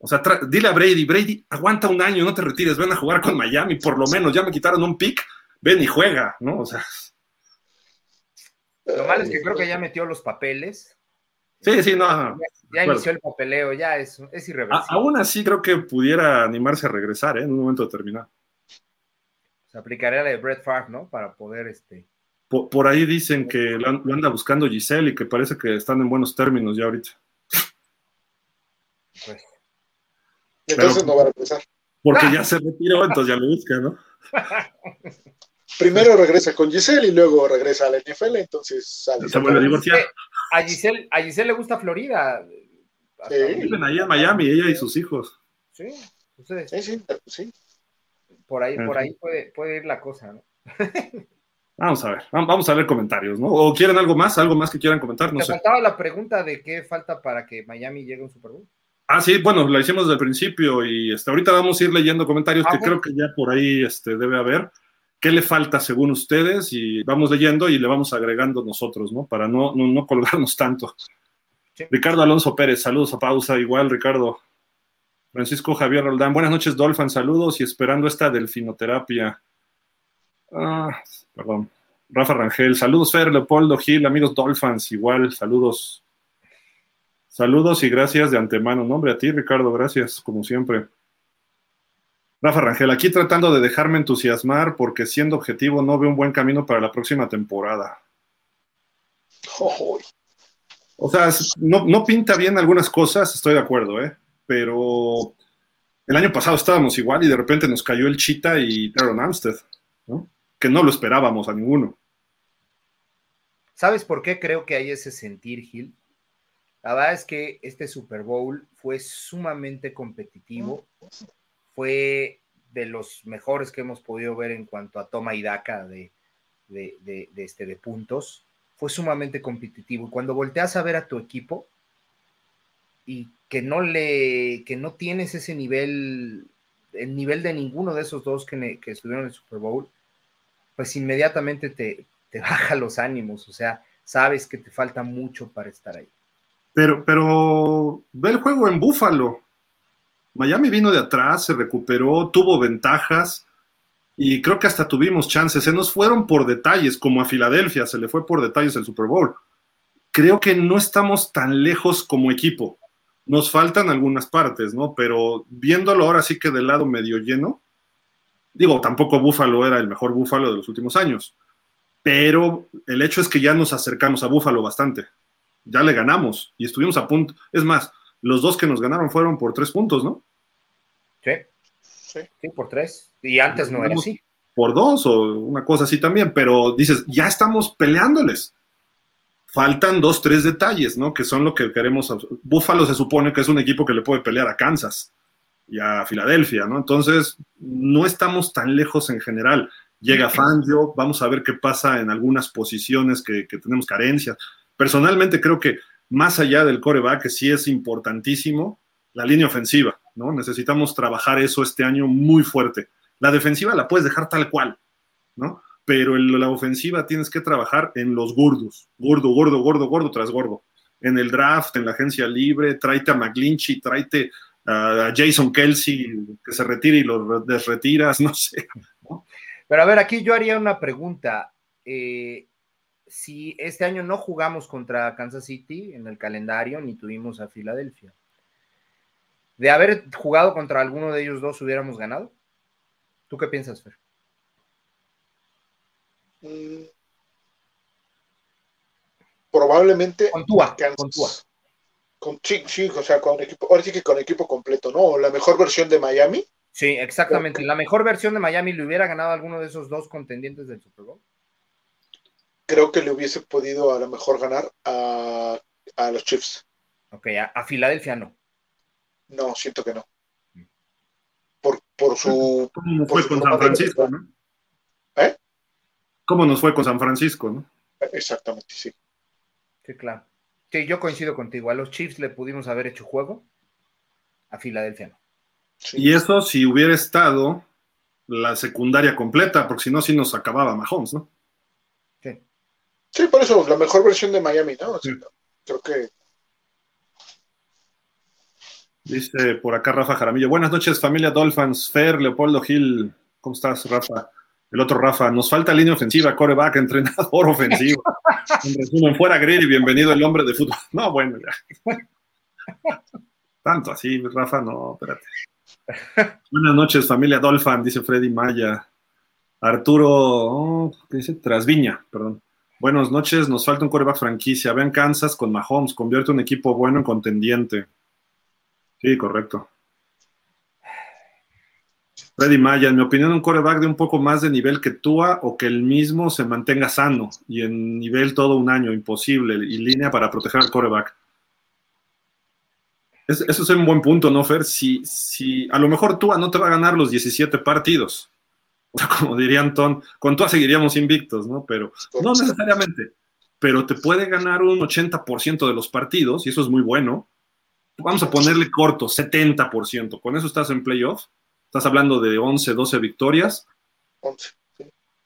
O sea, dile a Brady, Brady, aguanta un año, no te retires, ven a jugar con Miami, por lo menos, ya me quitaron un pick, ven y juega, ¿no? O sea. Lo malo es que creo que ya metió los papeles. Sí, sí, no. Ya, inició el papeleo, ya es, es irreversible. aún así creo que pudiera animarse a regresar, ¿eh? En un momento determinado. Se aplicaría la de Brett Favre, ¿no? Para poder, este... Por, ahí dicen que lo, anda buscando Giselle y que parece que están en buenos términos ya ahorita. Pues entonces no va a regresar. Porque ya se retiró, entonces ya lo busca, ¿no? Primero regresa con Giselle y luego regresa a la NFL, entonces sale. Se vuelve a divorciar. A Giselle, a Giselle le gusta Florida. Sí. Viven ahí en Miami, ella y sus hijos. Sí, sí, sí, sí. Por ahí, por ahí puede, puede ir la cosa, ¿no? Vamos a ver, vamos a ver comentarios, ¿no? ¿O quieren algo más? ¿Algo más que quieran comentar? No Te faltaba la pregunta de qué falta para que Miami llegue a un Super Bowl. Ah, sí, bueno, la hicimos desde el principio y hasta ahorita vamos a ir leyendo comentarios que ah, creo que ya por ahí este, debe haber. ¿Qué le falta según ustedes? Y vamos leyendo y le vamos agregando nosotros, ¿no? Para no, no, colgarnos tanto. Ricardo Alonso Pérez, saludos a pausa. Igual, Ricardo. Francisco Javier Roldán, buenas noches, Dolphin, saludos y esperando esta delfinoterapia. Ah, perdón. Rafa Rangel, saludos, Fer, Leopoldo Gil, amigos Dolphins, igual, saludos. Saludos y gracias de antemano. Nombre a ti, Ricardo, gracias, como siempre. Rafa Rangel, aquí tratando de dejarme entusiasmar porque siendo objetivo no veo un buen camino para la próxima temporada. O sea, no, pinta bien algunas cosas, estoy de acuerdo, ¿eh? Pero el año pasado estábamos igual y de repente nos cayó el Chita y Teron Amstead, ¿no? Que no lo esperábamos a ninguno. ¿Sabes por qué creo que hay ese sentir, Gil? La verdad es que este Super Bowl fue sumamente competitivo, fue de los mejores que hemos podido ver en cuanto a toma y daca de, este, de puntos. Fue sumamente competitivo. Y cuando volteas a ver a tu equipo y que no le, que no tienes ese nivel, el nivel de ninguno de esos dos que, que estuvieron en el Super Bowl, pues inmediatamente te, te baja los ánimos. O sea, sabes que te falta mucho para estar ahí. Pero, pero ve el juego en Búfalo. Miami vino de atrás, se recuperó, tuvo ventajas y creo que hasta tuvimos chances. Se nos fueron por detalles, como a Filadelfia, se le fue por detalles el Super Bowl. Creo que no estamos tan lejos como equipo. Nos faltan algunas partes, ¿no? Pero viéndolo ahora sí que del lado medio lleno, digo, tampoco Búfalo era el mejor Búfalo de los últimos años, pero el hecho es que ya nos acercamos a Búfalo bastante ya le ganamos y estuvimos a punto. Es más, los dos que nos ganaron fueron por tres puntos, ¿no? Sí. Sí. sí, por tres. Y antes no era así. Por dos o una cosa así también, pero dices, ya estamos peleándoles. Faltan dos, tres detalles, ¿no? Que son lo que queremos. Búfalo se supone que es un equipo que le puede pelear a Kansas y a Filadelfia, ¿no? Entonces, no estamos tan lejos en general. Llega Fangio, vamos a ver qué pasa en algunas posiciones que, que tenemos carencias. Personalmente creo que más allá del coreback, que sí es importantísimo, la línea ofensiva, ¿no? Necesitamos trabajar eso este año muy fuerte. La defensiva la puedes dejar tal cual, ¿no? Pero la ofensiva tienes que trabajar en los gordos, gordo, gordo, gordo, gordo tras gordo. En el draft, en la agencia libre, tráete a McGlinchy, tráete a Jason Kelsey, que se retire y lo desretiras, no sé. Pero a ver, aquí yo haría una pregunta. Eh, si este año no jugamos contra Kansas City en el calendario, ni tuvimos a Filadelfia, ¿de haber jugado contra alguno de ellos dos hubiéramos ganado? ¿Tú qué piensas, Fer? Mm. probablemente con Tua, con Con, sí, sí, o sea, con equipo, ahora sí que con equipo completo, ¿no? La mejor versión de Miami. Sí, exactamente. La mejor versión de Miami le hubiera ganado a alguno de esos dos contendientes del Super Bowl creo que le hubiese podido a lo mejor ganar a, los Chiefs. Ok, a, Filadelfia no. No, siento que no. Por, por su. ¿Cómo nos fue con San Francisco, no? ¿Eh? ¿Cómo nos fue con San Francisco, no? Exactamente, sí. Sí, claro. Sí, yo coincido contigo. A los Chiefs le pudimos haber hecho juego, a Filadelfia no. Y eso si hubiera estado la secundaria completa, porque si no, sí nos acababa Mahomes, ¿no? Sí, por eso, la mejor versión de Miami, ¿no? Creo que. Dice por acá Rafa Jaramillo. Buenas noches, familia Dolphins. Fer, Leopoldo Gil. ¿Cómo estás, Rafa? El otro Rafa. Nos falta línea ofensiva, coreback, entrenador ofensivo. en resumen, fuera Grill y bienvenido el hombre de fútbol. No, bueno, ya. Tanto así, Rafa, no, espérate. Buenas noches, familia Dolphin, dice Freddy Maya. Arturo, oh, ¿qué dice? Trasviña, perdón. Buenas noches, nos falta un coreback franquicia. Vean Kansas con Mahomes, convierte un equipo bueno en contendiente. Sí, correcto. Freddy Maya, en mi opinión, un coreback de un poco más de nivel que Tua o que el mismo se mantenga sano y en nivel todo un año, imposible, y línea para proteger al coreback. eso es un buen punto, ¿no, Fer? Si, si a lo mejor Tua no te va a ganar los 17 partidos, como diría Antón, con todas seguiríamos invictos, ¿no? Pero no necesariamente, pero te puede ganar un 80% de los partidos, y eso es muy bueno. Vamos a ponerle corto, 70%. Con eso estás en playoff. Estás hablando de 11, 12 victorias. 11.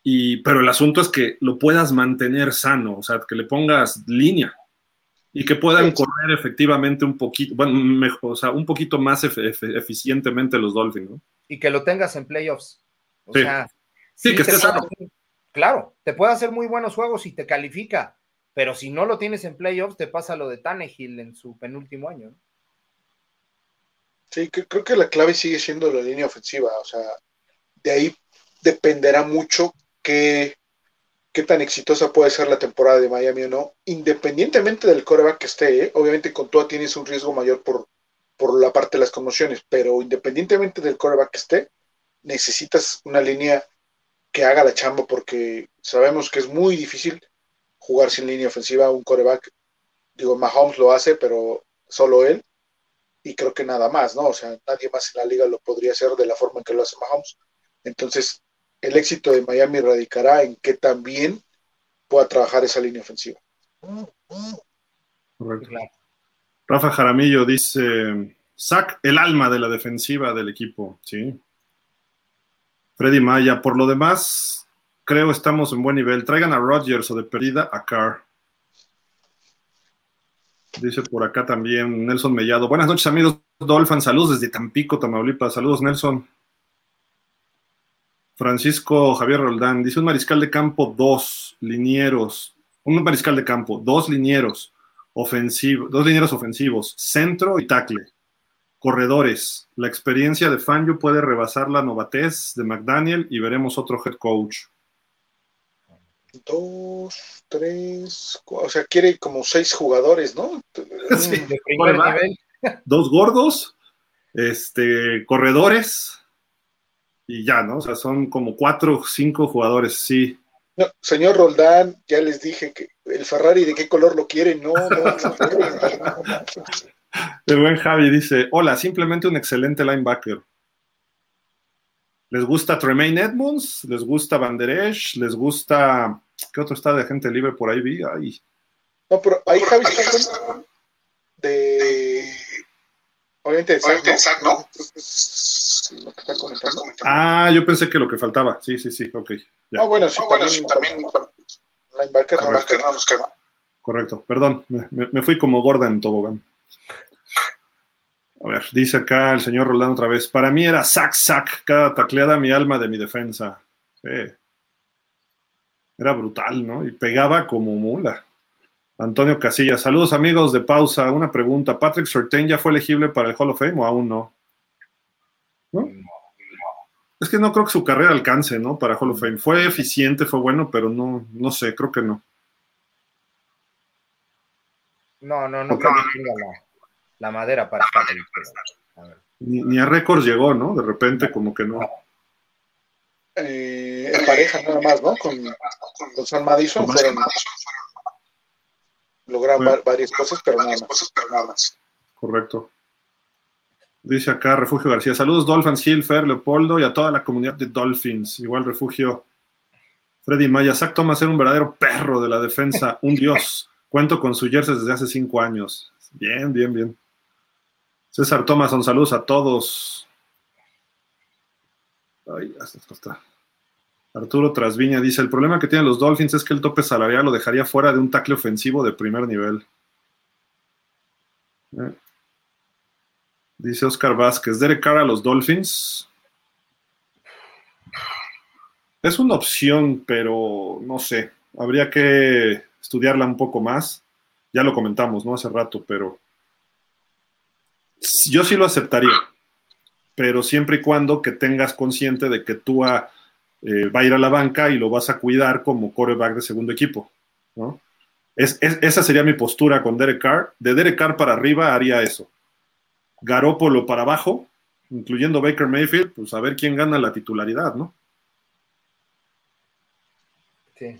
Y, pero el asunto es que lo puedas mantener sano, o sea, que le pongas línea y que puedan correr efectivamente un poquito, bueno, mejor, o sea, un poquito más eficientemente los Dolphins, ¿no? Y que lo tengas en playoffs. O sí. sea, sí, que estés Claro, te puede hacer muy buenos juegos y te califica, pero si no lo tienes en playoffs, te pasa lo de Tannehill en su penúltimo año. Sí, creo que la clave sigue siendo la línea ofensiva. O sea, de ahí dependerá mucho qué, qué tan exitosa puede ser la temporada de Miami o no, independientemente del coreback que esté. ¿eh? Obviamente con todo tienes un riesgo mayor por, por la parte de las conmociones, pero independientemente del coreback que esté, necesitas una línea que haga la chamba porque sabemos que es muy difícil jugar sin línea ofensiva, un coreback, digo, Mahomes lo hace, pero solo él, y creo que nada más, ¿no? O sea, nadie más en la liga lo podría hacer de la forma en que lo hace Mahomes. Entonces, el éxito de Miami radicará en que también pueda trabajar esa línea ofensiva. Rafa Jaramillo dice, Sac el alma de la defensiva del equipo, ¿sí? Freddy Maya. Por lo demás, creo estamos en buen nivel. Traigan a Rodgers o de perdida a Carr. Dice por acá también Nelson Mellado. Buenas noches, amigos Dolphin. Saludos desde Tampico, Tamaulipas. Saludos, Nelson. Francisco Javier Roldán. Dice un mariscal de campo, dos linieros. Un mariscal de campo, dos linieros ofensivos, dos linieros ofensivos, centro y tackle corredores. La experiencia de Fangio puede rebasar la novatez de McDaniel y veremos otro head coach. Dos, tres, o sea, quiere como seis jugadores, ¿no? Sí, Dos gordos, este, corredores, y ya, ¿no? O sea, son como cuatro o cinco jugadores, sí. No, señor Roldán, ya les dije que el Ferrari de qué color lo quiere, no, no. El buen Javi dice, hola, simplemente un excelente linebacker. ¿Les gusta Tremaine Edmonds? ¿Les gusta Van Der Esch? ¿Les gusta... ¿Qué otro está de gente libre por ahí? Vi? Ahí. No, pero ahí Javi está de... Obviamente de Zach, ¿no? Ah, yo pensé que lo que faltaba. Sí, sí, sí, ok. Ah, bueno, sí, bueno, sí, también. Linebacker, no nos queda. Correcto, perdón, me, me, fui como gorda en tobogán. A ver, dice acá el señor Rolando otra vez. Para mí era sac, sac, cada tacleada mi alma de mi defensa. Sí. Era brutal, ¿no? Y pegaba como mula. Antonio Casillas, saludos amigos de pausa. Una pregunta: ¿Patrick Surtain ya fue elegible para el Hall of Fame o aún no? ¿No? Es que no creo que su carrera alcance, ¿no? Para Hall of Fame. Fue eficiente, fue bueno, pero no, no sé, creo que no. No, no, no creo que tenga la, madera para estar ahí. Ni, a récords llegó, ¿no? De repente, como que no. Eh, en pareja nada más, ¿no? Con, con San Madison fueron, lograron varias cosas, pero nada más. Correcto. Dice acá Refugio García. Saludos Dolphins, Hill, Fer, Leopoldo y a toda la comunidad de Dolphins. Igual Refugio. Freddy Maya. Zach Thomas era un verdadero perro de la defensa, un dios. Cuento con su jersey desde hace cinco años. Bien, bien, bien. César Thomas, un saludos a todos. Ay, está. Arturo Trasviña dice: El problema que tienen los Dolphins es que el tope salarial lo dejaría fuera de un tackle ofensivo de primer nivel. Eh, Dice Oscar Vázquez, Derek Carr a los Dolphins. Es una opción, pero no sé. Habría que estudiarla un poco más. Ya lo comentamos, ¿no? Hace rato, pero yo sí lo aceptaría. Pero siempre y cuando que tengas consciente de que tú eh, va a ir a la banca y lo vas a cuidar como coreback de segundo equipo, ¿no? esa sería mi postura con Derek Carr. De Derek Carr para arriba haría eso Garópolo para abajo, incluyendo Baker Mayfield, pues a ver quién gana la titularidad, ¿no? Sí,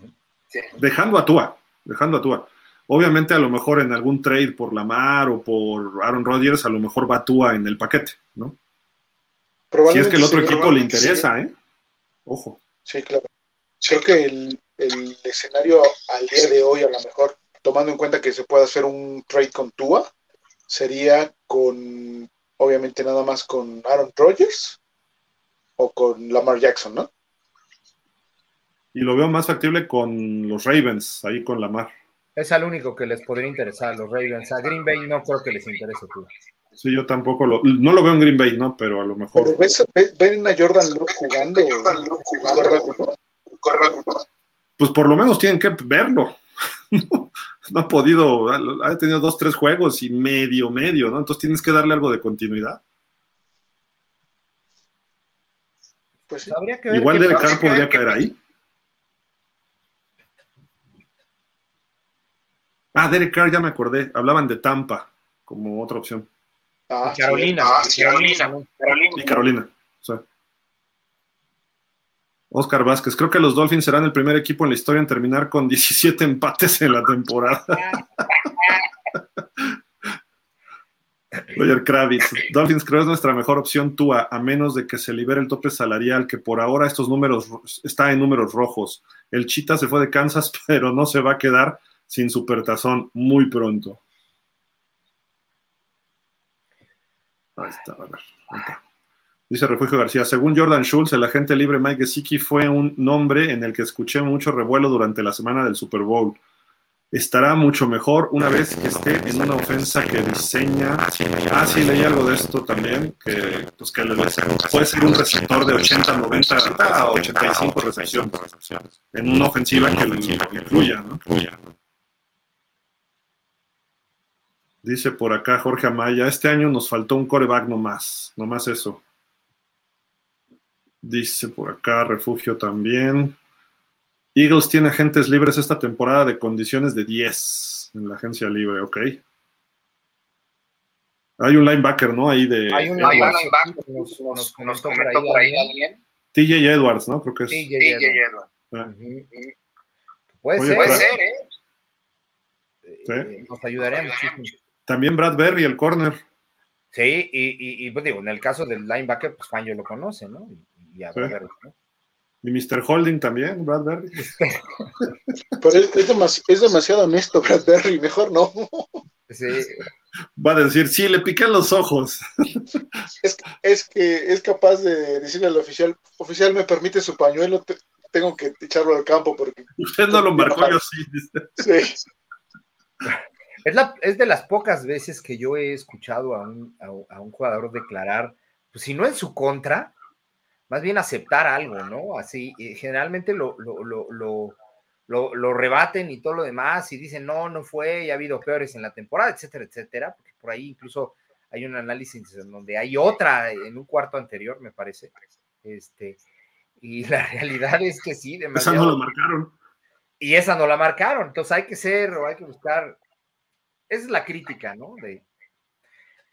Dejando a Tua, dejando a Tua. Obviamente, a lo mejor en algún trade por Lamar o por Aaron Rodgers, a lo mejor va Tua en el paquete, ¿no? Si es que el otro equipo le interesa, ¿eh? Ojo. Sí, claro. Creo que el, el escenario al día de hoy, a lo mejor, tomando en cuenta que se puede hacer un trade con Tua, sería con, obviamente nada más con Aaron Rodgers o con Lamar Jackson, ¿no? Y lo veo más factible con los Ravens, ahí con Lamar. Es al único que les podría interesar, los Ravens. A Green Bay no creo que les interese tú. Sí, yo tampoco lo, no lo veo en Green Bay, ¿no? Pero a lo mejor. ven a Jordan Love jugando? Pues por lo menos tienen que verlo. no ha podido, ha tenido dos, tres juegos y medio, medio, ¿no? Entonces tienes que darle algo de continuidad. Pues Igual Derek Carr podría caer ahí. Ah, Derek Carr, ya me acordé. Hablaban de Tampa como otra opción. Ah, Carolina, ah, Carolina, Carolina, Y Carolina. O sea. Oscar Vázquez, creo que los Dolphins serán el primer equipo en la historia en terminar con 17 empates en la temporada. Roger Kravitz, Dolphins creo es nuestra mejor opción Tua, a menos de que se libere el tope salarial, que por ahora estos números está en números rojos. El Chita se fue de Kansas, pero no se va a quedar sin supertazón muy pronto. Ahí está, a ver, ahí está. Dice Refugio García, según Jordan Schultz, el agente libre Mike Gesicki fue un nombre en el que escuché mucho revuelo durante la semana del Super Bowl. Estará mucho mejor una vez que esté en una ofensa que diseña. Ah, sí, leí algo de esto también, que, pues, que puede ser un receptor de 80, 90 a 85 recepciones en una ofensiva que lo incluya, ¿no? Dice por acá Jorge Amaya, este año nos faltó un coreback nomás, nomás eso. Dice por acá, refugio también. Eagles tiene agentes libres esta temporada de condiciones de 10 en la agencia libre, ok. Hay un linebacker, ¿no? Ahí de. Hay un linebacker. Nos, comentó por ahí alguien. TJ Edwards, ¿no? Creo que es. TJ Edwards. Ah. Puede ser, puede ser, ¿eh? ¿Sí? Nos ayudaría muchísimo. También Brad Berry, el corner. Sí, y, y, pues digo, en el caso del linebacker, pues Fangio lo conoce, ¿no? Y, a Brad Berry, ¿no? Y Mr. Holding también, Brad Berry. Pero es, es, demasiado honesto, Brad Berry, mejor no. Sí. Va a decir, sí, le piqué los ojos. Es, es, que es capaz de decirle al oficial, oficial, me permite su pañuelo, tengo que echarlo al campo porque... Usted no lo marcó, yo sí. Sí. Es, la, es, de las pocas veces que yo he escuchado a un, a, un, jugador declarar, pues si no en su contra, más bien aceptar algo, ¿no? Así, generalmente lo, lo, lo, lo, rebaten y todo lo demás y dicen, no, no fue, y ha habido peores en la temporada, etcétera, etcétera, porque por ahí incluso hay un análisis en donde hay otra en un cuarto anterior, me parece. Este, y la realidad es que sí, demasiado. Esa no la marcaron. Y esa no la marcaron. Entonces hay que ser o hay que buscar. Esa es la crítica, ¿no? De,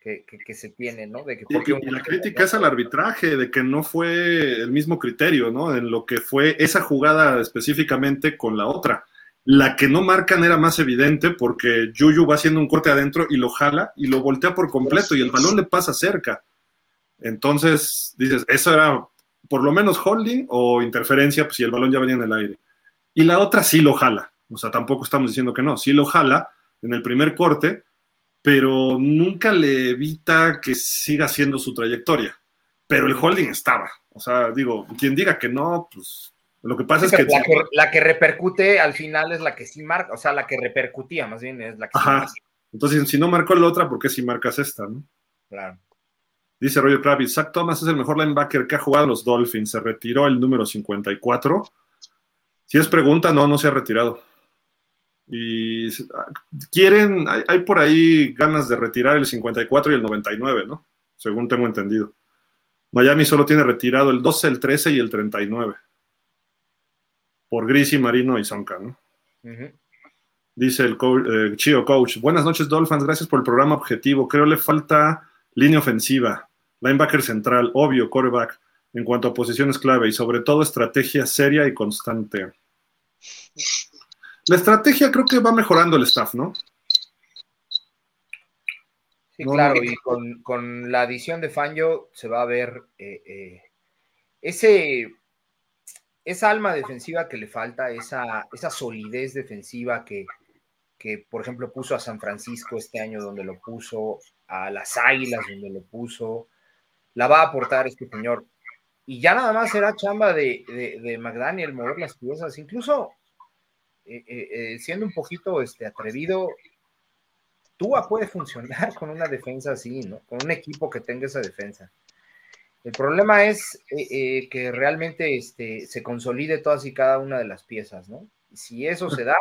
que, se tiene, ¿no? De que y, la crítica es al arbitraje, de que no fue el mismo criterio, ¿no? En lo que fue esa jugada específicamente con la otra. La que no marcan era más evidente porque Yuyu va haciendo un corte adentro y lo jala y lo voltea por completo y el balón le pasa cerca. Entonces, dices, eso era por lo menos holding o interferencia, pues si el balón ya venía en el aire. Y la otra sí lo jala, o sea, tampoco estamos diciendo que no, sí lo jala en el primer corte, pero nunca le evita que siga haciendo su trayectoria. Pero el holding estaba, o sea, digo, quien diga que no, pues lo que pasa es que la, que... repercute al final es la que sí marca, o sea, la que repercutía más bien es la que Ajá. Entonces, si no marcó la otra, ¿por qué si marcas esta, no? Claro. Dice Roger Kravitz, Zach Thomas es el mejor linebacker que ha jugado los Dolphins. Se retiró el número 54. Si es pregunta, no, no se ha retirado. Y quieren, hay, por ahí ganas de retirar el 54 y el 99, ¿no? Según tengo entendido. Miami solo tiene retirado el 12, el 13 y el 39. Por Grisi, Marino y Sonka, ¿no? Dice el coach, eh, Chio Coach. Buenas noches, Dolphins. Gracias por el programa objetivo. Creo le falta línea ofensiva linebacker central, obvio, quarterback, en cuanto a posiciones clave y sobre todo estrategia seria y constante. La estrategia creo que va mejorando el staff, ¿no? Sí, claro, y con, la adición de Fangio se va a ver eh, eh, ese, esa alma defensiva que le falta, esa, esa solidez defensiva que, que, por ejemplo, puso a San Francisco este año donde lo puso, a las Águilas donde lo puso, la va a aportar este señor. Y ya nada más será chamba de, de, McDaniel mover las piezas, incluso eh, eh, eh, siendo un poquito este, atrevido, Tua puede funcionar con una defensa así, ¿no? Con un equipo que tenga esa defensa. El problema es que realmente este, se consolide todas y cada una de las piezas, ¿no? Y si eso se da,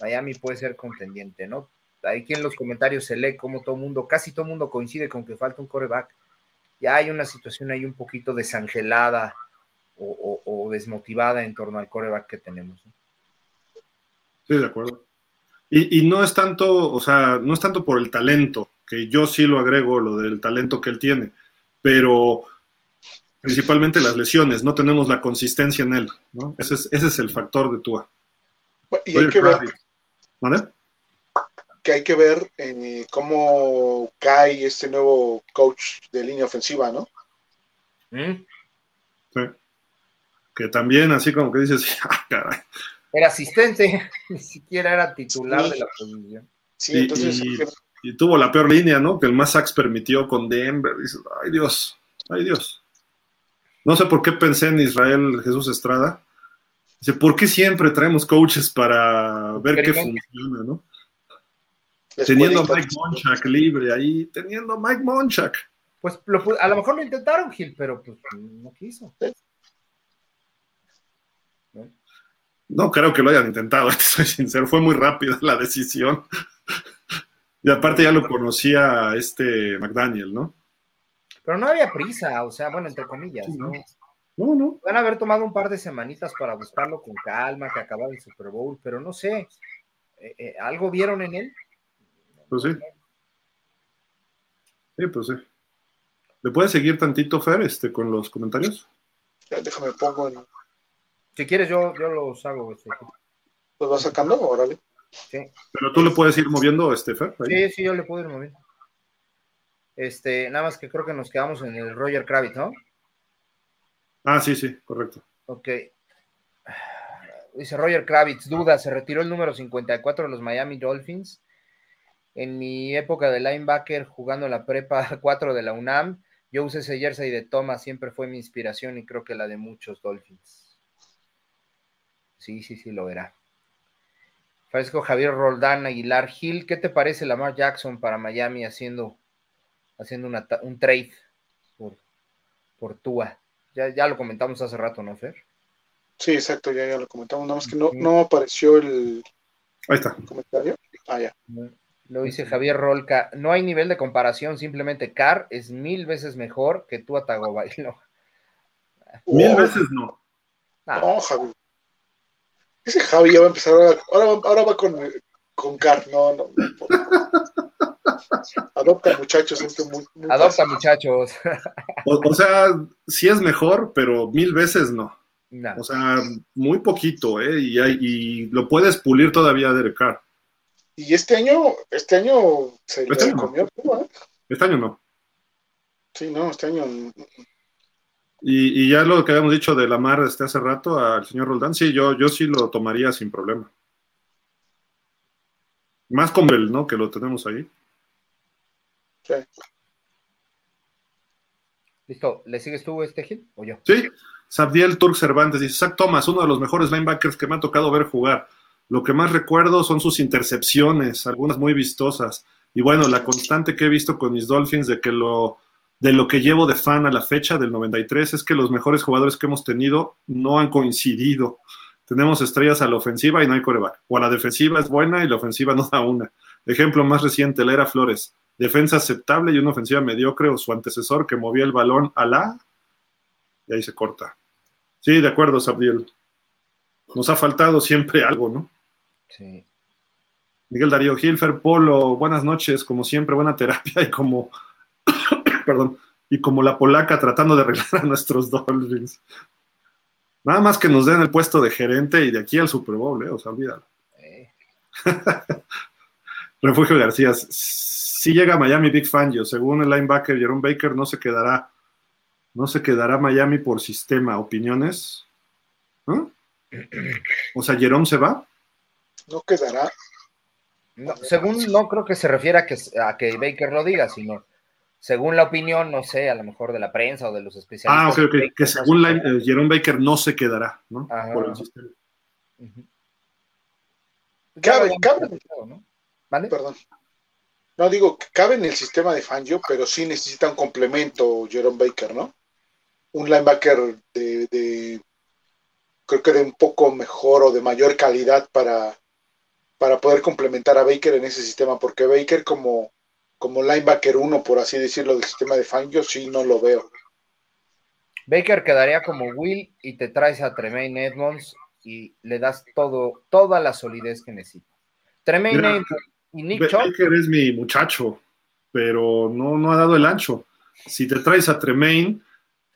Miami puede ser contendiente, ¿no? Aquí en los comentarios se lee como todo mundo, casi todo mundo coincide con que falta un coreback ya hay una situación ahí un poquito desangelada o, desmotivada en torno al coreback que tenemos. Sí, de acuerdo. Y, no es tanto, o sea, no es tanto por el talento, que yo sí lo agrego, lo del talento que él tiene, pero principalmente las lesiones, no tenemos la consistencia en él, ¿no? Ese es, ese es el factor de Tua. Y hay que ver, ¿Vale? que hay que ver en cómo cae este nuevo coach de línea ofensiva, ¿no? ¿Mm? Sí. Que también, así como que dices, ah, caray. Era asistente, ni siquiera era titular de la posición. Sí, entonces. Y, tuvo la peor línea, ¿no? Que el más sax permitió con Denver. Dices, ay Dios, ay Dios. No sé por qué pensé en Israel Jesús Estrada. Dice, ¿por qué siempre traemos coaches para ver qué funciona, no? teniendo a Mike Monchak libre ahí, teniendo a Mike Monchak. Pues a lo mejor lo intentaron, Gil, pero pues no quiso. ¿No? creo que lo hayan intentado, soy sincero, fue muy rápida la decisión. y aparte ya lo conocía este McDaniel, ¿no? Pero no había prisa, o sea, bueno, entre comillas, ¿no? No, no. Van a haber tomado un par de semanitas para buscarlo con calma, que acabara el Super Bowl, pero no sé, eh, eh, ¿algo vieron en él? Pues sí. Sí, pues sí. ¿Le puedes seguir tantito, Fer, este, con los comentarios? Ya, déjame pongo en. Si quieres, yo, yo los hago. Este. ¿Los vas sacando? Órale. Sí. Pero tú le puedes ir moviendo, este, Fer. ahí. sí, sí, yo le puedo ir moviendo. Este, nada más que creo que nos quedamos en el Roger Kravitz, ¿no? Ah, sí, sí, correcto. Ok. Dice Roger Kravitz, duda, se retiró el número 54 de los Miami Dolphins. En mi época de linebacker, jugando en la prepa 4 de la UNAM, yo usé ese jersey de Thomas, siempre fue mi inspiración y creo que la de muchos Dolphins. Sí, sí, sí, lo verá. Francisco Javier Roldán Aguilar Gil, ¿qué te parece Lamar Jackson para Miami haciendo, haciendo una un trade por, por Tua? Ya, ya lo comentamos hace rato, ¿no, Fer? Sí, exacto, ya, ya lo comentamos. Nada más que no, no apareció el Ahí está. comentario. Ah, ya. Lo dice Javier Rolca. No hay nivel de comparación, simplemente Carr es mil veces mejor que Tua Tagovailoa. Mil Oh, veces no. Ah, No, Javi. Ese Javi ya va a empezar ahora. Ahora, va- ahora va con, con Car. No, no. Adopta muchachos. esto muy- muy adopta, fácil. muchachos. O, o sea, sí es mejor, pero mil veces no. No. O sea, muy poquito, ¿eh? Y, hay- y lo puedes pulir todavía Derek Carr. Y este año, este año se Este le año no. comió ¿eh? Este año no. Sí, no, este año. Y, y ya lo que habíamos dicho de Lamar este hace rato al señor Roldán, sí, yo, yo sí lo tomaría sin problema. Más con el, ¿no? Que lo tenemos ahí. sí. Listo, ¿le sigues tú este Gil o yo? Sí, Sabdiel Turk Cervantes dice, Zach Thomas, uno de los mejores linebackers que me ha tocado ver jugar. Lo que más recuerdo son sus intercepciones, algunas muy vistosas. Y bueno, la constante que he visto con mis Dolphins de que lo de lo que llevo de fan a la fecha del 93 es que los mejores jugadores que hemos tenido no han coincidido. Tenemos estrellas a la ofensiva y no hay coreback. O a la defensiva es buena y la ofensiva no da una. Ejemplo más reciente, la era Flores. Defensa aceptable y una ofensiva mediocre o su antecesor que movía el balón a la... Y ahí se corta. Sí, de acuerdo, Sabriel. Nos ha faltado siempre algo, ¿no? Sí. Miguel Darío Gilfer, Polo, buenas noches, como siempre, buena terapia y como, perdón, y como la polaca tratando de arreglar a nuestros Dolphins. Nada más que nos den el puesto de gerente y de aquí al Super Bowl, ¿eh? O sea, olvídalo. Eh, Refugio García, si llega a Miami Big Fangio, según el linebacker Jerome Baker, no se quedará, no se quedará Miami por sistema. ¿Opiniones? ¿No? O sea, Jerome se va. No quedará. no, según no creo que se refiera a que, a que Baker lo diga, sino según la opinión, no sé, a lo mejor de la prensa o de los especialistas. Ah, ok, Que no según queda. eh, Jerome Baker no se quedará, ¿no? Ajá. Por el sistema. Cabe- cabe. ¿no? ¿Vale? Perdón. No digo que cabe en el sistema de Fangio, pero sí necesita un complemento Jerome Baker, ¿no? Un linebacker de, de- creo que de un poco mejor o de mayor calidad para, para poder complementar a Baker en ese sistema, porque Baker como, como linebacker uno, por así decirlo, del sistema de Fangio, sí no lo veo. Baker quedaría como Will y te traes a Tremaine Edmonds y le das todo, toda la solidez que necesita. Tremaine Mira, Edmonds y Nick Chubb, Baker es mi muchacho, pero no, no ha dado el ancho. Si te traes a Tremaine,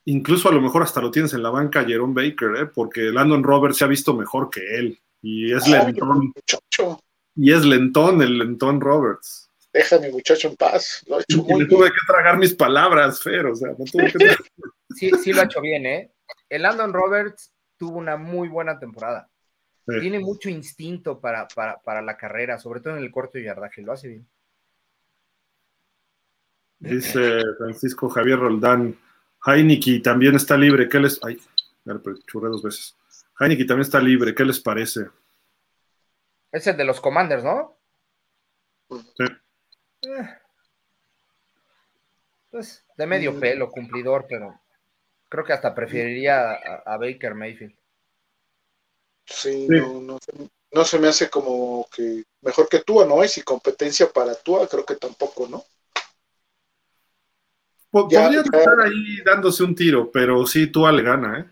incluso a lo mejor hasta lo tienes en la banca Jerome Baker, ¿eh? porque Landon Roberts se ha visto mejor que él. Y es Ay, lentón, muchacho, y es lentón el lentón Roberts. Deja a mi muchacho en paz. Lo ha Y, hecho y muy tuve bien. que tragar mis palabras, Fer, o sea, no tuve que tragar- sí, sí lo ha hecho bien, ¿eh? El Landon Roberts tuvo una muy buena temporada. Sí. Tiene mucho instinto para, para, para la carrera, sobre todo en el corto yardaje, lo hace bien. Dice Francisco Javier Roldán, Heineken también está libre, ¿qué les... Ay, churré dos veces. Heineken también está libre, ¿qué les parece? Es el de los Commanders, ¿no? Sí. Eh. Pues de medio pelo, cumplidor, pero creo que hasta preferiría a, a Baker Mayfield. Sí, Sí. No, no, se- no se me hace como que mejor que Tua, ¿no? es y competencia para Tua, creo que tampoco, ¿no? Ya, Podría ya. estar ahí dándose un tiro, pero sí, tú le gana, ¿eh?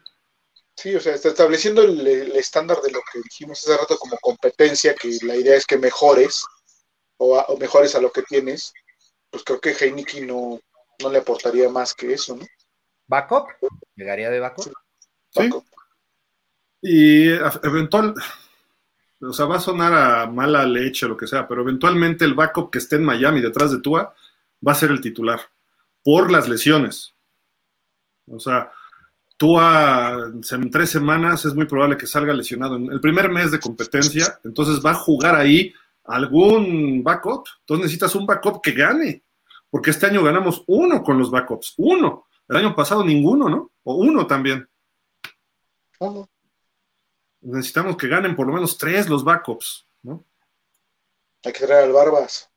Sí, o sea, está estableciendo el, el estándar de lo que dijimos hace rato como competencia, que la idea es que mejores o, a- o mejores a lo que tienes, pues creo que Heineken no, no le aportaría más que eso, ¿no? ¿Backup? ¿Llegaría de backup? Sí. Y eventual, o sea, va a sonar a mala leche o lo que sea, pero eventualmente el backup que esté en Miami detrás de Tua va a ser el titular por las lesiones. O sea, Tua en tres semanas es muy probable que salga lesionado en el primer mes de competencia, entonces va a jugar ahí algún backup. Entonces necesitas un backup que gane, porque este año ganamos uno con los backups, uno. El año pasado ninguno, ¿no? O uno también. Necesitamos que ganen por lo menos tres los backups, ¿no? Hay que traer al Barbas.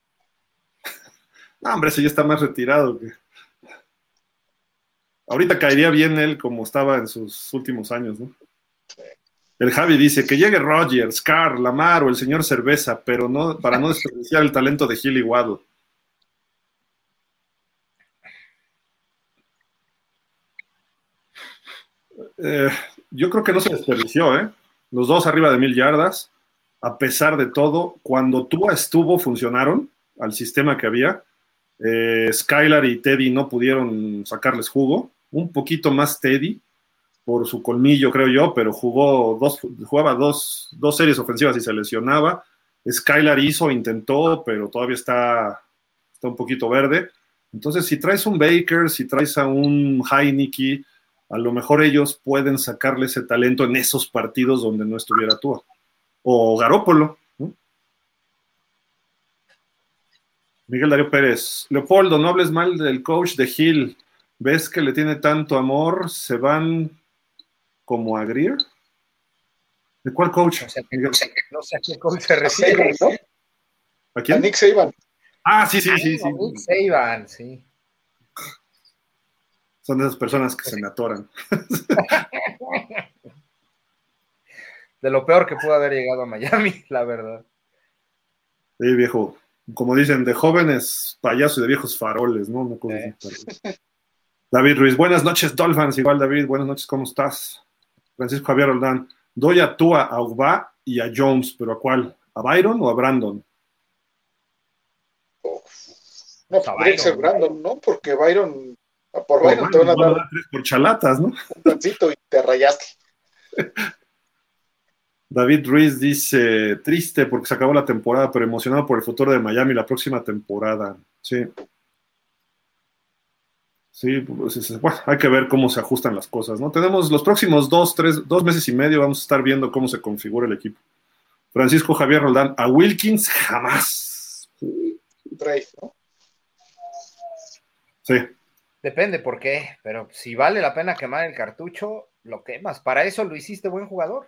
no, hombre, ese ya está más retirado que. Ahorita caería bien él como estaba en sus últimos años, ¿no? El Javi dice que llegue Rogers, Carr, Lamar o el señor Cerveza, pero no para no desperdiciar el talento de Gil y Waddle. Eh, yo creo que no se desperdició, ¿eh? Los dos arriba de mil yardas, a pesar de todo, cuando Tua estuvo, funcionaron al sistema que había. Eh, Skylar y Teddy no pudieron sacarles jugo. Un poquito más Teddy por su colmillo, creo yo, pero jugó dos, jugaba dos, dos series ofensivas y se lesionaba. Skylar hizo, intentó, pero todavía está, está un poquito verde. Entonces, si traes un Baker, si traes a un Heineke, a lo mejor ellos pueden sacarle ese talento en esos partidos donde no estuviera tú. O Garópolo. Miguel Darío Pérez. Leopoldo, no hables mal del coach de Hill. ¿Ves que le tiene tanto amor? ¿Se van como a Greer? ¿De cuál coach? No sé, a qué coach se refiere. ¿A quién? A Nick Saban. Ah, sí, sí, sí. sí. Nick Saban, sí. Son esas personas que se me atoran. De lo peor que pudo haber llegado a Miami, la verdad. Sí, viejo. Como dicen, de jóvenes payasos y de viejos faroles, ¿no? David Ruiz, buenas noches, Dolphins. Igual, David, buenas noches, ¿cómo estás? Francisco Javier Roldán, doy a Tua, a Uba y a Jones, pero ¿a cuál? ¿A Byron o a Brandon? No, podría ser Brandon, ¿no? Porque Byron Ah, por bueno, te van a dar por chalatas, ¿no? Un pancito y te rayaste. David Ruiz dice, triste porque se acabó la temporada, pero emocionado por el futuro de Miami la próxima temporada. Sí. Sí, pues, bueno, hay que ver cómo se ajustan las cosas, ¿no? Tenemos los próximos dos, tres, dos meses y medio, vamos a estar viendo cómo se configura el equipo. Francisco Javier Roldán, a Wilkins jamás. ¿no? Sí. Depende por qué, pero si vale la pena quemar el cartucho, lo quemas. Para eso lo hiciste buen jugador.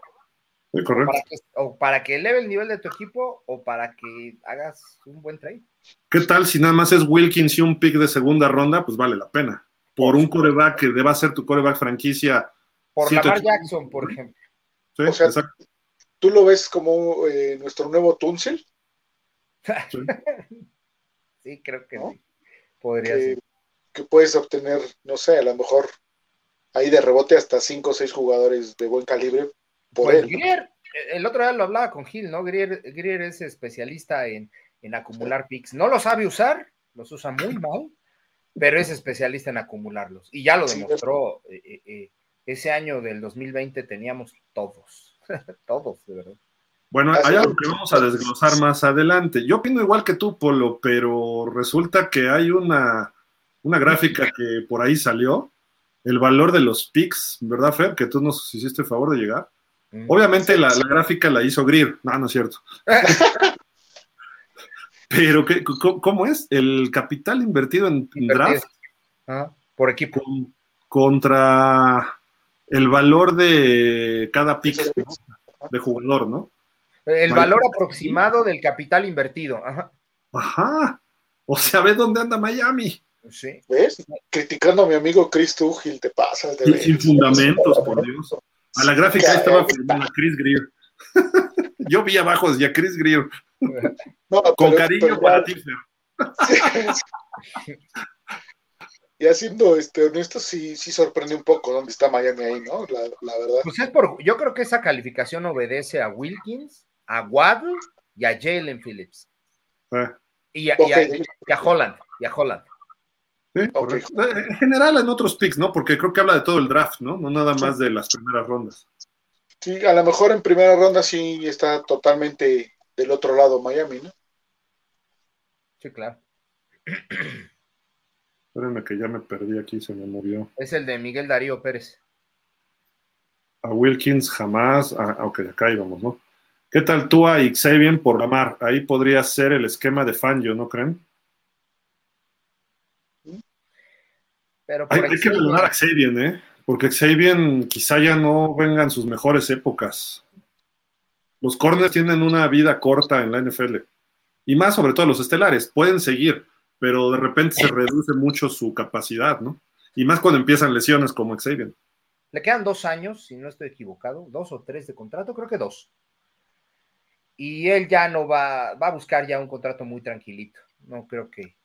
Sí, correcto. O para, que, eleve el nivel de tu equipo o para que hagas un buen trade. ¿Qué tal si nada más es Wilkins y un pick de segunda ronda? Pues vale la pena. Por un coreback que deba ser tu coreback franquicia. Por Lamar Jackson, por ejemplo. Sí, o sea, exacto. ¿Tú lo ves como eh, nuestro nuevo Tunsil? Sí. creo que sí. Podría ser que puedes obtener, no sé, a lo mejor ahí de rebote hasta cinco o seis jugadores de buen calibre por pues él. Grier, el otro día lo hablaba con Gil, ¿no? Grier, es especialista en, acumular picks. No lo sabe usar, los usa muy mal, pero es especialista en acumularlos. Y ya lo demostró. Eh, eh, eh, ese año del 2020 teníamos todos, todos, de verdad. Bueno, hay algo que vamos a desglosar más adelante. Yo opino igual que tú, Polo, pero resulta que hay una una gráfica que por ahí salió, el valor de los picks, ¿verdad, Fer? Que tú nos hiciste el favor de llegar. Mm. Obviamente la, gráfica la hizo Greer, no, no es cierto. Pero, ¿qué, ¿cómo es? El capital invertido en draft ah, por equipo. contra el valor de cada pick de jugador, ¿no? El valor aproximado del capital invertido. Ajá. Ajá. O sea, ve dónde anda Miami. ¿Ves? Criticando a mi amigo Chris Tugil, te pasas de Sin fundamentos, por Dios. A la gráfica estaba firmando Chris Greer. Yo vi abajo decía Chris Greer. Con cariño para ti, Y haciendo este, honesto, sí, sí sorprende un poco dónde está Miami ahí, ¿no? La, verdad. Pues es por, yo creo que esa calificación obedece a Wilkins, a Waddle y a Jalen Phillips. Eh. Y, a, y, a, y, a, Holland, y a Holland. Eh, en general en otros picks, ¿no? Porque creo que habla de todo el draft, ¿no? No nada más de las primeras rondas. Sí, a lo mejor en primera ronda sí está totalmente del otro lado Miami, ¿no? Sí, claro. Espérenme que ya me perdí aquí, se me movió. Es el de Miguel Darío Pérez. A Wilkins jamás. Ah, ok, acá íbamos, ¿no? ¿Qué tal tú a Xavier por la mar? Ahí podría ser el esquema de Fangio, ¿no creen? Pero hay, que valorar a Xavier, ¿eh? Porque Xavier quizá ya no vengan sus mejores épocas. Los corners tienen una vida corta en la NFL. Y más sobre todo los estelares. Pueden seguir, pero de repente se reduce mucho su capacidad, ¿no? Y más cuando empiezan lesiones como Xavier. Le quedan dos años, si no estoy equivocado, dos o tres de contrato, creo que dos. Y él ya no va, va a buscar ya un contrato muy tranquilito. No creo que,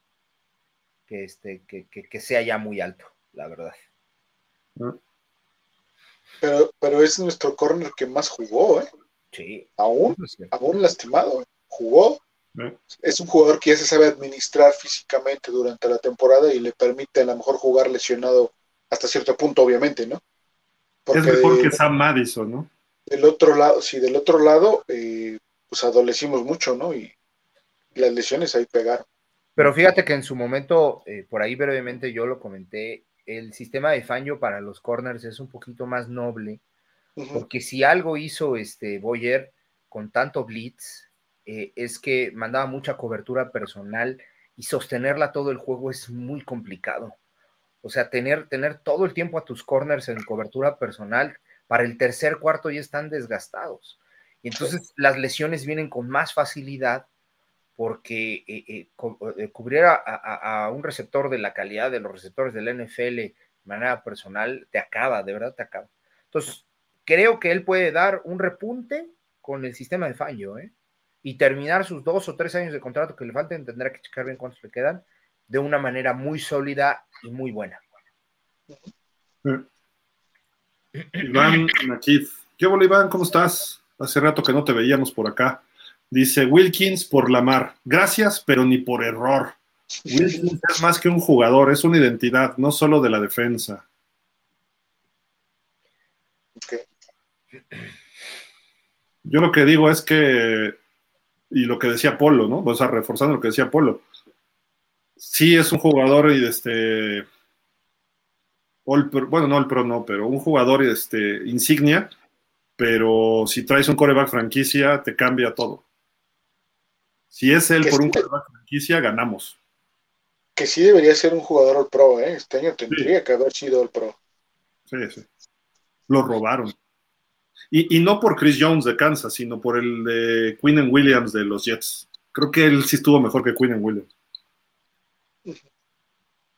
que, este, que, sea ya muy alto, la verdad. Pero, pero es nuestro corner que más jugó, ¿eh? Sí. Aún, aún lastimado, jugó. Es un jugador que ya se sabe administrar físicamente durante la temporada y le permite a lo mejor jugar lesionado hasta cierto punto, obviamente, ¿no? es mejor que Sam Madison, ¿no? Del otro lado, sí, del otro lado, eh, pues adolecimos mucho, ¿no? Y, las lesiones ahí pegaron. Pero fíjate que en su momento, eh, por ahí brevemente yo lo comenté, el sistema de Fangio para los corners es un poquito más noble, porque si algo hizo este Boyer con tanto blitz, eh, es que mandaba mucha cobertura personal y sostenerla todo el juego es muy complicado. O sea, tener, tener todo el tiempo a tus corners en cobertura personal, para el tercer cuarto ya están desgastados. Y entonces las lesiones vienen con más facilidad porque eh, eh, eh, cubrir a, un receptor de la calidad de los receptores del NFL de manera personal te acaba, de verdad te acaba. Entonces, creo que él puede dar un repunte con el sistema de Fangio, ¿eh? Y terminar sus dos o tres años de contrato que le falten, tendrá que checar bien cuántos le quedan, de una manera muy sólida y muy buena. Iván ¿Qué hola Iván? ¿Cómo estás? Hace rato que no te veíamos por acá. Dice Wilkins por la mar. Gracias, pero ni por error. Wilkins es más que un jugador, es una identidad, no solo de la defensa. Yo lo que digo es que, y lo que decía Polo, ¿no? O sea, reforzando lo que decía Polo, sí es un jugador y este bueno, no el pro no, pero un jugador este, insignia, pero si traes un coreback franquicia, te cambia todo. Si es él por un coreback franquicia, ganamos. Que sí debería ser un jugador al pro, ¿eh? Este año tendría que haber sido el pro. Sí, sí. Lo robaron. Y, y, no por Chris Jones de Kansas, sino por el de Quinn Williams de los Jets. Creo que él sí estuvo mejor que Quinn Williams.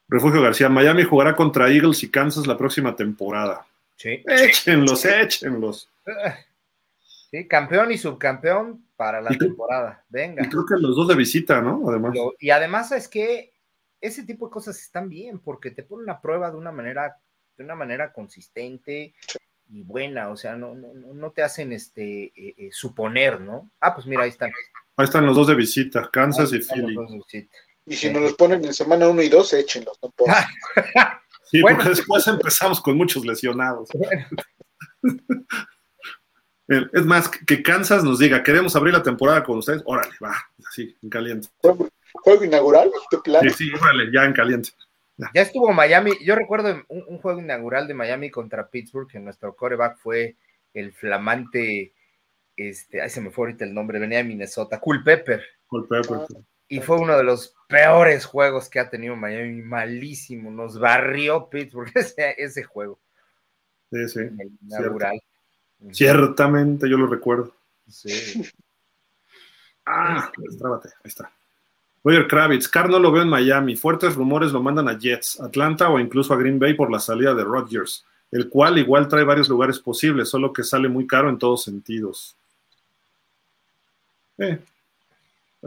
Refugio García, Miami jugará contra Eagles y Kansas la próxima temporada. Sí. Échenlos, échenlos. Sí, campeón y subcampeón para la temporada. Venga. Y creo que los dos de visita, ¿no? Además. y además es que ese tipo de cosas están bien porque te ponen a prueba de una manera, de una manera consistente y buena, o sea, no, no, no te hacen este eh, eh, suponer, ¿no? Ah, pues mira, ahí están. Ahí están los dos de visita, Kansas y Philly. Y si nos los ponen en semana 1 y 2, échenlos, no Sí, porque después empezamos con muchos lesionados. Es más, que Kansas nos diga, queremos abrir la temporada con ustedes, órale, va, así, en caliente. ¿Juego inaugural? Sí, sí, órale, ya en caliente. Ya. estuvo Miami, yo recuerdo un, juego inaugural de Miami contra Pittsburgh, que nuestro coreback fue el flamante, este, ay se me fue ahorita el nombre, venía de Minnesota, Cool Pepper. Cool Pepper. Y fue uno de los peores juegos que ha tenido Miami, malísimo, nos barrió Pittsburgh ese, ese juego. Sí, sí. Inaugural. Ciertamente, yo lo recuerdo. Sí. Ah, ahí está. Roger Kravitz, Carr no lo veo en Miami. Fuertes rumores lo mandan a Jets, Atlanta o incluso a Green Bay por la salida de Rodgers, el cual igual trae varios lugares posibles, solo que sale muy caro en todos sentidos. Eh,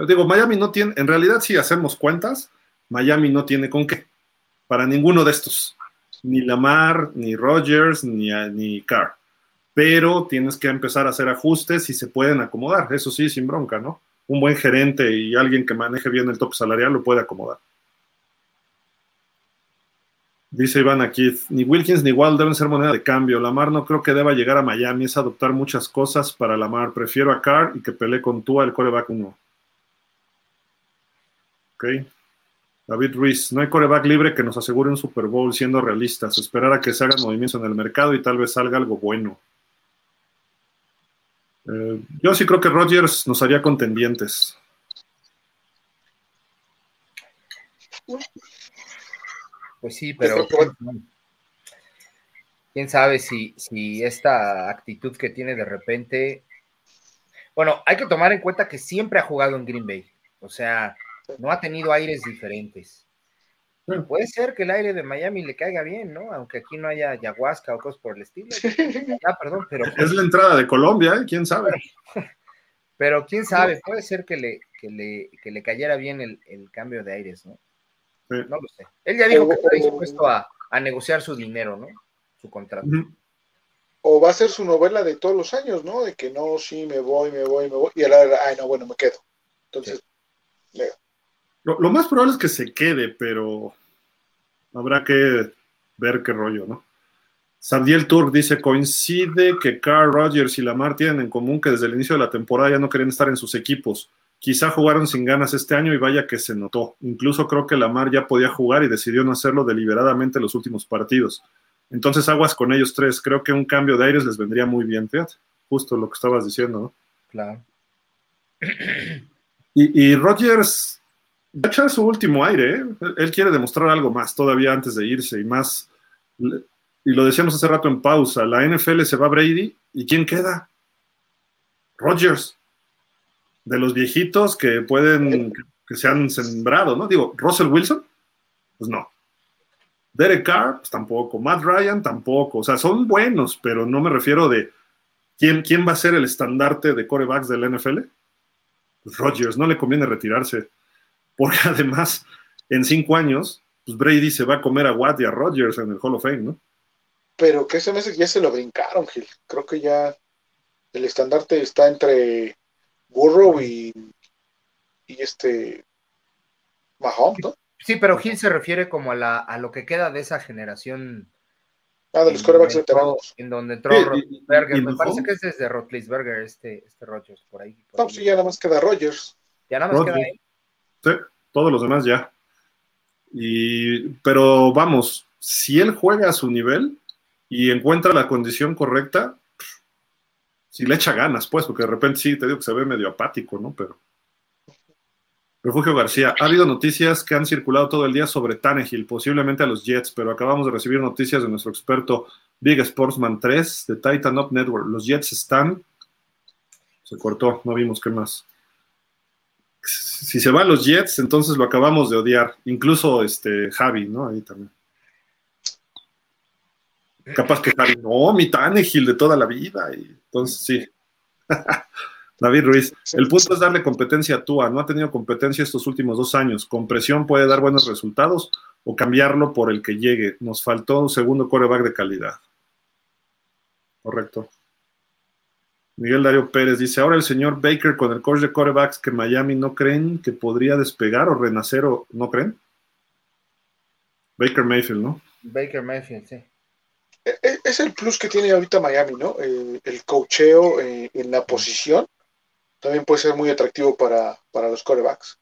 Digo, Miami no tiene, en realidad si hacemos cuentas, Miami no tiene con qué, para ninguno de estos, ni Lamar, ni Rogers, ni, ni Carr. Pero tienes que empezar a hacer ajustes y se pueden acomodar, eso sí, sin bronca, ¿no? Un buen gerente y alguien que maneje bien el tope salarial lo puede acomodar. Dice Iván aquí, ni Wilkins ni Wall deben ser moneda de cambio. Lamar no creo que deba llegar a Miami, es adoptar muchas cosas para Lamar. Prefiero a Carr y que pelee con Tua el coreback 1. Ok. David Ruiz, no hay coreback libre que nos asegure un Super Bowl siendo realistas. Esperar a que se hagan movimientos en el mercado y tal vez salga algo bueno. Eh, yo sí creo que Rodgers nos haría contendientes. Pues sí, pero quién sabe si, si esta actitud que tiene de repente. Bueno, hay que tomar en cuenta que siempre ha jugado en Green Bay. O sea, no ha tenido aires diferentes. Puede ser que el aire de Miami le caiga bien, ¿no? Aunque aquí no haya ayahuasca o cosas por el estilo. Ah, perdón, pero. Es la entrada de Colombia, ¿eh? ¿Quién sabe? Pero quién sabe, puede ser que le, que le, que le cayera bien el, el cambio de aires, ¿no? No lo sé. Él ya dijo que está dispuesto a, a negociar su dinero, ¿no? Su contrato. O va a ser su novela de todos los años, ¿no? De que no, sí, me voy, me voy, me voy. Y a la ay, no, bueno, me quedo. Entonces, lo, lo, más probable es que se quede, pero habrá que ver qué rollo, ¿no? Sardiel Tour dice, coincide que Carl Rogers y Lamar tienen en común que desde el inicio de la temporada ya no querían estar en sus equipos. Quizá jugaron sin ganas este año y vaya que se notó. Incluso creo que Lamar ya podía jugar y decidió no hacerlo deliberadamente en los últimos partidos. Entonces aguas con ellos tres. Creo que un cambio de aires les vendría muy bien, fíjate. Justo lo que estabas diciendo, ¿no? Claro. Y, y Rodgers va a echar su último aire, ¿eh? Él quiere demostrar algo más todavía antes de irse y más. Y lo decíamos hace rato en pausa, la NFL se va Brady y ¿quién queda? Rodgers de los viejitos que pueden, que se han sembrado, ¿no? Digo, Russell Wilson, pues no. Derek Carr, pues tampoco. Matt Ryan, tampoco. O sea, son buenos, pero no me refiero de quién, quién va a ser el estandarte de corebacks del NFL. Pues Rodgers, no le conviene retirarse. Porque además, en cinco años, pues Brady se va a comer a Watt y a Rodgers en el Hall of Fame, ¿no? Pero que ese mes ya se lo brincaron, Gil. Creo que ya el estandarte está entre Burrow y, y este Mahomes, ¿no? Sí, pero Gil se refiere como a, la, a lo que queda de esa generación. Ah, de los corebacks veteranos. En donde entró sí, Rotlisberger. Me parece que es desde Rotlisberger, este, este Rodgers, por ahí. Por no, ahí. sí, ya nada más queda Rodgers. Ya nada más Rodgers. queda ahí. Todos los demás ya. Y, pero vamos, si él juega a su nivel y encuentra la condición correcta, si le echa ganas, pues, porque de repente sí, te digo que se ve medio apático, ¿no? Pero. Refugio García, ha habido noticias que han circulado todo el día sobre Tannehill, posiblemente a los Jets, pero acabamos de recibir noticias de nuestro experto Big Sportsman 3 de Titan Up Network. Los Jets están. Se cortó, no vimos qué más. Si se van los Jets, entonces lo acabamos de odiar. Incluso este Javi, ¿no? Ahí también. Capaz que Javi, no, mi Tannehill de toda la vida. Y entonces sí. David Ruiz, el punto es darle competencia a Tua. No ha tenido competencia estos últimos dos años. Con presión puede dar buenos resultados o cambiarlo por el que llegue. Nos faltó un segundo coreback de calidad. Correcto. Miguel Dario Pérez dice, ahora el señor Baker con el coach de corebacks que Miami no creen que podría despegar o renacer o no creen. Baker Mayfield, ¿no? Baker Mayfield, sí es el plus que tiene ahorita Miami, ¿no? El, el cocheo eh, en la posición también puede ser muy atractivo para, para, los corebacks.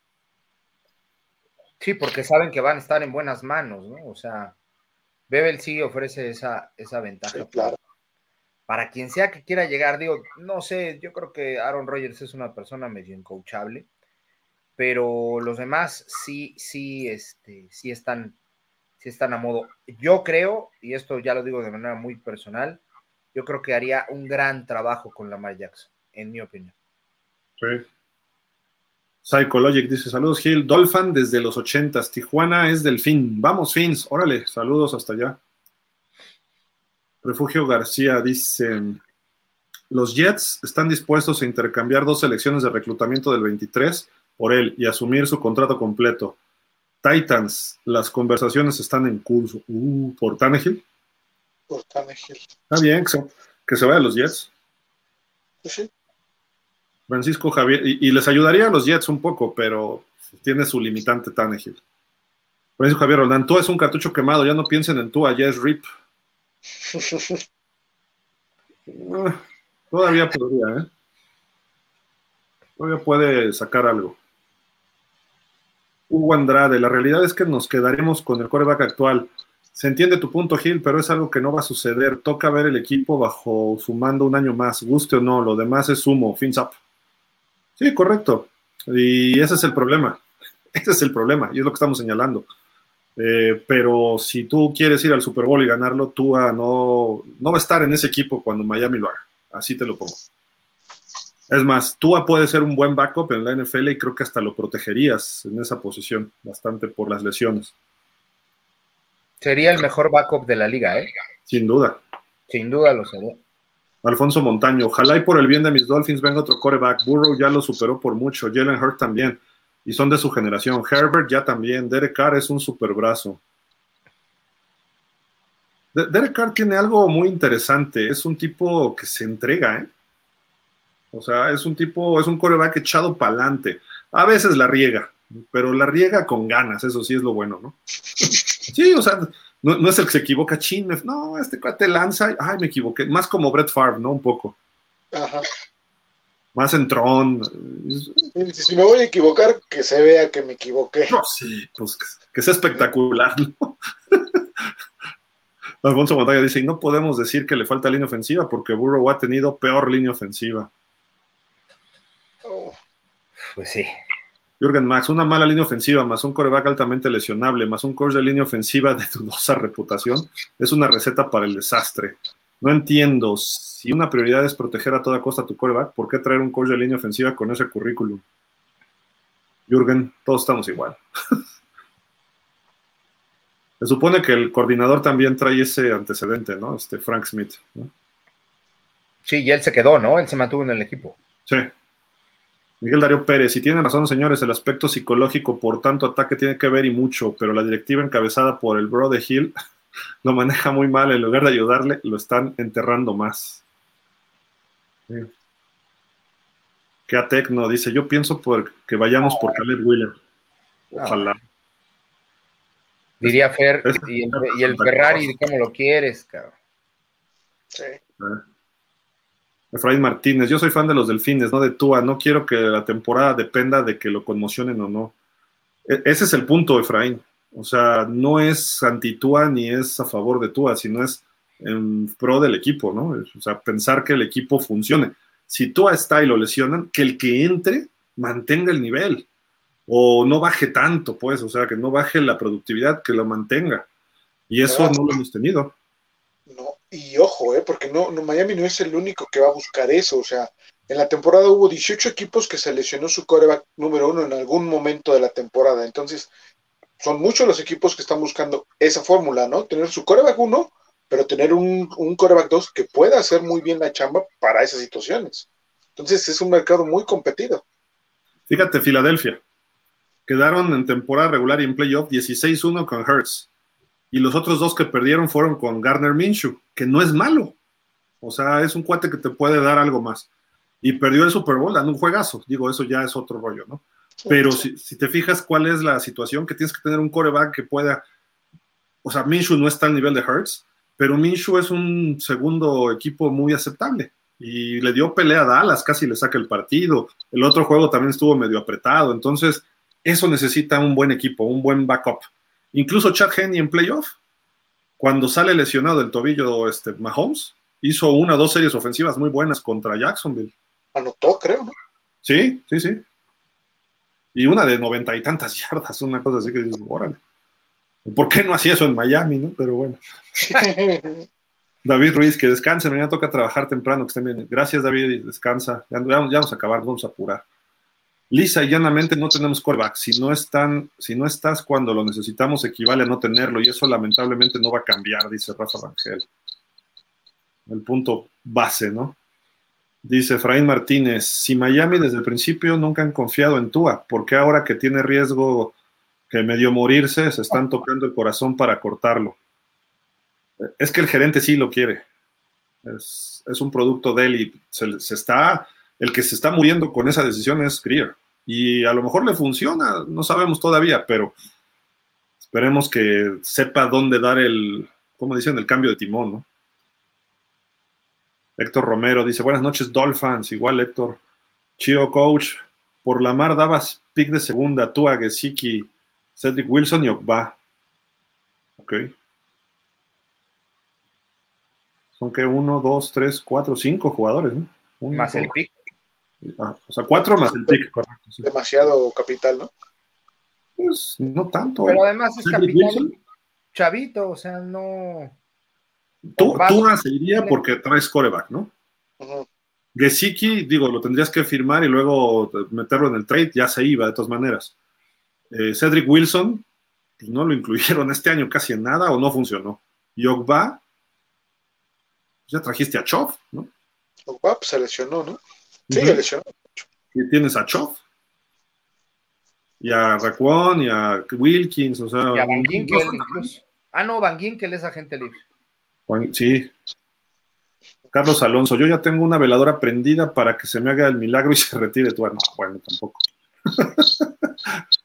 Sí, porque saben que van a estar en buenas manos, ¿no? O sea, Bebel sí ofrece esa, esa ventaja. Sí, claro. Para quien sea que quiera llegar, digo, no sé, yo creo que Aaron Rodgers es una persona medio incoachable, pero los demás sí, sí, este, sí están si están a modo. Yo creo, y esto ya lo digo de manera muy personal, yo creo que haría un gran trabajo con Lamar Jackson, en mi opinión. Sí. Psychologic dice: Saludos, Gil. Dolphin desde los ochentas. Tijuana es del fin. Vamos, Fins. Órale, saludos hasta allá. Refugio García dice: Los Jets están dispuestos a intercambiar dos selecciones de reclutamiento del 23 por él y asumir su contrato completo. Titans, las conversaciones están en curso. Uh, ¿Por Tannehill? Por Tannehill. Está bien, que se, que se vaya a los Jets. Sí. Francisco Javier, y, y, les ayudaría a los Jets un poco, pero tiene su limitante Tannehill. Francisco Javier Roldán, tú es un cartucho quemado, ya no piensen en tú, ya es RIP. Todavía podría, ¿eh? Todavía puede sacar algo. Hugo Andrade, la realidad es que nos quedaremos con el coreback actual. Se entiende tu punto, Gil, pero es algo que no va a suceder. Toca ver el equipo bajo su mando un año más, guste o no, lo demás es humo, fins up. Sí, correcto. Y ese es el problema. Ese es el problema, y es lo que estamos señalando. Eh, pero si tú quieres ir al Super Bowl y ganarlo, tú no, no va a estar en ese equipo cuando Miami lo haga. Así te lo pongo. Es más, Tua puede ser un buen backup en la NFL y creo que hasta lo protegerías en esa posición, bastante por las lesiones. Sería el mejor backup de la liga, ¿eh? Sin duda. Sin duda lo sería. Alfonso Montaño, ojalá y por el bien de mis Dolphins venga otro coreback. Burrow ya lo superó por mucho, Jalen Hurt también, y son de su generación. Herbert ya también, Derek Carr es un super brazo. Derek Carr tiene algo muy interesante, es un tipo que se entrega, ¿eh? O sea, es un tipo, es un coreback echado para adelante. A veces la riega, pero la riega con ganas, eso sí es lo bueno, ¿no? Sí, o sea, no, es el que se equivoca, chin, no, este cuate lanza, ay, me equivoqué, más como Brett Favre, ¿no? Un poco. Ajá. Más en Tron. Si me voy a equivocar, que se vea que me equivoqué. No, sí, pues que sea espectacular, ¿no? Alfonso Montaña dice, y no podemos decir que le falta línea ofensiva porque Burrow ha tenido peor línea ofensiva. Pues sí. Jürgen Max, una mala línea ofensiva más un coreback altamente lesionable más un coach de línea ofensiva de dudosa reputación es una receta para el desastre. No entiendo, si una prioridad es proteger a toda costa a tu coreback, ¿por qué traer un coach de línea ofensiva con ese currículum? Jürgen, todos estamos igual. Se supone que el coordinador también trae ese antecedente, ¿no? Este Frank Smith. Sí, y él se quedó, ¿no? Él se mantuvo en el equipo. Sí. Miguel Darío Pérez, y tienen razón, señores, el aspecto psicológico, por tanto, ataque tiene que ver y mucho, pero la directiva encabezada por el bro de Hill lo maneja muy mal, en lugar de ayudarle, lo están enterrando más. Sí. Que a Tecno dice, yo pienso por que vayamos por Caleb Wheeler. Ojalá. Diría Fer, y el, Ferrari, ¿cómo lo quieres, cabrón? Sí. Ah. Efraín Martínez, yo soy fan de los delfines, no de Tua, no quiero que la temporada dependa de que lo conmocionen o no. E, ese es el punto, Efraín. O sea, no es anti-Tua ni es a favor de Tua, sino es en pro del equipo, ¿no? O sea, pensar que el equipo funcione. Si Tua está y lo lesionan, que el que entre mantenga el nivel o no baje tanto, pues, o sea, que no baje la productividad, que lo mantenga. Y eso no lo hemos tenido. No, y ojo, ¿eh? porque no, Miami no es el único que va a buscar eso. O sea, en la temporada hubo 18 equipos que seleccionó su coreback número uno en algún momento de la temporada. Entonces, son muchos los equipos que están buscando esa fórmula, ¿no? Tener su coreback uno, pero tener un, un coreback dos que pueda hacer muy bien la chamba para esas situaciones. Entonces, es un mercado muy competido. Fíjate, Filadelfia. Quedaron en temporada regular y en playoff 16-1 con Hertz y los otros dos que perdieron fueron con Garner Minshew, que no es malo. O sea, es un cuate que te puede dar algo más. Y perdió el Super Bowl dando un juegazo. Digo, eso ya es otro rollo, ¿no? Pero si, te fijas cuál es la situación, que tienes que tener un coreback que pueda. O sea, Minshew no está al nivel de Hertz, pero Minshew es un segundo equipo muy aceptable. Y le dio pelea a Dallas, casi le saca el partido. El otro juego también estuvo medio apretado. Entonces, eso necesita un buen equipo, un buen backup. Incluso Chad Henney en playoff, cuando sale lesionado el tobillo este, Mahomes, hizo una o dos series ofensivas muy buenas contra Jacksonville. Anotó, creo, ¿no? Sí, sí, sí. Y una de noventa y tantas yardas, una cosa así que dices, órale. ¿Por qué no hacía eso en Miami, no? Pero bueno. David Ruiz, que descanse, mañana toca trabajar temprano, que estén bien. Gracias, David, descansa. Ya, ya vamos a acabar, vamos a apurar. Lisa y llanamente no tenemos callback. Si no, están, si no estás cuando lo necesitamos, equivale a no tenerlo. Y eso lamentablemente no va a cambiar, dice Rafa Rangel. El punto base, ¿no? Dice Efraín Martínez, si Miami desde el principio nunca han confiado en Tua, ¿por qué ahora que tiene riesgo que medio morirse se están tocando el corazón para cortarlo? Es que el gerente sí lo quiere. Es, un producto de él y se está el que se está muriendo con esa decisión es Greer. Y a lo mejor le funciona, no sabemos todavía, pero esperemos que sepa dónde dar el, ¿cómo dicen? El cambio de timón, ¿no? Héctor Romero dice, buenas noches, Dolphins. Igual, Héctor. Chido, coach. Por la mar dabas pick de segunda, tú a Gesicki, Cedric Wilson y Okba. Ok. Son que uno, dos, tres, cuatro, cinco jugadores, ¿no? Uno, Más el pick. Ah, o sea, cuatro más el pick, correcto. sí. Demasiado capital, ¿no? Pues no tanto. Pero ¿eh? además es Cedric Wilson, chavito, o sea, no. Tú, tú se iría porque traes coreback, ¿no? Gesicki, digo, lo tendrías que firmar y luego meterlo en el trade, ya se iba de todas maneras. Eh, Cedric Wilson, pues no lo incluyeron este año casi en nada o no funcionó. Y Ogba, pues ya trajiste a Choff, ¿no? Ogba, pues, se lesionó, ¿no? Sí, se lesionó. Y tienes a Choff. Y a Raquan y a Wilkins, o sea. Y a Van Ginkel. Ah, no, Van Ginkel es agente libre. Sí. Carlos Alonso, yo ya tengo una veladora prendida para que se me haga el milagro y se retire tú. No, bueno, tampoco.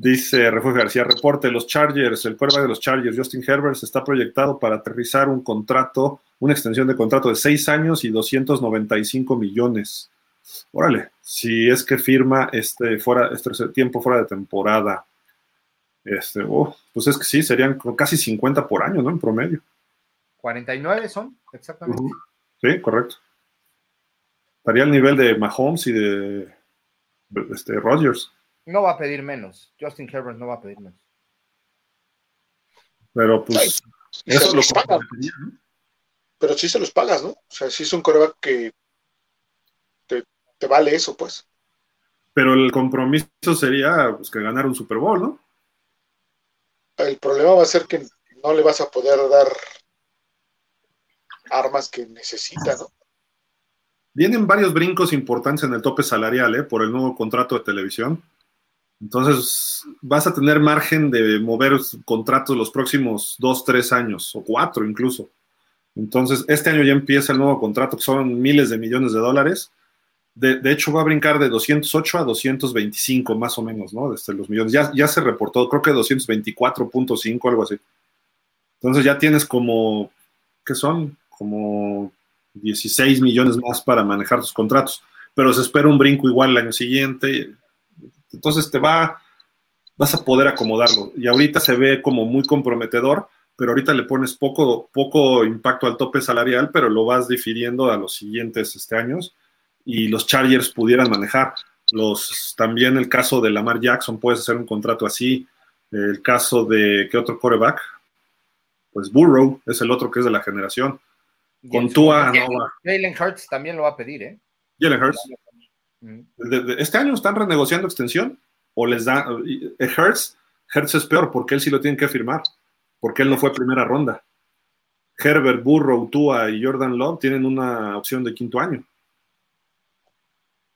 Dice Refugio García, reporte, los Chargers, el quarterback de los Chargers, Justin Herbert, está proyectado para aterrizar un contrato, una extensión de contrato de seis años y 295 millones. Órale, si es que firma este, fuera, este tiempo fuera de temporada. Este, oh, pues es que sí, serían casi 50 por año, ¿no? En promedio. 49 son, exactamente. Sí, correcto. Estaría al nivel de Mahomes y de este, Rodgers. No va a pedir menos. Justin Herbert no va a pedir menos. Pero pues Y eso lo pagan. ¿no? Pero sí se los pagas, ¿no? O sea, sí es un coreback que te, te vale eso, pues. Pero el compromiso sería pues, que ganar un Super Bowl, ¿no? El problema va a ser que no le vas a poder dar armas que necesita, ¿no? Vienen varios brincos importantes en el tope salarial, ¿eh? Por el nuevo contrato de televisión. Entonces, vas a tener margen de mover contratos los próximos dos, tres años, o cuatro incluso. Entonces, este año ya empieza el nuevo contrato, que son miles de millones de dólares. De, de hecho, va a brincar de 208 a 225, más o menos, ¿no? Desde los millones. Ya, ya se reportó, creo que 224.5, algo así. Entonces, ya tienes como, ¿qué son? Como 16 millones más para manejar tus contratos. Pero se espera un brinco igual el año siguiente. Entonces te va, vas a poder acomodarlo. Y ahorita se ve como muy comprometedor, pero ahorita le pones poco, poco impacto al tope salarial, pero lo vas difiriendo a los siguientes este, años. Y los Chargers pudieran manejar. Los, también el caso de Lamar Jackson, puedes hacer un contrato así. El caso de, ¿qué otro coreback? Pues Burrow es el otro que es de la generación. Con Tua. Jalen Hurts también lo va a pedir, ¿eh? Jalen Hurts. Este año están renegociando extensión o les da eh, Hertz, Hertz es peor porque él sí lo tienen que firmar, porque él no fue primera ronda. Herbert, Burrow, Tua y Jordan Love tienen una opción de quinto año.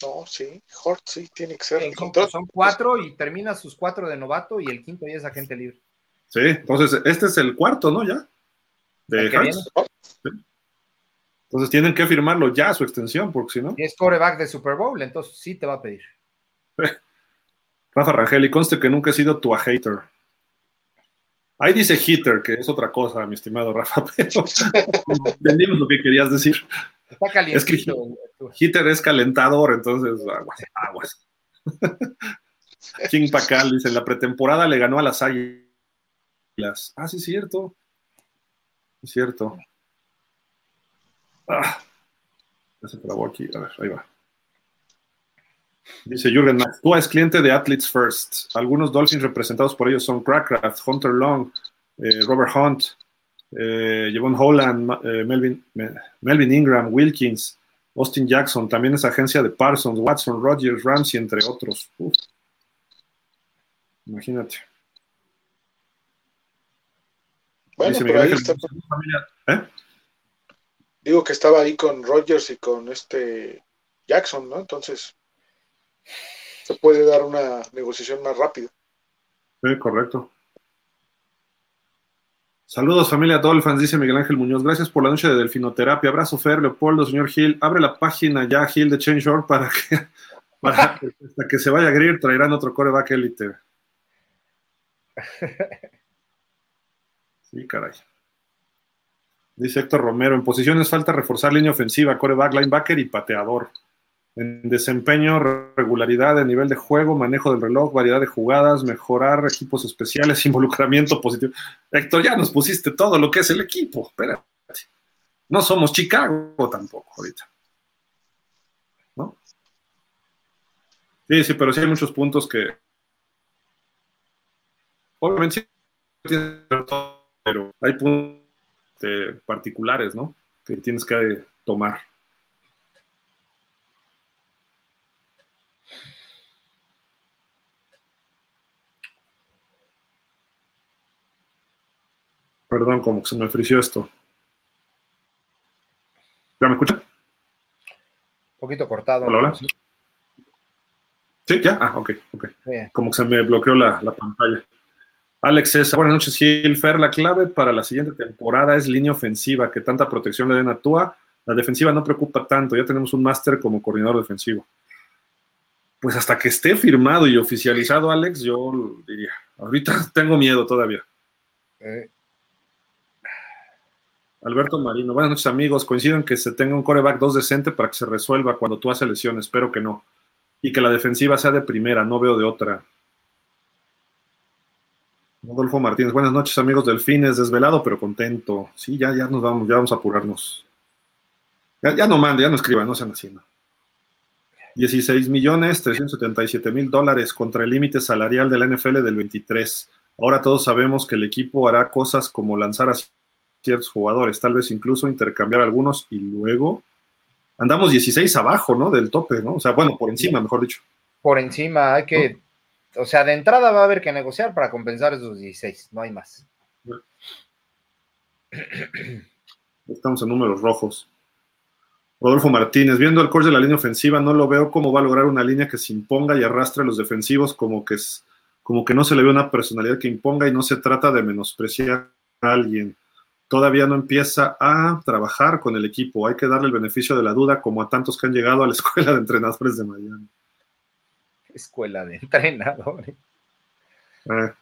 No, sí, Hort sí tiene que ser el contrato. son cuatro y termina sus cuatro de novato y el quinto ya es agente libre. Sí, entonces este es el cuarto, ¿no? Ya. De que Hertz. Entonces tienen que firmarlo ya su extensión, porque si no. Y es coreback de Super Bowl, entonces sí te va a pedir. Rafa Rangel, y conste que nunca he sido tu hater. Ahí dice hitter, que es otra cosa, mi estimado Rafa, pero entendimos lo que querías decir. Está Es que-. Hitter es calentador, entonces aguas, aguas. King Pacal dice, en la pretemporada le ganó a las águilas. Ah, sí, es cierto. Es cierto. Ah, ya se trabó aquí. A ver, ahí va. Dice Jürgen Max, tú es cliente de Athletes First. Algunos Dolphins representados por ellos son Crackcraft, Hunter Long, eh, Robert Hunt, eh, Holland, eh, Melvin, Me- Melvin Ingram, Wilkins, Austin Jackson. También es agencia de Parsons, Watson, Rogers, Ramsey, entre otros. Uf. Imagínate. Bueno, ahí está. ¿Eh? Digo que estaba ahí con Rogers y con este Jackson, ¿no? Entonces se puede dar una negociación más rápida. Sí, correcto. Saludos, familia Dolphins, dice Miguel Ángel Muñoz. Gracias por la noche de delfinoterapia. Abrazo, Fer, Leopoldo, señor Gil. Abre la página ya, Gil, de Change.org para que, para que hasta que se vaya a Greer traerán otro coreback élite. Sí, caray. Dice Héctor Romero, en posiciones falta reforzar línea ofensiva, coreback, linebacker y pateador. En desempeño, regularidad de nivel de juego, manejo del reloj, variedad de jugadas, mejorar equipos especiales, involucramiento positivo. Héctor, ya nos pusiste todo lo que es el equipo. Espérate. No somos Chicago tampoco ahorita. ¿No? Sí, sí, pero sí hay muchos puntos que. Obviamente sí, pero hay puntos este, particulares, ¿no? Que tienes que tomar. Perdón, como que se me frició esto. ¿Ya me escucha? Un poquito cortado. Hola, hola. Sí, ya. Ah, ok, ok. Como que se me bloqueó la, la pantalla. Alex César, buenas noches, Gilfer. La clave para la siguiente temporada es línea ofensiva, que tanta protección le den a Tua. La defensiva no preocupa tanto, ya tenemos un máster como coordinador defensivo. Pues hasta que esté firmado y oficializado, Alex, yo diría. Ahorita tengo miedo todavía. Eh. Alberto Marino, buenas noches, amigos. Coincido en que se tenga un coreback 2 decente para que se resuelva cuando tú haces lesiones. Espero que no. Y que la defensiva sea de primera, no veo de otra. Rodolfo Martínez, buenas noches amigos Delfines, desvelado pero contento. Sí, ya, ya nos vamos, ya vamos a apurarnos. Ya, no mande, ya no escriban, no sean haciendo. 16 millones 377 mil dólares contra el límite salarial de la NFL del 23. Ahora todos sabemos que el equipo hará cosas como lanzar a ciertos jugadores, tal vez incluso intercambiar algunos y luego andamos 16 abajo, ¿no? Del tope, ¿no? O sea, bueno, por encima, mejor dicho. Por encima, hay que o sea, de entrada va a haber que negociar para compensar esos 16, no hay más. Estamos en números rojos. Rodolfo Martínez, viendo el course de la línea ofensiva, no lo veo cómo va a lograr una línea que se imponga y arrastre a los defensivos como que, es, como que no se le ve una personalidad que imponga y no se trata de menospreciar a alguien. Todavía no empieza a trabajar con el equipo. Hay que darle el beneficio de la duda como a tantos que han llegado a la escuela de entrenadores de Miami escuela de entrenadores. Eh,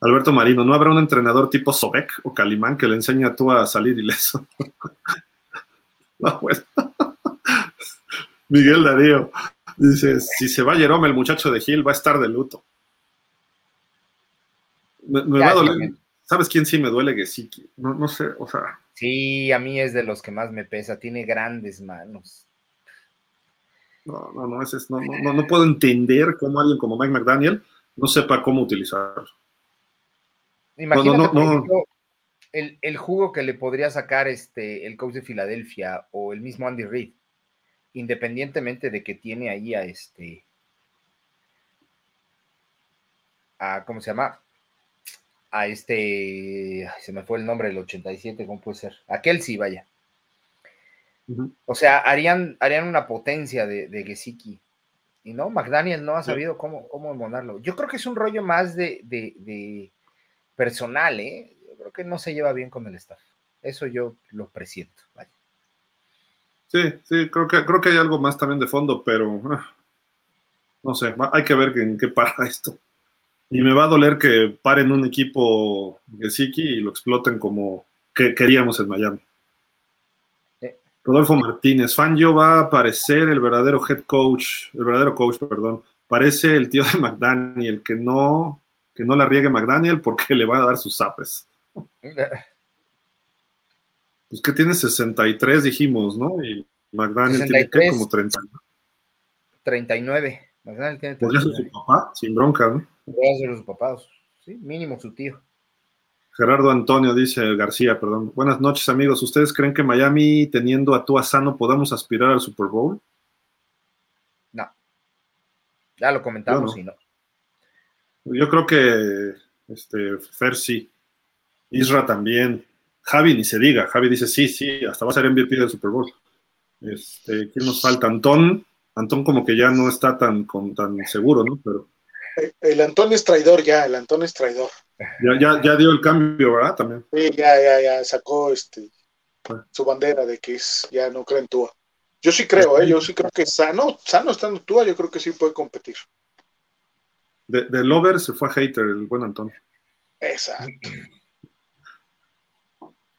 Alberto Marino, ¿no habrá un entrenador tipo Sobek o Calimán que le enseñe a tú a salir ileso? no, pues. Miguel Darío dice: si se va Jerome, el muchacho de Gil va a estar de luto. Me, va a doler. ¿Sabes quién sí me duele? Que sí, no, no sé, o sea. Sí, a mí es de los que más me pesa. Tiene grandes manos. No, no, no, no, no, puedo entender cómo alguien como Mike McDaniel no sepa cómo utilizarlo. Imagínate, el, el, jugo que le podría sacar este, el coach de Filadelfia o el mismo Andy Reid, independientemente de que tiene ahí a este, a, ¿cómo se llama? A este, se me fue el nombre del 87, ¿cómo puede ser? A Kelsey, vaya. O sea, harían, harían una potencia de, de Gesicki. Y no, McDaniel no ha sabido cómo, cómo monarlo. Yo creo que es un rollo más de, personal, ¿eh? Yo creo que no se lleva bien con el staff. Eso yo lo presiento. Sí, sí, creo que, creo que hay algo más también de fondo, pero ah, no sé, hay que ver en qué para esto. Y me va a doler que paren un equipo Gesicki y lo exploten como que queríamos en Miami. Rodolfo Martínez, Fangio va a aparecer el verdadero head coach, el verdadero coach, perdón. Parece el tío de McDaniel, que no, que no la riegue McDaniel porque le va a dar sus zapes. Pues que tiene 63, dijimos, ¿no? Y McDaniel tiene que como 30. 39. McDaniel tiene 39. Podría ser su papá, sin bronca, ¿no? Podría ser su papá, sí, mínimo su tío. Gerardo Antonio dice García, perdón. Buenas noches, amigos. ¿Ustedes creen que Miami, teniendo a Tua sano, podamos aspirar al Super Bowl? No. Ya lo comentamos y no. Yo creo que este, Fer sí. Isra también. Javi ni se diga. Javi dice sí, sí, hasta va a ser MVP del Super Bowl. Este, ¿Quién nos falta? Antón. Antón como que ya no está tan, con, tan seguro, ¿no? Pero el Antón es traidor ya, el Antón es traidor. Ya, ya, dio el cambio, ¿verdad? También. Sí, ya, ya, ya sacó este su bandera de que es, ya no cree en Tua. Yo sí creo, ¿eh? yo sí creo que sano, sano estando Tua, yo creo que sí puede competir. De, de Lover se fue a hater el buen Antón. Exacto.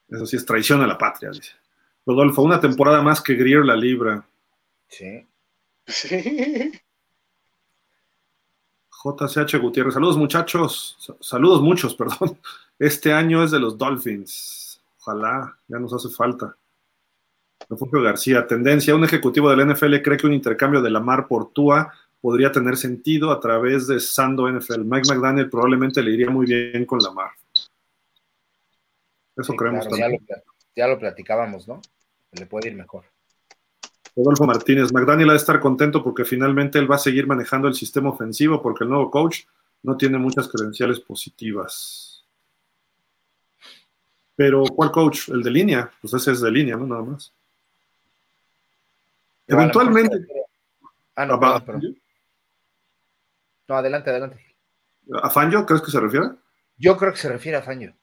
Eso sí es traición a la patria, dice. Rodolfo, una temporada más que Grier la libra. Sí. Sí. JCH Gutiérrez. Saludos, muchachos. Saludos, muchos, perdón. Este año es de los Dolphins. Ojalá, ya nos hace falta. Refugio García. Tendencia. Un ejecutivo del NFL cree que un intercambio de Lamar por Tua podría tener sentido a través de Sando NFL. Mike McDaniel probablemente le iría muy bien con Lamar. Eso Sí, creemos claro, ya, también. lo, ya lo platicábamos, ¿no? Le puede ir mejor. Rodolfo Martínez, McDaniel ha de estar contento porque finalmente él va a seguir manejando el sistema ofensivo porque el nuevo coach no tiene muchas credenciales positivas. Pero, ¿cuál coach? El de línea. Pues ese es de línea, ¿no? Nada más. Pero Eventualmente. Ah, no, ¿A, perdón, perdón. No, adelante, adelante. a Fangio crees que se refiere? Yo creo que se refiere a Faño.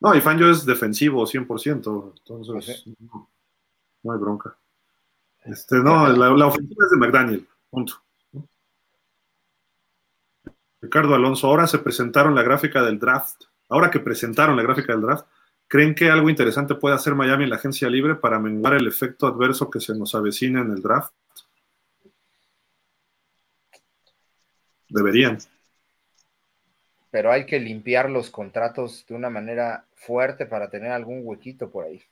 No, y Fangio es defensivo 100%. Entonces, no, no hay bronca. Este, no, la, la ofensiva es de McDaniel. Punto. Ricardo Alonso, ahora se presentaron la gráfica del draft. Ahora que presentaron la gráfica del draft, ¿creen que algo interesante puede hacer Miami en la agencia libre para menguar el efecto adverso que se nos avecina en el draft? Deberían. Pero hay que limpiar los contratos de una manera fuerte para tener algún huequito por ahí.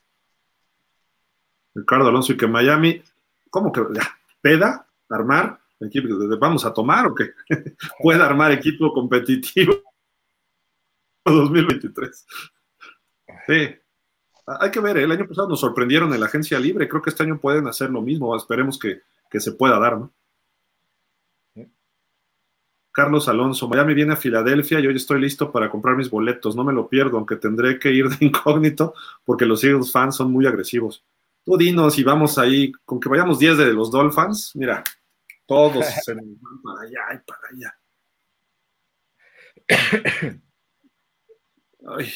Ricardo Alonso y que Miami, ¿cómo que peda armar equipo? ¿Vamos a tomar o qué? Puede armar equipo competitivo 2023. Sí. Hay que ver, el año pasado nos sorprendieron en la agencia libre, creo que este año pueden hacer lo mismo, esperemos que, que se pueda dar, ¿no? Carlos Alonso, Miami viene a Filadelfia y hoy estoy listo para comprar mis boletos, no me lo pierdo, aunque tendré que ir de incógnito porque los Eagles fans son muy agresivos. Tú dinos y vamos ahí, con que vayamos 10 de los Dolphins, mira, todos se nos van para allá y para allá. Ay,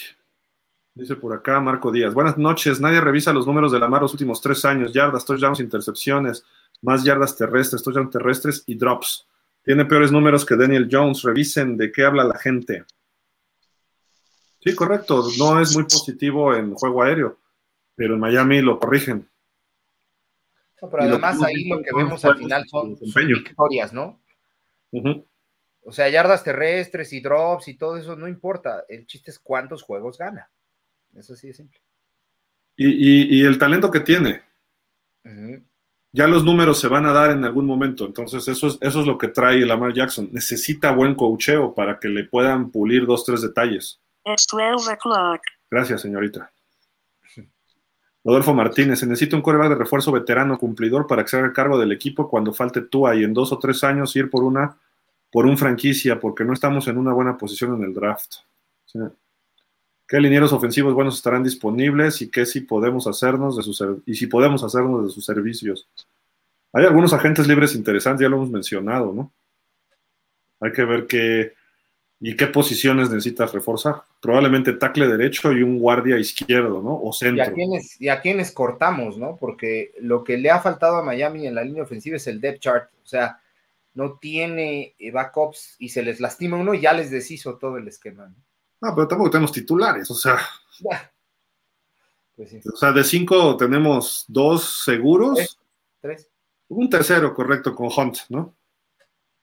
dice por acá Marco Díaz. Buenas noches. Nadie revisa los números de la mar los últimos tres años. Yardas, touchdowns, intercepciones, más yardas terrestres, touchdowns terrestres y drops. Tiene peores números que Daniel Jones. Revisen de qué habla la gente. Sí, correcto. No es muy positivo en juego aéreo, pero en Miami lo corrigen. No, pero Y además ahí lo que vemos al final son, victorias, ¿no? O sea, yardas terrestres y drops y todo eso no importa. El chiste es cuántos juegos gana. Eso sí es simple. y, y- y el talento que tiene. Ya los números se van a dar en algún momento. Entonces, eso es, eso es lo que trae Lamar Jackson. Necesita buen coacheo para que le puedan pulir dos, tres detalles. It's 12 o'clock. Gracias, señorita. Rodolfo Martínez, se necesita un coreback de refuerzo veterano cumplidor para que se haga cargo del equipo cuando falte Tua y en dos o tres años ir por una por un franquicia porque no estamos en una buena posición en el draft. ¿Qué linieros ofensivos buenos estarán disponibles y qué si podemos hacernos de sus y si podemos hacernos de sus servicios? Hay algunos agentes libres interesantes, ya lo hemos mencionado, ¿no? Hay que ver qué y qué posiciones necesitas reforzar. Probablemente tackle derecho y un guardia izquierdo, ¿no? O ¿Y centro. a, quiénes, y a quiénes cortamos, ¿no? Porque lo que le ha faltado a Miami en la línea ofensiva es el depth chart. O sea, no tiene eh, backups y se les lastima uno y ya les deshizo todo el esquema. ¿no? No, pero tampoco tenemos titulares, o sea. Pues sí, o sea, de cinco tenemos dos seguros, ¿Tres? tres. un tercero correcto con Hunt, ¿no?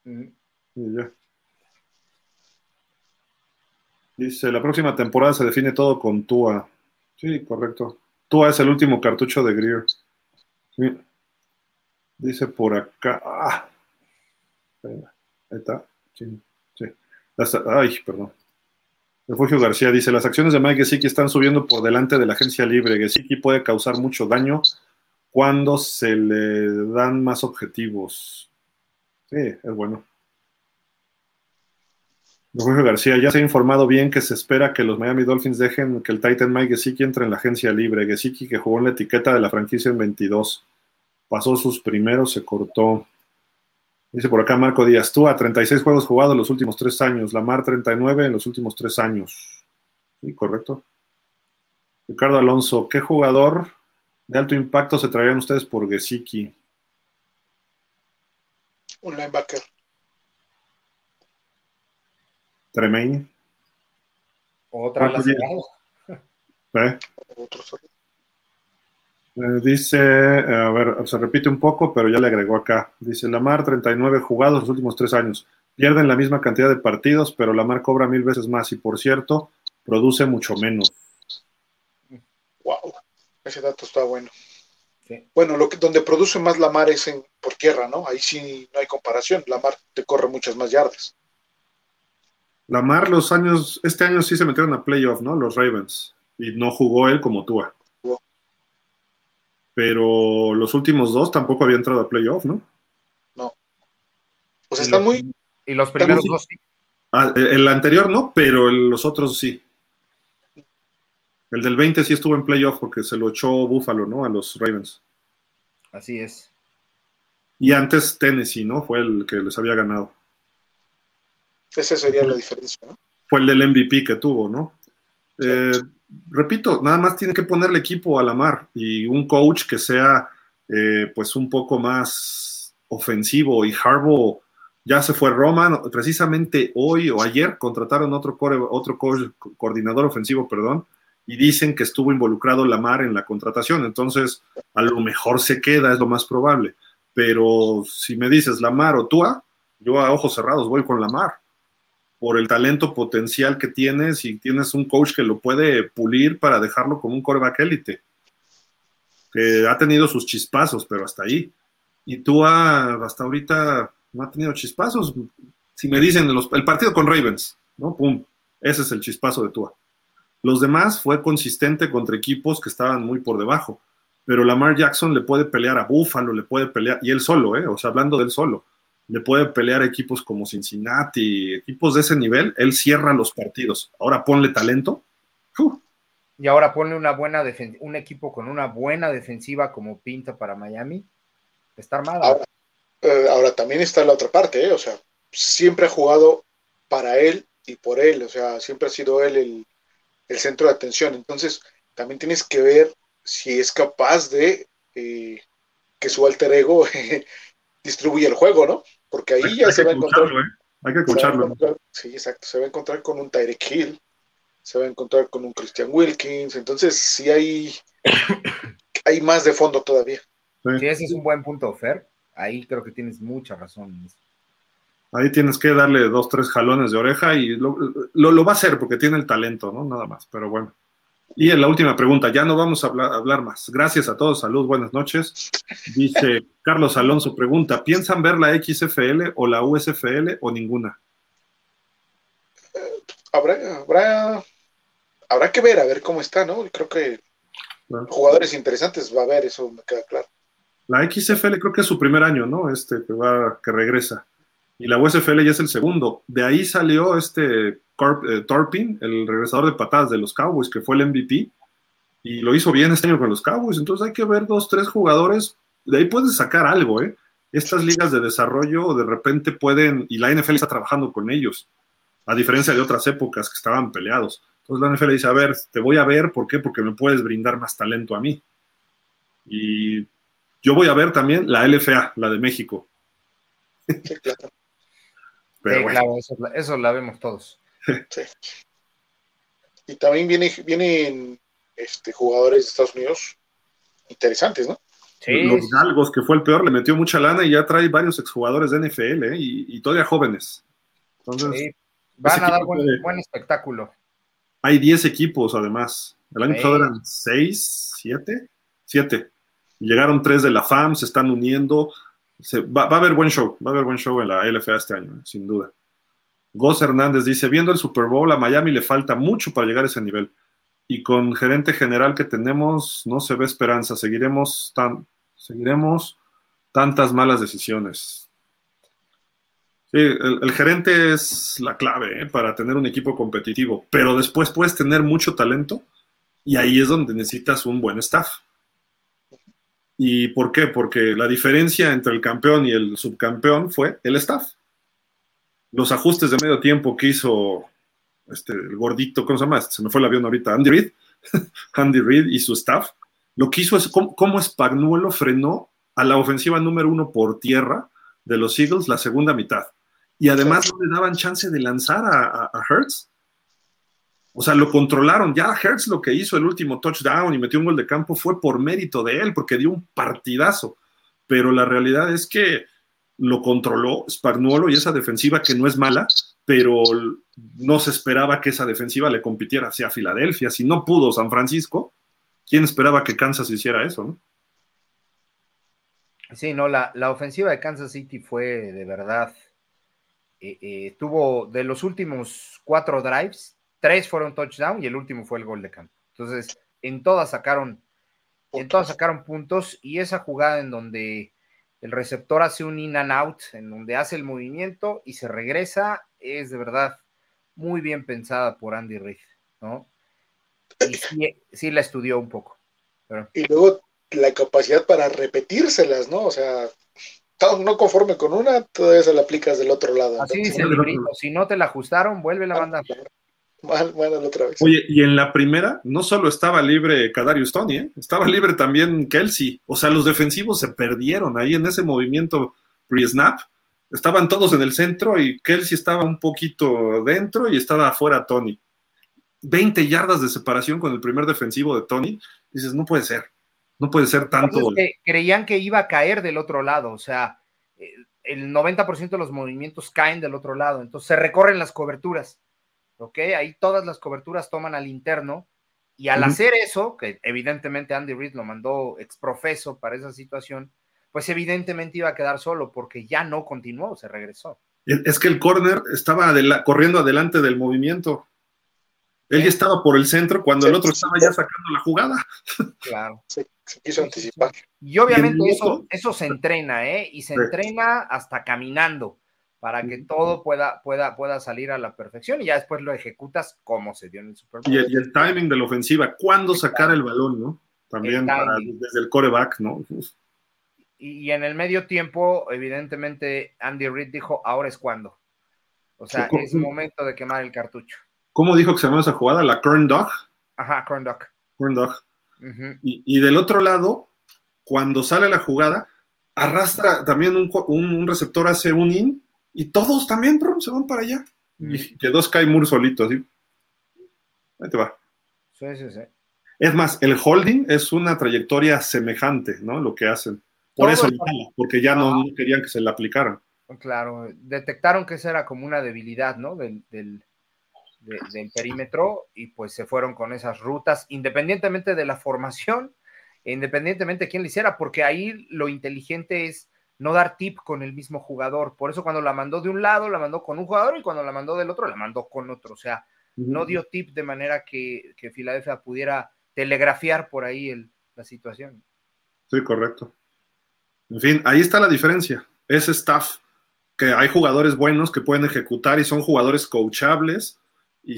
Y ya. Dice, la próxima temporada se define todo con Tua. Sí, correcto. Tua es el último cartucho de Greer. Dice por acá. Ah. Ahí está. Sí, ay, perdón. Refugio García dice, las acciones de Mike Gesicki están subiendo por delante de la agencia libre. Gesicki puede causar mucho daño cuando se le dan más objetivos. Sí, es bueno. Refugio García, ya se ha informado bien que se espera que los Miami Dolphins dejen que el Titan Mike Gesicki entre en la agencia libre. Gesicki que jugó en la etiqueta de la franquicia en 22. Pasó sus primeros, se cortó. Dice por acá Marco Díaz, tú a 36 juegos jugados en los últimos tres años, Lamar 39 en los últimos tres años. Sí, correcto. Ricardo Alonso, ¿qué jugador de alto impacto se traían ustedes por Gesicki? Un linebacker. Tremaine. Otra la ¿Eh? Eh, dice, eh, a ver, se repite un poco, pero ya le agregó acá. Dice, Lamar, 39 jugados los últimos tres años. Pierden la misma cantidad de partidos, pero Lamar cobra mil veces más y, por cierto, produce mucho menos. Wow, ese dato está bueno. Bueno, lo que, donde produce más Lamar es en, por tierra, ¿no? Ahí sí no hay comparación. Lamar te corre muchas más yardas. Lamar, los años, este año sí se metieron a playoff, ¿no? Los Ravens. Y no jugó él como tú. Pero los últimos dos tampoco había entrado a playoff, ¿no? No. Pues están muy. Y los primeros dos sí. Ah, el anterior no, pero los otros sí. El del 20 sí estuvo en playoff porque se lo echó Buffalo, ¿no? A los Ravens. Así es. Y antes Tennessee, ¿no? Fue el que les había ganado. Esa sería la diferencia, ¿no? Fue el del MVP que tuvo, ¿no? Eh, repito, nada más tiene que ponerle equipo a la mar y un coach que sea eh, pues un poco más ofensivo. Y Harbaugh ya se fue Roma, precisamente hoy o ayer contrataron otro, otro coordinador ofensivo, perdón, y dicen que estuvo involucrado Lamar en la contratación, entonces a lo mejor se queda, es lo más probable, pero si me dices Lamar o Tua, yo a ojos cerrados voy con Lamar, por el talento potencial que tienes y tienes un coach que lo puede pulir para dejarlo como un coreback élite, que ha tenido sus chispazos, pero hasta ahí. Y Tua hasta ahorita no ha tenido chispazos. Si me dicen el partido con Ravens, ¿no? Pum, ese es el chispazo de Tua. Los demás fue consistente contra equipos que estaban muy por debajo. Pero Lamar Jackson le puede pelear a Buffalo, le puede pelear, y él solo, ¿eh? o sea, hablando del solo, le puede pelear a equipos como Cincinnati, equipos de ese nivel, él cierra los partidos. Ahora ponle talento. Y ahora ponle una buena un equipo con una buena defensiva como pinta para Miami. Está armado. Ahora, eh, ahora también está la otra parte, ¿eh? o sea, siempre ha jugado para él y por él, o sea, siempre ha sido él el, el centro de atención. Entonces, también tienes que ver si es capaz de eh, que su alter ego distribuya el juego, ¿no? Porque ahí ya se va a encontrar. ¿eh? Hay que escucharlo. sí, exacto. Se va a encontrar con un Tyreek Hill, se va a encontrar con un Christian Wilkins. Entonces, sí hay, hay más de fondo todavía. Sí. ese es un buen punto, Fer. Ahí creo que tienes mucha razón. Ahí tienes que darle dos, tres jalones de oreja y lo, lo, va a hacer porque tiene el talento, ¿no? Nada más, pero bueno. Y en la última pregunta, ya no vamos a hablar, más. Gracias a todos, salud, buenas noches. Dice Carlos Alonso, pregunta, ¿piensan ver la XFL o la USFL o ninguna? habrá, habrá, habrá que ver, a ver cómo está, ¿no? Creo que jugadores interesantes va a haber, eso me queda claro. La XFL creo que es su primer año, ¿no? Este que va, que regresa y la USFL ya es el segundo. De ahí salió este eh, Torpin, el regresador de patadas de los Cowboys, que fue el MVP, y lo hizo bien este año con los Cowboys. Entonces hay que ver dos, tres jugadores, de ahí puedes sacar algo, ¿eh? Estas ligas de desarrollo de repente pueden, y la NFL está trabajando con ellos, a diferencia de otras épocas que estaban peleados. Entonces la NFL dice, a ver, te voy a ver, ¿por qué? Porque me puedes brindar más talento a mí. Y yo voy a ver también la LFA, la de México. claro, eso, la vemos todos. Y también viene, vienen este, jugadores de Estados Unidos interesantes, ¿no? Los Galgos, que fue el peor, le metió mucha lana y ya trae varios exjugadores de NFL ¿eh? y, todavía jóvenes. Entonces, Van a dar buen, espectáculo. Hay 10 equipos además. El año pasado eran 6, 7, 7. Llegaron 3 de la FAM, se están uniendo va, a haber buen show, va a haber buen show en la LFA este año, eh, sin duda. Goz Hernández dice, viendo el Super Bowl, a Miami le falta mucho para llegar a ese nivel. Y con gerente general que tenemos, no se ve esperanza. Seguiremos, tan, seguiremos tantas malas decisiones. El, gerente es la clave eh, para tener un equipo competitivo, pero después puedes tener mucho talento y ahí es donde necesitas un buen staff. ¿Y por qué? Porque la diferencia entre el campeón y el subcampeón fue el staff. Los ajustes de medio tiempo que hizo este, el gordito, ¿cómo se llama? Se me fue el avión ahorita, Andy Reid, Andy Reid y su staff, lo que hizo es cómo, cómo Spagnuolo frenó a la ofensiva número uno por tierra de los Eagles la segunda mitad. Y además no le daban chance de lanzar a, Hertz. O sea, lo controlaron. Ya Hertz lo que hizo el último touchdown y metió un gol de campo fue por mérito de él, porque dio un partidazo. Pero la realidad es que lo controló Spagnuolo y esa defensiva que no es mala, pero no se esperaba que esa defensiva le compitiera hacia Filadelfia. Si no pudo San Francisco, ¿quién esperaba que Kansas hiciera eso? Sí, no, la, ofensiva de Kansas City fue de verdad. Eh, eh, tuvo de los últimos cuatro drives, tres fueron touchdown y el último fue el gol de campo. Entonces, en todas sacaron, en todas sacaron puntos y esa jugada en donde el receptor hace un in and out, en donde hace el movimiento y se regresa, es de verdad muy bien pensada por Andy Reid, ¿no? Y sí, la estudió un poco. Y luego la capacidad para repetírselas, ¿no? O sea, no conforme con una, todavía se la aplicas del otro lado. Así dice el librito, si no te la ajustaron, vuelve la banda. Bueno, otra vez. Oye, y en la primera no solo estaba libre Kadarius Tony, ¿eh? estaba libre también Kelsey. O sea, los defensivos se perdieron ahí en ese movimiento pre-snap. Estaban todos en el centro y Kelsey estaba un poquito dentro y estaba afuera Tony. 20 yardas de separación con el primer defensivo de Tony. Dices, no puede ser. No puede ser tanto. creían que iba a caer del otro lado, o sea, el 90% de los movimientos caen del otro lado, entonces se recorren las coberturas, ¿ok? Ahí todas las coberturas toman al interno y al hacer eso, que evidentemente Andy Reid lo mandó exprofeso para esa situación, pues evidentemente iba a quedar solo porque ya no continuó, se regresó. Es que el corner estaba corriendo adelante del movimiento. Él ya estaba por el centro cuando el otro estaba ya sacando la jugada. Claro. Se, quiso anticipar. Y obviamente eso, eso se entrena, ¿eh? Y se entrena hasta caminando para que todo pueda, pueda, pueda salir a la perfección y ya después lo ejecutas como se dio en el Super Bowl. Y el, timing de la ofensiva, cuándo sacar el balón, ¿no? También desde el coreback, ¿no? Y, en el medio tiempo, evidentemente, Andy Reid dijo, ahora es cuando. O sea, es momento de quemar el cartucho. ¿Cómo dijo que se llamaba esa jugada? La Corn Dog. Ajá, Corn Dog. Corn Dog. y, del otro lado, cuando sale la jugada, arrastra también un, receptor, hace un in, y todos también se van para allá. Y quedó Sky Moore solito, así. Ahí te va. Sí, sí, sí. Es más, el holding es una trayectoria semejante, ¿no? Lo que hacen. Por eso, porque ya no, querían que se le aplicaran. Claro, detectaron que esa era como una debilidad, ¿no? del, del perímetro y pues se fueron con esas rutas, independientemente de la formación, independientemente de quién lo hiciera, porque ahí lo inteligente es no dar tip con el mismo jugador. Por eso cuando la mandó de un lado, la mandó con un jugador y cuando la mandó del otro, la mandó con otro. O sea, no dio tip de manera que, que Filadelfia pudiera telegrafiar por ahí el, la situación. Sí, correcto. En fin, ahí está la diferencia. Ese staff, que hay jugadores buenos que pueden ejecutar y son jugadores coachables y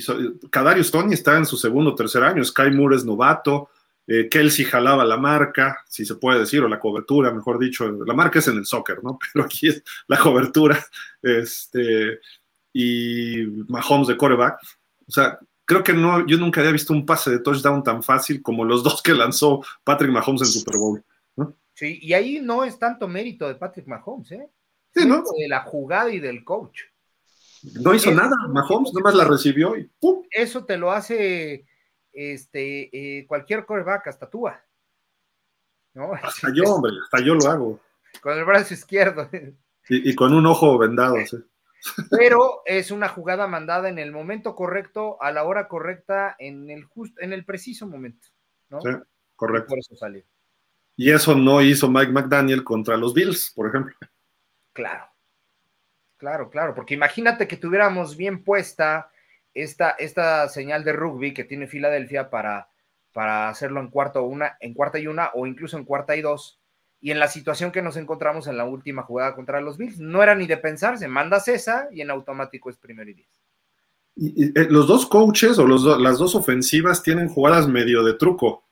Kadarius Tony está en su segundo o tercer año, Sky Moore es novato, eh, Kelsey jalaba la marca, si se puede decir, o la cobertura, mejor dicho, la marca es en el soccer, ¿no? Pero aquí es la cobertura, este, y Mahomes de coreback. O sea, creo que no, yo nunca había visto un pase de touchdown tan fácil como los dos que lanzó Patrick Mahomes en Super Bowl. ¿no? Sí, y ahí no es tanto mérito de Patrick Mahomes, ¿eh? Sí, ¿no? De la jugada y del coach. No hizo nada, Mahomes nomás la recibió y ¡pum! Eso te lo hace este, eh, cualquier coreback, hasta tú. ¿no? Hasta yo, hombre, hasta yo lo hago. Con el brazo izquierdo. Y, con un ojo vendado, sí. Pero es una jugada mandada en el momento correcto, a la hora correcta, en el justo, en el preciso momento. ¿no? Sí, correcto. por eso salió. Y eso no hizo Mike McDaniel contra los Bills, por ejemplo. Claro. Claro, claro, porque imagínate que tuviéramos bien puesta esta, esta señal de rugby que tiene Filadelfia para, para hacerlo en cuarta, una, en cuarta y una o incluso en cuarta y dos. Y en la situación que nos encontramos en la última jugada contra los Bills, no era ni de pensarse, mandas esa y en automático es primero y diez. Y, eh, los dos coaches o los las dos ofensivas tienen jugadas medio de truco.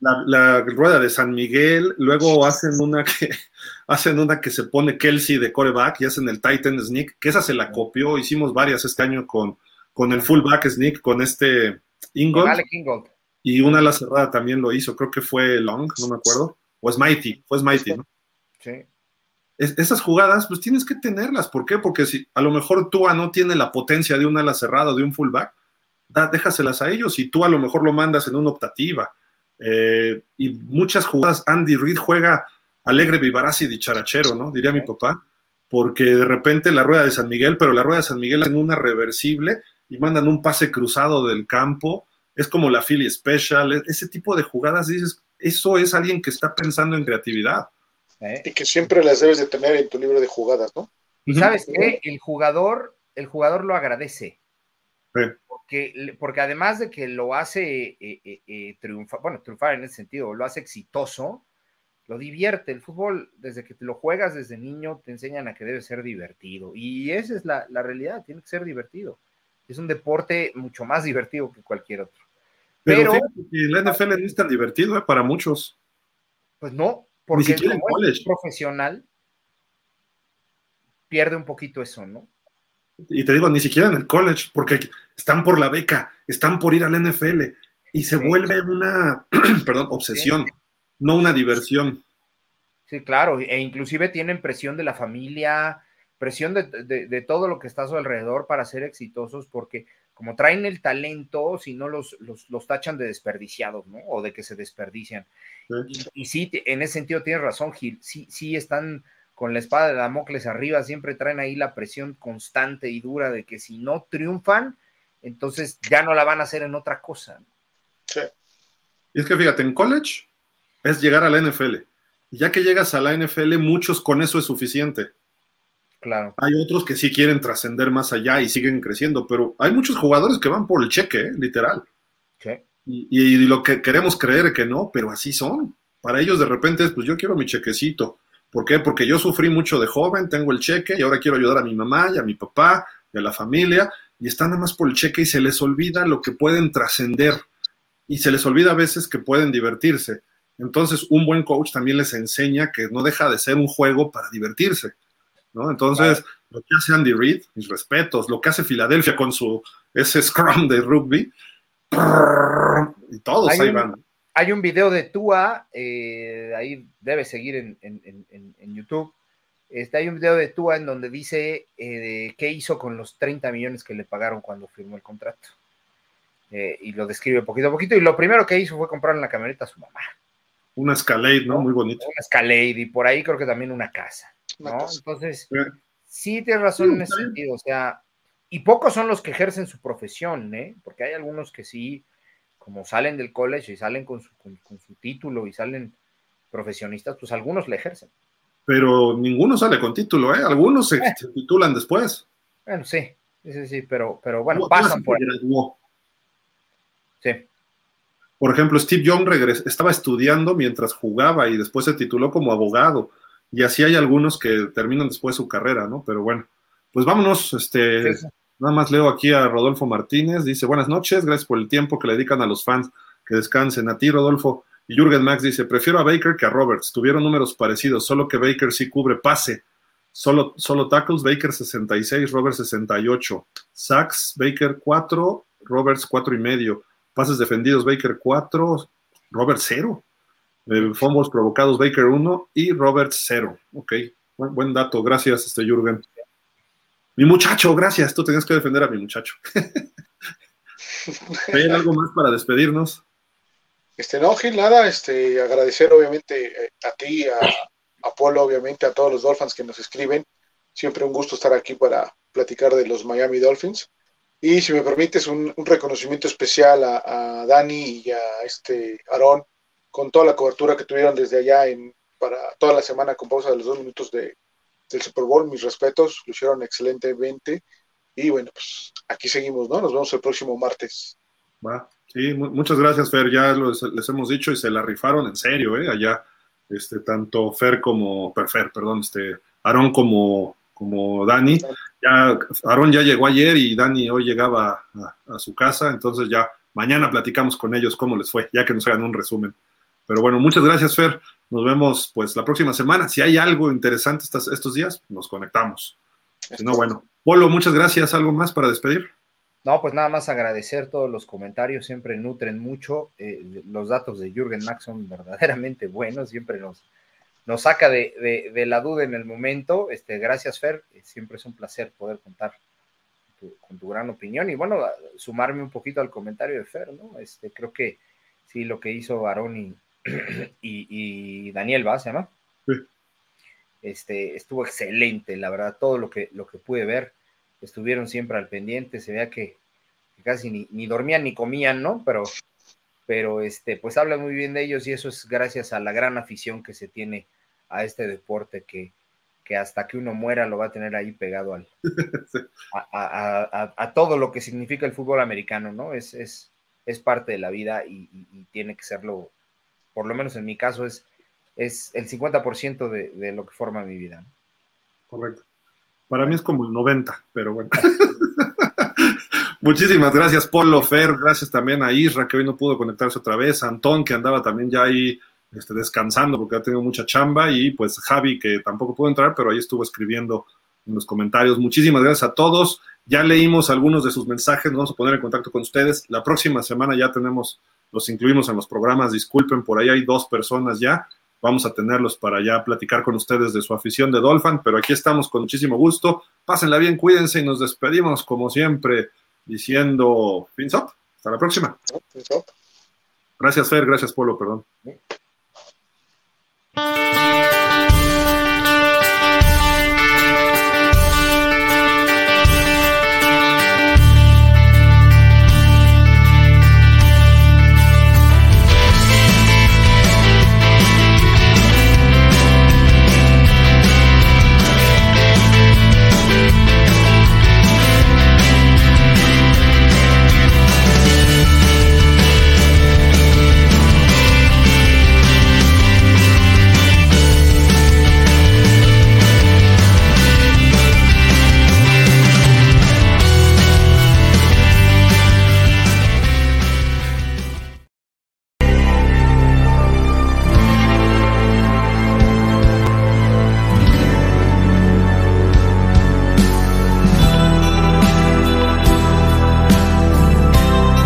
La, rueda de San Miguel, luego hacen una que hacen una que se pone Kelsey de coreback y hacen el Titan Sneak, que esa se la copió, hicimos varias este año con, con el fullback Sneak, con este Ingold. Y una la cerrada también lo hizo, creo que fue Long, no me acuerdo. O es Mighty, fue Mighty, ¿no? Sí. esas jugadas, pues tienes que tenerlas. ¿Por qué? Porque si a lo mejor Tua no tiene la potencia de un ala cerrada, de un fullback, da, déjaselas a ellos y tú a lo mejor lo mandas en una optativa. Eh, y muchas jugadas, Andy Reid juega alegre, vivaraz y dicharachero, ¿no? Diría mi papá, porque de repente la rueda de San Miguel, pero la rueda de San Miguel en una reversible y mandan un pase cruzado del campo, es como la Philly Special, ese tipo de jugadas, dices, eso es alguien que está pensando en creatividad. ¿Eh? Y que siempre las debes de tener en tu libro de jugadas, ¿no? Y sabes qué, el jugador, el jugador lo agradece. Porque, porque además de que lo hace eh, eh, triunfar, bueno, triunfar en ese sentido, lo hace exitoso, lo divierte. El fútbol, desde que te lo juegas desde niño, te enseñan a que debe ser divertido. Y esa es la, realidad, tiene que ser divertido. Es un deporte mucho más divertido que cualquier otro. Pero, Pero la NFL no es tan divertido para muchos. Pues no, porque como es profesional, pierde un poquito eso, ¿no? Y te digo, ni siquiera en el college, porque están por la beca, están por ir al NFL, y se vuelve una, perdón, obsesión, no una diversión. Sí, claro, e inclusive tienen presión de la familia, presión de, de, todo lo que está a su alrededor para ser exitosos, porque como traen el talento, si no los, los, tachan de desperdiciados, ¿no? O de que se desperdician. Y, sí, en ese sentido tienes razón, Gil, sí, sí están con la espada de Damocles arriba, siempre traen ahí la presión constante y dura de que si no triunfan, entonces ya no la van a hacer en otra cosa. Sí. Y es que fíjate, en college es llegar a la NFL. Y ya que llegas a la NFL, muchos con eso es suficiente. Claro. Hay otros que sí quieren trascender más allá y siguen creciendo, pero hay muchos jugadores que van por el cheque, ¿eh? literal. Y, lo que queremos creer que no, pero así son. Para ellos de repente es, pues yo quiero mi chequecito. ¿Por qué? Porque yo sufrí mucho de joven, tengo el cheque y ahora quiero ayudar a mi mamá y a mi papá y a la familia y están nada más por el cheque y se les olvida lo que pueden trascender y se les olvida a veces que pueden divertirse. Entonces, un buen coach también les enseña que no deja de ser un juego para divertirse. ¿No? Entonces, lo que hace Andy Reid, mis respetos, lo que hace Filadelfia con su ese scrum de rugby, y todos hay ahí un, van. Hay un video de Tua, eh, ahí debe seguir en, YouTube. Este, hay un video de Tua en donde dice eh, qué hizo con los 30 millones que le pagaron cuando firmó el contrato. Eh, y lo describe poquito a poquito. Y lo primero que hizo fue comprar una camioneta a su mamá. Una Escalade, ¿no? Muy bonito. Una Escalade y por ahí creo que también una casa. ¿No? Entonces, sí tienes razón en ese sentido, o sea, y pocos son los que ejercen su profesión, ¿eh? Porque hay algunos que sí, como salen del college y salen con su, con, su título y salen profesionistas, pues algunos le ejercen. Pero ninguno sale con título, ¿eh? Algunos se, eh. titulan después. Bueno, sí, sí, sí, pero, pero bueno, pasan por Sí. Por ejemplo, Steve Young estaba estudiando mientras jugaba y después se tituló como abogado. Y así hay algunos que terminan después su carrera, ¿no? Pero bueno, pues vámonos, este, nada más leo aquí a Rodolfo Martínez, dice, buenas noches, gracias por el tiempo que le dedican a los fans, que descansen. A ti, Rodolfo. Y Jürgen Max dice, prefiero a Baker que a Roberts, tuvieron números parecidos, solo que Baker sí cubre pase. Solo, solo tackles, Baker 66, Roberts 68. Sacks, Baker 4, Roberts 4 y medio. Pases defendidos, Baker 4, Roberts 0. El fumbles provocados, Baker 1 y Robert 0. Ok, buen, dato. Gracias, este Jürgen. Mi muchacho, gracias. Tú tenías que defender a mi muchacho. ¿Hay algo más para despedirnos? Este, no, Gil, nada. Este, agradecer obviamente eh, a ti, a, a Polo, obviamente, a todos los Dolphins que nos escriben. Siempre un gusto estar aquí para platicar de los Miami Dolphins. Y si me permites, un, reconocimiento especial a, a, Dani y a este Aarón con toda la cobertura que tuvieron desde allá en, para toda la semana con pausa de los dos minutos de, del Super Bowl. Mis respetos, lo hicieron excelentemente. Y bueno, pues aquí seguimos, ¿no? Nos vemos el próximo martes. Va. Sí, muchas gracias, Fer. Ya les hemos dicho y se la rifaron en serio, ¿eh? Allá, este, tanto Fer como, Fer, perdón, este, Aarón como, como Dani. Ya, Aarón ya llegó ayer y Dani hoy llegaba a, a, su casa, entonces ya mañana platicamos con ellos cómo les fue, ya que nos hagan un resumen. Pero bueno, muchas gracias, Fer. Nos vemos pues la próxima semana. Si hay algo interesante estos, estos días, nos conectamos. Si no, bueno. Polo, muchas gracias. ¿Algo más para despedir? No, pues nada más agradecer todos los comentarios, siempre nutren mucho. Eh, los datos de Jürgen Max son verdaderamente buenos, siempre nos, nos saca de, la duda en el momento. Este, gracias, Fer. Siempre es un placer poder contar con tu gran opinión. Y bueno, sumarme un poquito al comentario de Fer, ¿no? Este, creo que sí, lo que hizo Barón y, y, Daniel Vaz, ¿no? Sí. Este, estuvo excelente, la verdad, todo lo que, lo que pude ver, estuvieron siempre al pendiente, se vea que, casi ni, ni, dormían ni comían, ¿no? Pero, pero este, pues habla muy bien de ellos y eso es gracias a la gran afición que se tiene a este deporte que, que hasta que uno muera lo va a tener ahí pegado al, a, todo lo que significa el fútbol americano, ¿no? Es, es, es parte de la vida y, tiene que serlo, por lo menos en mi caso, es, es el 50% de, de lo que forma mi vida. Correcto. Para mí es como el 90, pero bueno. Muchísimas gracias, Polo Fer. Gracias también a Isra, que hoy no pudo conectarse otra vez. Antón, que andaba también ya ahí este, descansando porque ha tenido mucha chamba. Y pues Javi, que tampoco pudo entrar, pero ahí estuvo escribiendo en los comentarios. Muchísimas gracias a todos. Ya leímos algunos de sus mensajes, nos vamos a poner en contacto con ustedes. La próxima semana ya tenemos, los incluimos en los programas. Disculpen, por ahí hay dos personas ya. Vamos a tenerlos para ya platicar con ustedes de su afición de Dolphin, pero aquí estamos con muchísimo gusto. Pásenla bien, cuídense y nos despedimos como siempre diciendo fins Hasta la próxima. Gracias, Fer. Gracias, Polo. Perdón.